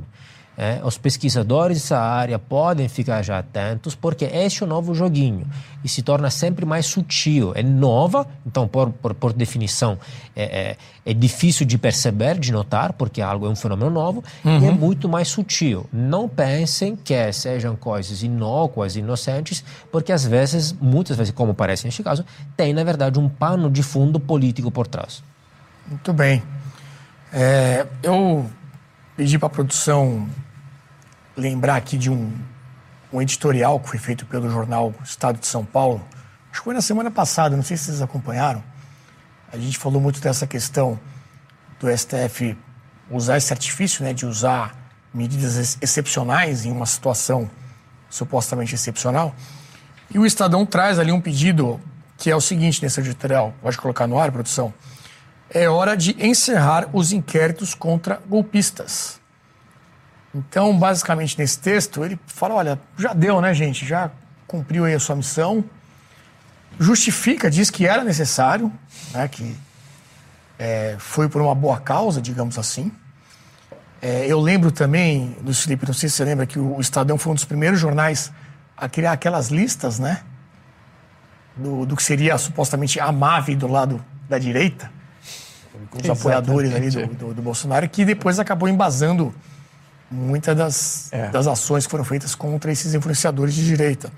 É, os pesquisadores dessa área podem ficar já atentos, porque este é o novo joguinho e se torna sempre mais sutil. É nova, então, por, por, por definição, é, é, é difícil de perceber, de notar, porque algo é um fenômeno novo e é Uhum. muito mais sutil. Não pensem que sejam coisas inócuas, inocentes, porque às vezes, muitas vezes, como parece neste caso, tem, na verdade, um pano de fundo político por trás. Muito bem. É, eu pedi para a produção lembrar aqui de um, um editorial que foi feito pelo jornal Estado de São Paulo. Acho que foi na semana passada, não sei se vocês acompanharam. A gente falou muito dessa questão do STF usar esse artifício, né, de usar medidas ex- excepcionais em uma situação supostamente excepcional. E o Estadão traz ali um pedido que é o seguinte nesse editorial. Pode colocar no ar, produção? É hora de encerrar os inquéritos contra golpistas. Então, basicamente, nesse texto, ele fala: olha, já deu, né, gente? Já cumpriu aí a sua missão. Justifica, diz que era necessário, né, que é, foi por uma boa causa, digamos assim. É, eu lembro também, Luiz Felipe, não sei se você lembra, que o Estadão foi um dos primeiros jornais a criar aquelas listas, né? Do, do que seria supostamente a MAVE do lado da direita com os apoiadores ali do, do, do Bolsonaro, que depois acabou embasando muitas das, das ações que foram feitas contra esses influenciadores de direita.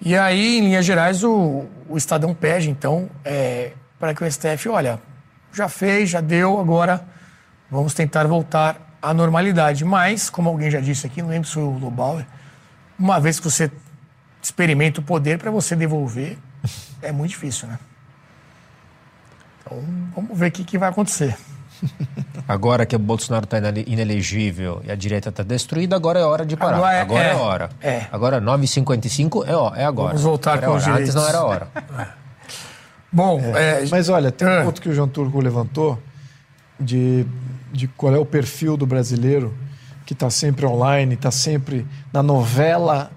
E aí, em linhas gerais, o, o Estadão pede, então, é, para que o STF, olha, já fez, já deu, agora vamos tentar voltar à normalidade. Mas, como alguém já disse aqui, não lembro se foi o Lobauer, uma vez que você experimenta o poder, para você devolver, é muito difícil, né? Vamos ver o que, que vai acontecer. Agora que o Bolsonaro está inelegível e a direita está destruída, agora é hora de parar. Agora Agora é- é, é, hora. é. Agora 9h55 é, ó- é agora. Vamos voltar Agora com é os hora. Antes não direitos. era hora. Bom, é, Mas olha, tem um Ah. ponto que o João Turco levantou de, de qual é o perfil do brasileiro que está sempre online, está sempre na novela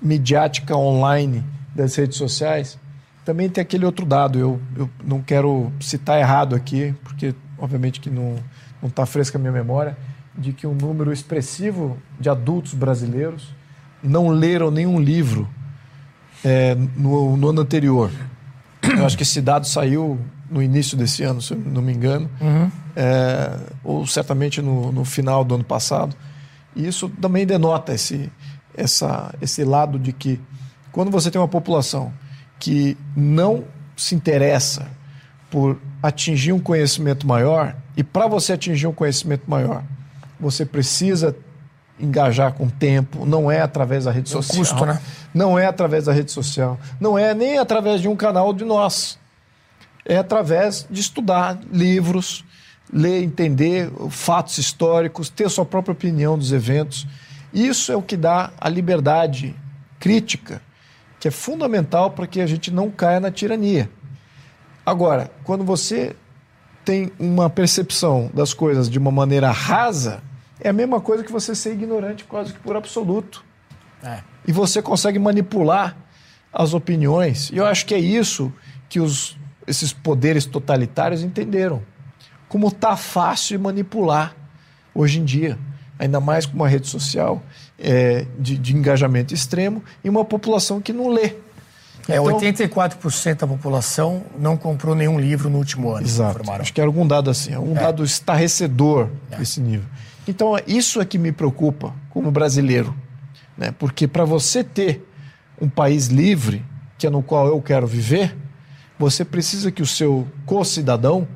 midiática online das redes sociais. Também tem aquele outro dado, eu, eu não quero citar errado aqui, porque obviamente que não está fresca a minha memória, de que um número expressivo de adultos brasileiros não leram nenhum livro é, no, no ano anterior. Eu acho que esse dado saiu no início desse ano, se eu não me engano, é, ou certamente no, no final do ano passado. E isso também denota esse, essa, esse lado de que quando você tem uma população que não se interessa por atingir um conhecimento maior, e para você atingir um conhecimento maior, você precisa engajar com tempo, não é através da rede É social. custo, né? Não é através da rede social. Não é nem através de um canal de nós. É através de estudar livros, ler, entender fatos históricos, ter sua própria opinião dos eventos. Isso é o que dá a liberdade crítica, que é fundamental para que a gente não caia na tirania. Agora, quando você tem uma percepção das coisas de uma maneira rasa, é a mesma coisa que você ser ignorante quase que por absoluto. E você consegue manipular as opiniões. E eu acho que é isso que os, esses poderes totalitários entenderam. Como tá fácil de manipular hoje em dia. Ainda mais com uma rede social é, de, de engajamento extremo e uma população que não lê. É, Então- 84% da população não comprou nenhum livro no último ano. Exato. Acho que era algum dado assim, algum dado estarrecedor É. desse nível. Então, isso é que me preocupa como brasileiro. Né? Porque para você ter um país livre, que é no qual eu quero viver, você precisa que o seu co-cidadão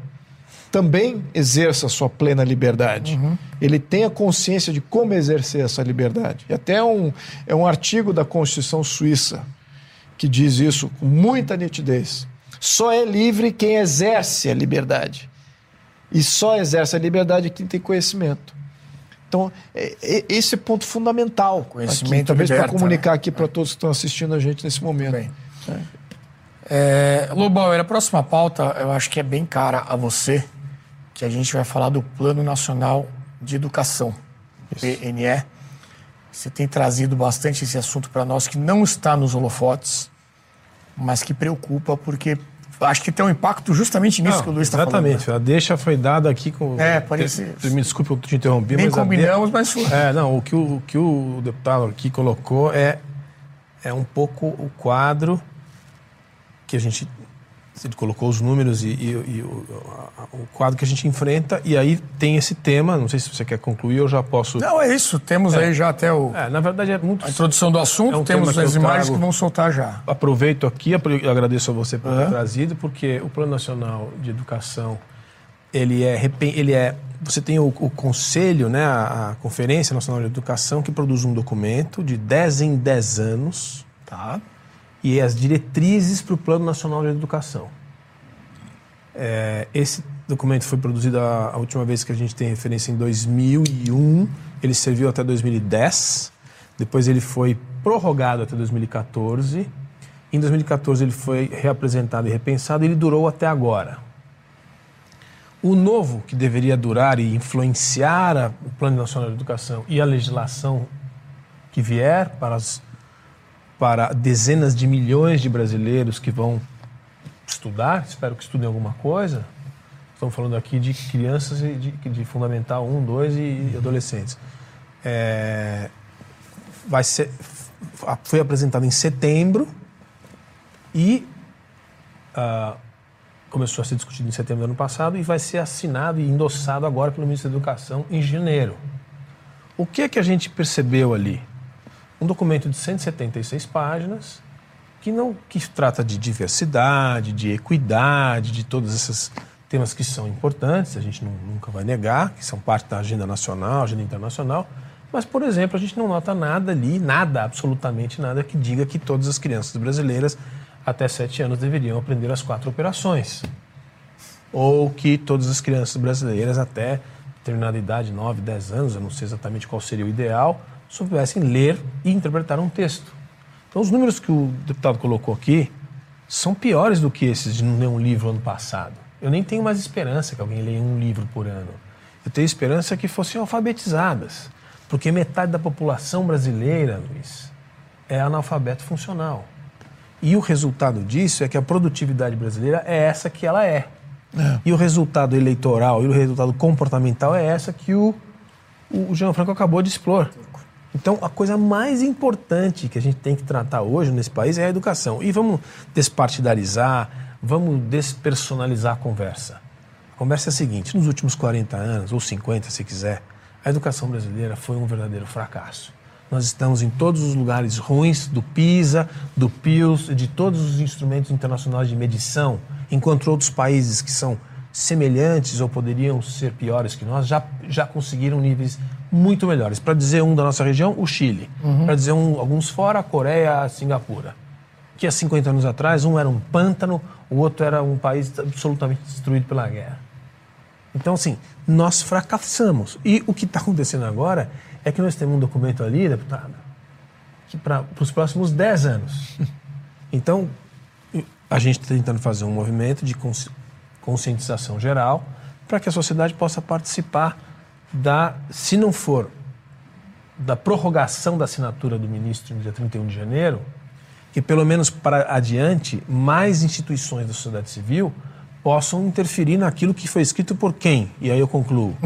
também exerça a sua plena liberdade. Ele tenha consciência de como exercer essa liberdade. E até um, é um artigo da Constituição Suíça que diz isso com muita nitidez. Só é livre quem exerce a liberdade. E só exerce a liberdade quem tem conhecimento. Então, é- é- esse é ponto fundamental. Conhecimento aqui, talvez para comunicar né? aqui para todos que estão assistindo a gente nesse momento. Bem. É, Lobauer, a próxima pauta eu acho que é bem cara a você, que a gente vai falar do Plano Nacional de Educação, PNE. Você tem trazido bastante esse assunto para nós, que não está nos holofotes, mas que preocupa, porque acho que tem um impacto justamente nisso Não, que o Luiz está falando. Exatamente. A deixa foi dada aqui com. É, parece- Te- Me desculpe, eu te interrompi, Nem mas. a combinamos, mas foi. É, não, o que o, o que o deputado aqui colocou é, é um pouco o quadro que a gente. Ele colocou os números e, e- e o, a- o quadro que a gente enfrenta, e aí tem esse tema. Não sei se você quer concluir, eu já posso. Não, é isso. Temos aí já até o, É, na verdade é muito a introdução do assunto, É um temos que as imagens que vão soltar já. aproveito aqui, agradeço a você por ter Aham. trazido, porque o Plano Nacional de Educação, ele é, ele é você tem o, o conselho, né, a, a Conferência Nacional de Educação, que produz um documento de 10 em 10 anos, Tá? E as diretrizes para o Plano Nacional de Educação. É, esse documento foi produzido a, a última vez que a gente tem referência em 2001, ele serviu até 2010, depois ele foi prorrogado até 2014, em 2014 ele foi reapresentado e repensado e ele durou até agora. O novo, que deveria durar e influenciar a- o Plano Nacional de Educação e a legislação que vier para as para dezenas de milhões de brasileiros que vão estudar, espero que estudem alguma coisa. Estamos falando aqui de crianças e de, de fundamental 1, 2 e adolescentes. É, vai ser, foi apresentado em setembro e ah, começou a ser discutido em setembro do ano passado e vai ser assinado e endossado agora pelo ministro da Educação em janeiro. O que é que a gente percebeu ali? Um documento de 176 páginas que não que trata de diversidade, de equidade, de todos esses temas que são importantes, a gente não- nunca vai negar, que são parte da agenda nacional, agenda internacional, mas, por exemplo, a gente não nota nada ali, nada, absolutamente nada, que diga que todas as crianças brasileiras até 7 anos deveriam aprender as quatro operações. Ou que todas as crianças brasileiras até determinada idade, 9, 10 anos, eu não sei exatamente qual seria o ideal, soubessem ler e interpretar um texto. Então, os números que o deputado colocou aqui são piores do que esses de não ler um livro ano passado. Eu nem tenho mais esperança que alguém leia um livro por ano. Eu tenho esperança que fossem alfabetizadas, porque metade da população brasileira, Luiz, é analfabeto funcional. E o resultado disso é que a produtividade brasileira é essa que ela é. E o resultado eleitoral e o resultado comportamental é essa que o, o Jean Franco acabou de expor. Então, a coisa mais importante que a gente tem que tratar hoje nesse país é a educação. E vamos despartidarizar, vamos despersonalizar a conversa. A conversa é a seguinte: nos últimos 40 anos, ou 50 se quiser, a educação brasileira foi um verdadeiro fracasso. Nós estamos em todos os lugares ruins do PISA, do PIUS, de todos os instrumentos internacionais de medição, enquanto outros países que são semelhantes ou poderiam ser piores que nós já, já conseguiram níveis muito melhores. Para dizer um da nossa região, o Chile. Para dizer um, alguns fora, a Coreia, a Singapura. Que há 50 anos atrás, um era um pântano, o outro era um país absolutamente destruído pela guerra. Então, assim, nós fracassamos. E o que está acontecendo agora é que nós temos um documento ali, deputado, que para os próximos 10 anos. Então, a gente está tentando fazer um movimento de consci- conscientização geral para que a sociedade possa participar da, se não for da prorrogação da assinatura do ministro no dia 31 de janeiro, que pelo menos para adiante mais instituições da sociedade civil possam interferir naquilo que foi escrito por quem? E aí eu concluo.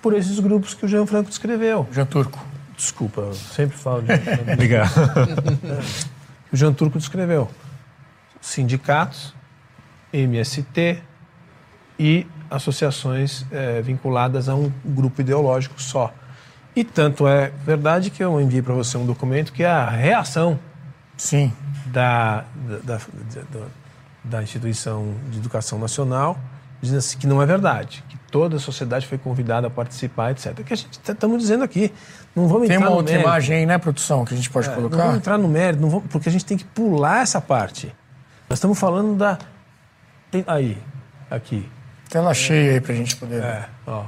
Por esses grupos que o Jean Franco descreveu. Jean Turco. Desculpa, eu sempre falo de Jean Franco. Obrigado. o Jean Turco descreveu. sindicatos, MST e associações eh, vinculadas a um grupo ideológico só. E tanto é verdade que eu enviei para você um documento que é a reação Sim. da, da, da, da, instituição de educação nacional, dizendo assim, que não é verdade, que toda a sociedade foi convidada a participar, etc. Que a gente estamos dizendo aqui. Não vamos Tem entrar uma no outra mérito. imagem aí, né, produção, que a gente pode É, Não colocar? vamos entrar no mérito, não vamos- porque a gente tem que pular essa parte. Nós estamos falando da. tem- aí, aqui. Tela cheia aí pra gente poder ver. É, ó.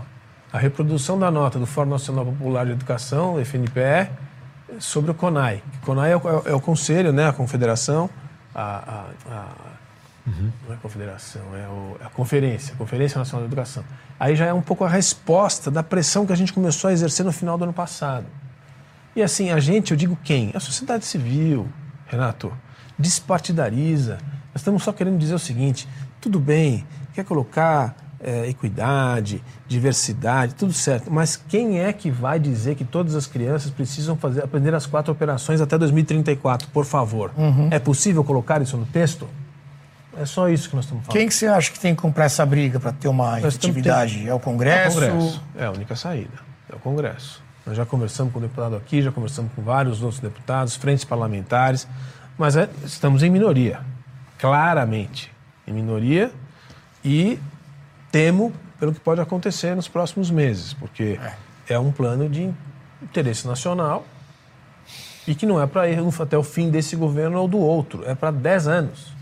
A reprodução da nota do Fórum Nacional Popular de Educação, FNPE, sobre o CONAI. O CONAI é o, é o conselho, né, a confederação, a, a- a- não é a confederação, é, o- é a conferência, a Conferência Nacional de Educação. Aí já é um pouco a resposta da pressão que a gente começou a exercer no final do ano passado. E assim, a gente, eu digo quem? A sociedade civil, Renato, despartidariza. Nós estamos só querendo dizer o seguinte: tudo bem, quer colocar eh, equidade, diversidade, tudo certo, mas quem é que vai dizer que todas as crianças precisam fazer, aprender as quatro operações até 2034, por favor? É possível colocar isso no texto? É só isso que nós estamos falando. Quem que você acha que tem que comprar essa briga para ter uma Nós efetividade? É o Congresso? É o Congresso. É a única saída. É o Congresso. Nós já conversamos com o deputado aqui, já conversamos com vários outros deputados, frentes parlamentares, mas é- estamos em minoria. Claramente. Em minoria e temo pelo que pode acontecer nos próximos meses, porque é, um plano de interesse nacional e que não é para ir até o fim desse governo ou do outro, é para 10 anos.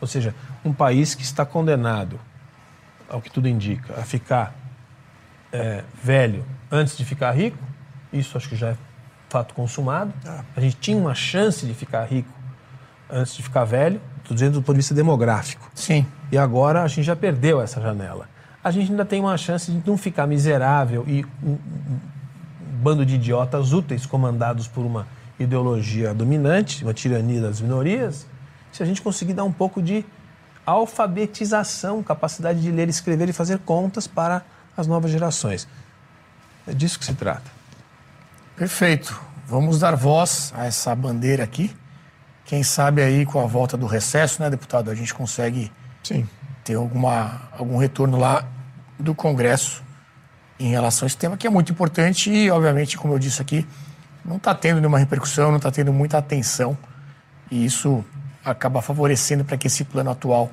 Ou seja, um país que está condenado, ao que tudo indica, a ficar é, velho antes de ficar rico, isso acho que já é fato consumado. A gente tinha uma chance de ficar rico antes de ficar velho, estou dizendo do ponto de vista demográfico. Sim. E agora a gente já perdeu essa janela. A gente ainda tem uma chance de não ficar miserável e um, um- bando de idiotas úteis comandados por uma ideologia dominante, uma tirania das minorias, se a gente conseguir dar um pouco de alfabetização, capacidade de ler, escrever e fazer contas para as novas gerações. É disso que se trata. Perfeito. Vamos dar voz a essa bandeira aqui. Quem sabe aí com a volta do recesso, né, deputado, a gente consegue Sim. ter alguma, algum retorno lá do Congresso em relação a esse tema, que é muito importante e, obviamente, como eu disse aqui, não está tendo nenhuma repercussão, não está tendo muita atenção e isso acaba favorecendo para que esse plano atual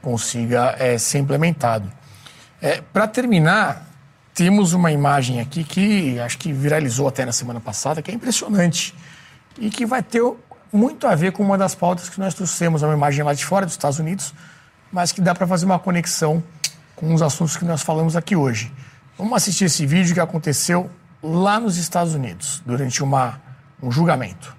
consiga eh, ser implementado. para terminar, temos uma imagem aqui que acho que viralizou até na semana passada, que é impressionante e que vai ter muito a ver com uma das pautas que nós trouxemos, é uma imagem lá de fora dos Estados Unidos, mas que dá para fazer uma conexão com os assuntos que nós falamos aqui hoje. Vamos assistir esse vídeo que aconteceu lá nos Estados Unidos, durante uma, um julgamento.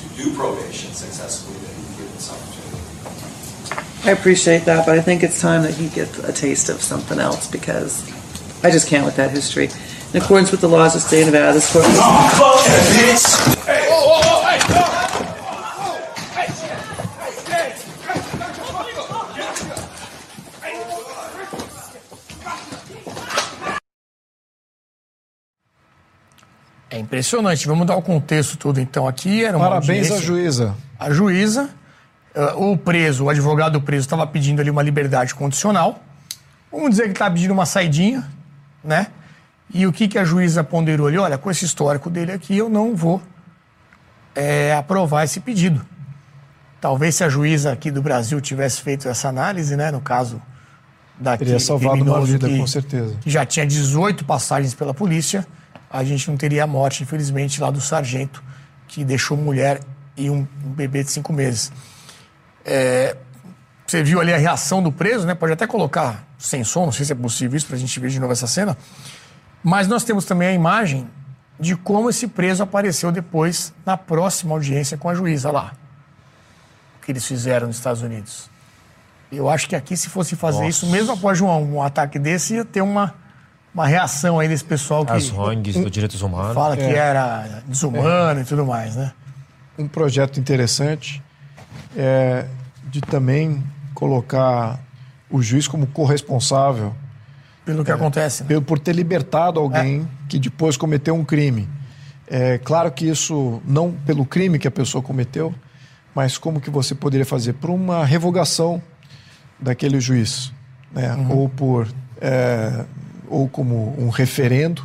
to do probation successfully that he given opportunity. I appreciate that, but I think it's time that he gets a taste of something else because I just can't with that history. In accordance with the laws of the state of Nevada, this court. É impressionante. Vamos dar o contexto todo então aqui. Era uma Parabéns à juíza. A juíza, eh, o preso, o advogado preso estava pedindo ali uma liberdade condicional. Vamos dizer que estava pedindo uma saidinha, né? E o que, que a juíza ponderou ali? Olha, com esse histórico dele aqui, eu não vou eh, aprovar esse pedido. Talvez se a juíza aqui do Brasil tivesse feito essa análise, né? No caso daquele Teria salvado uma vida, que- com certeza. que já tinha 18 passagens pela polícia, a gente não teria a morte, infelizmente, lá do sargento, que deixou mulher e um um bebê de cinco meses. É, você viu ali a reação do preso, né? Pode até colocar sem som, não sei se é possível isso, para a gente ver de novo essa cena. Mas nós temos também a imagem de como esse preso apareceu depois na próxima audiência com a juíza lá. O que eles fizeram nos Estados Unidos. Eu acho que aqui, se fosse fazer isso, mesmo após um, um ataque desse, ia ter uma, uma reação aí desse pessoal que As ONGs dos direitos humanos. fala que É. era desumano e tudo mais, né? um projeto interessante é de também colocar o juiz como corresponsável Pelo que acontece. Né? por ter libertado alguém que depois cometeu um crime. É claro que isso não pelo crime que a pessoa cometeu, mas como que você poderia fazer por uma revogação daquele juiz, né? Ou por é, ou como um referendo,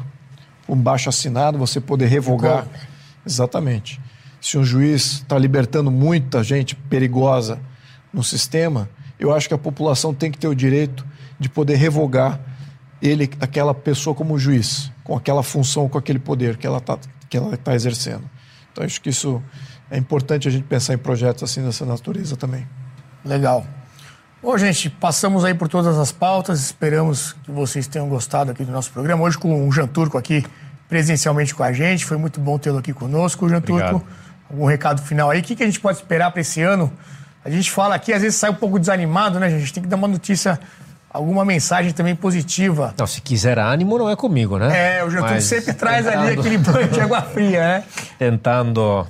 um baixo assinado, você poder revogar. Exatamente. Se um juiz está libertando muita gente perigosa no sistema, eu acho que a população tem que ter o direito de poder revogar ele, aquela pessoa como juiz, com aquela função, com aquele poder que ela está que ela tá exercendo. Então acho que isso é importante a gente pensar em projetos assim dessa natureza também. Legal. Bom, gente, passamos aí por todas as pautas. Esperamos que vocês tenham gostado aqui do nosso programa. Hoje com o Jean Turco aqui presencialmente com a gente. Foi muito bom tê-lo aqui conosco. Jean Obrigado. Turco, algum recado final aí? O que, que a gente pode esperar para esse ano? A gente fala aqui, às vezes sai um pouco desanimado, né, gente? A gente tem que dar uma notícia, alguma mensagem também positiva. Não, se quiser ânimo, não é comigo, né? É, o Turco Mas sempre traz ali tentando- aquele banho de água fria, né? Tentando.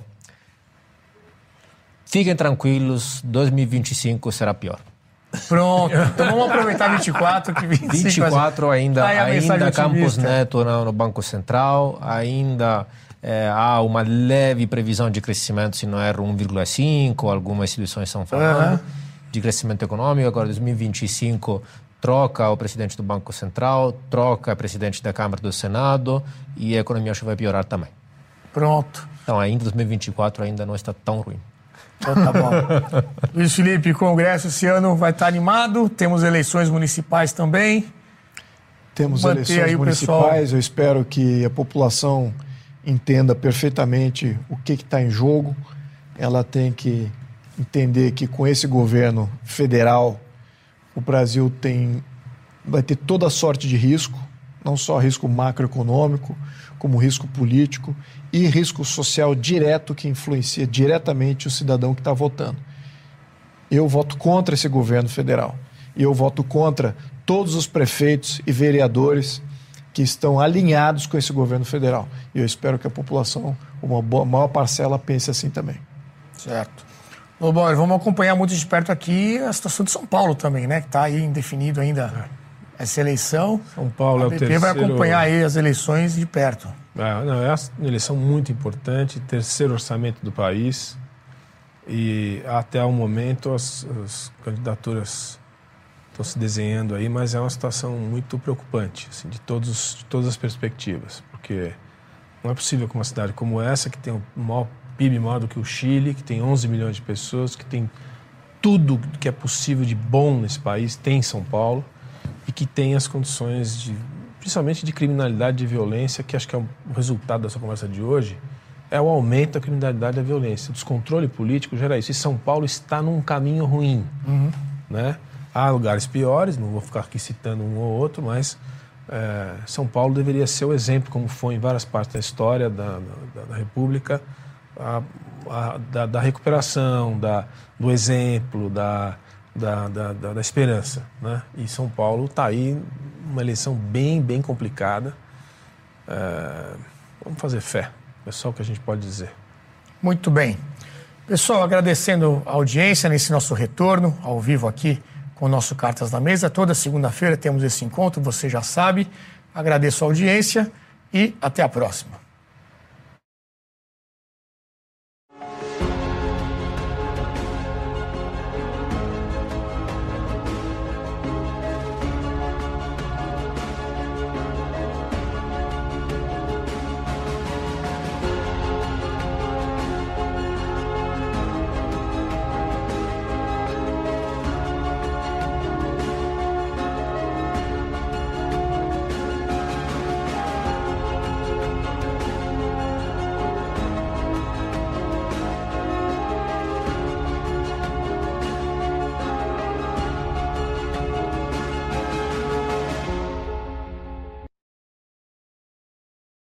Fiquem tranquilos, 2025 será pior. Pronto. Então vamos aproveitar 24, que 25 vai ser- 24 ainda, Tá ainda Campos. Neto no Banco Central, ainda eh, há uma leve previsão de crescimento, se não erro, 1,5, algumas instituições estão falando, Aham. de crescimento econômico. Agora, 2025, troca o presidente do Banco Central, troca o presidente da Câmara do Senado e a economia acho que vai piorar também. Pronto. Então, ainda 2024 ainda não está tão ruim. Então tá bom. Luiz Felipe, o Congresso esse ano vai estar animado. Temos eleições municipais também. Temos Manter eleições aí o pessoal- municipais, eu espero que a população entenda perfeitamente o que está em jogo. Ela tem que entender que com esse governo federal, o Brasil tem, vai ter toda sorte de risco, não só risco macroeconômico, como risco político e risco social direto que influencia diretamente o cidadão que está votando. Eu voto contra esse governo federal. E eu voto contra todos os prefeitos e vereadores que estão alinhados com esse governo federal. E eu espero que a população, uma boa, maior parcela, pense assim também. Certo. Ô, Boris, vamos acompanhar muito de perto aqui a situação de São Paulo também, né? Que está aí indefinido ainda essa eleição. São Paulo é a o BP vai terceiro- acompanhar aí as eleições de perto. É, não, é uma eleição muito importante, terceiro orçamento do país. E até o momento as, as candidaturas estão se desenhando aí, mas é uma situação muito preocupante, assim, de, todos, os- de todas as perspectivas. Porque não é possível que uma cidade como essa, que tem o maior PIB maior do que o Chile, que tem 11 milhões de pessoas, que tem tudo que é possível de bom nesse país, tem em São Paulo, e que tem as condições de, principalmente de criminalidade e violência, que acho que é o resultado dessa conversa de hoje, é o aumento da criminalidade e da violência. O descontrole político gera isso. E São Paulo está num caminho ruim. Né? Há lugares piores, não vou ficar aqui citando um ou outro, mas é, São Paulo deveria ser o exemplo, como foi em várias partes da história da, da, da República, a- a- da, da recuperação, da, do exemplo, da, da, da, da- esperança. Né? E São Paulo está aí uma eleição bem, bem complicada. É, vamos fazer fé, é só o que a gente pode dizer. Muito bem. Pessoal, agradecendo a audiência nesse nosso retorno ao vivo aqui com o nosso Cartas na Mesa. Toda segunda-feira temos esse encontro, você já sabe. Agradeço a audiência e até a próxima.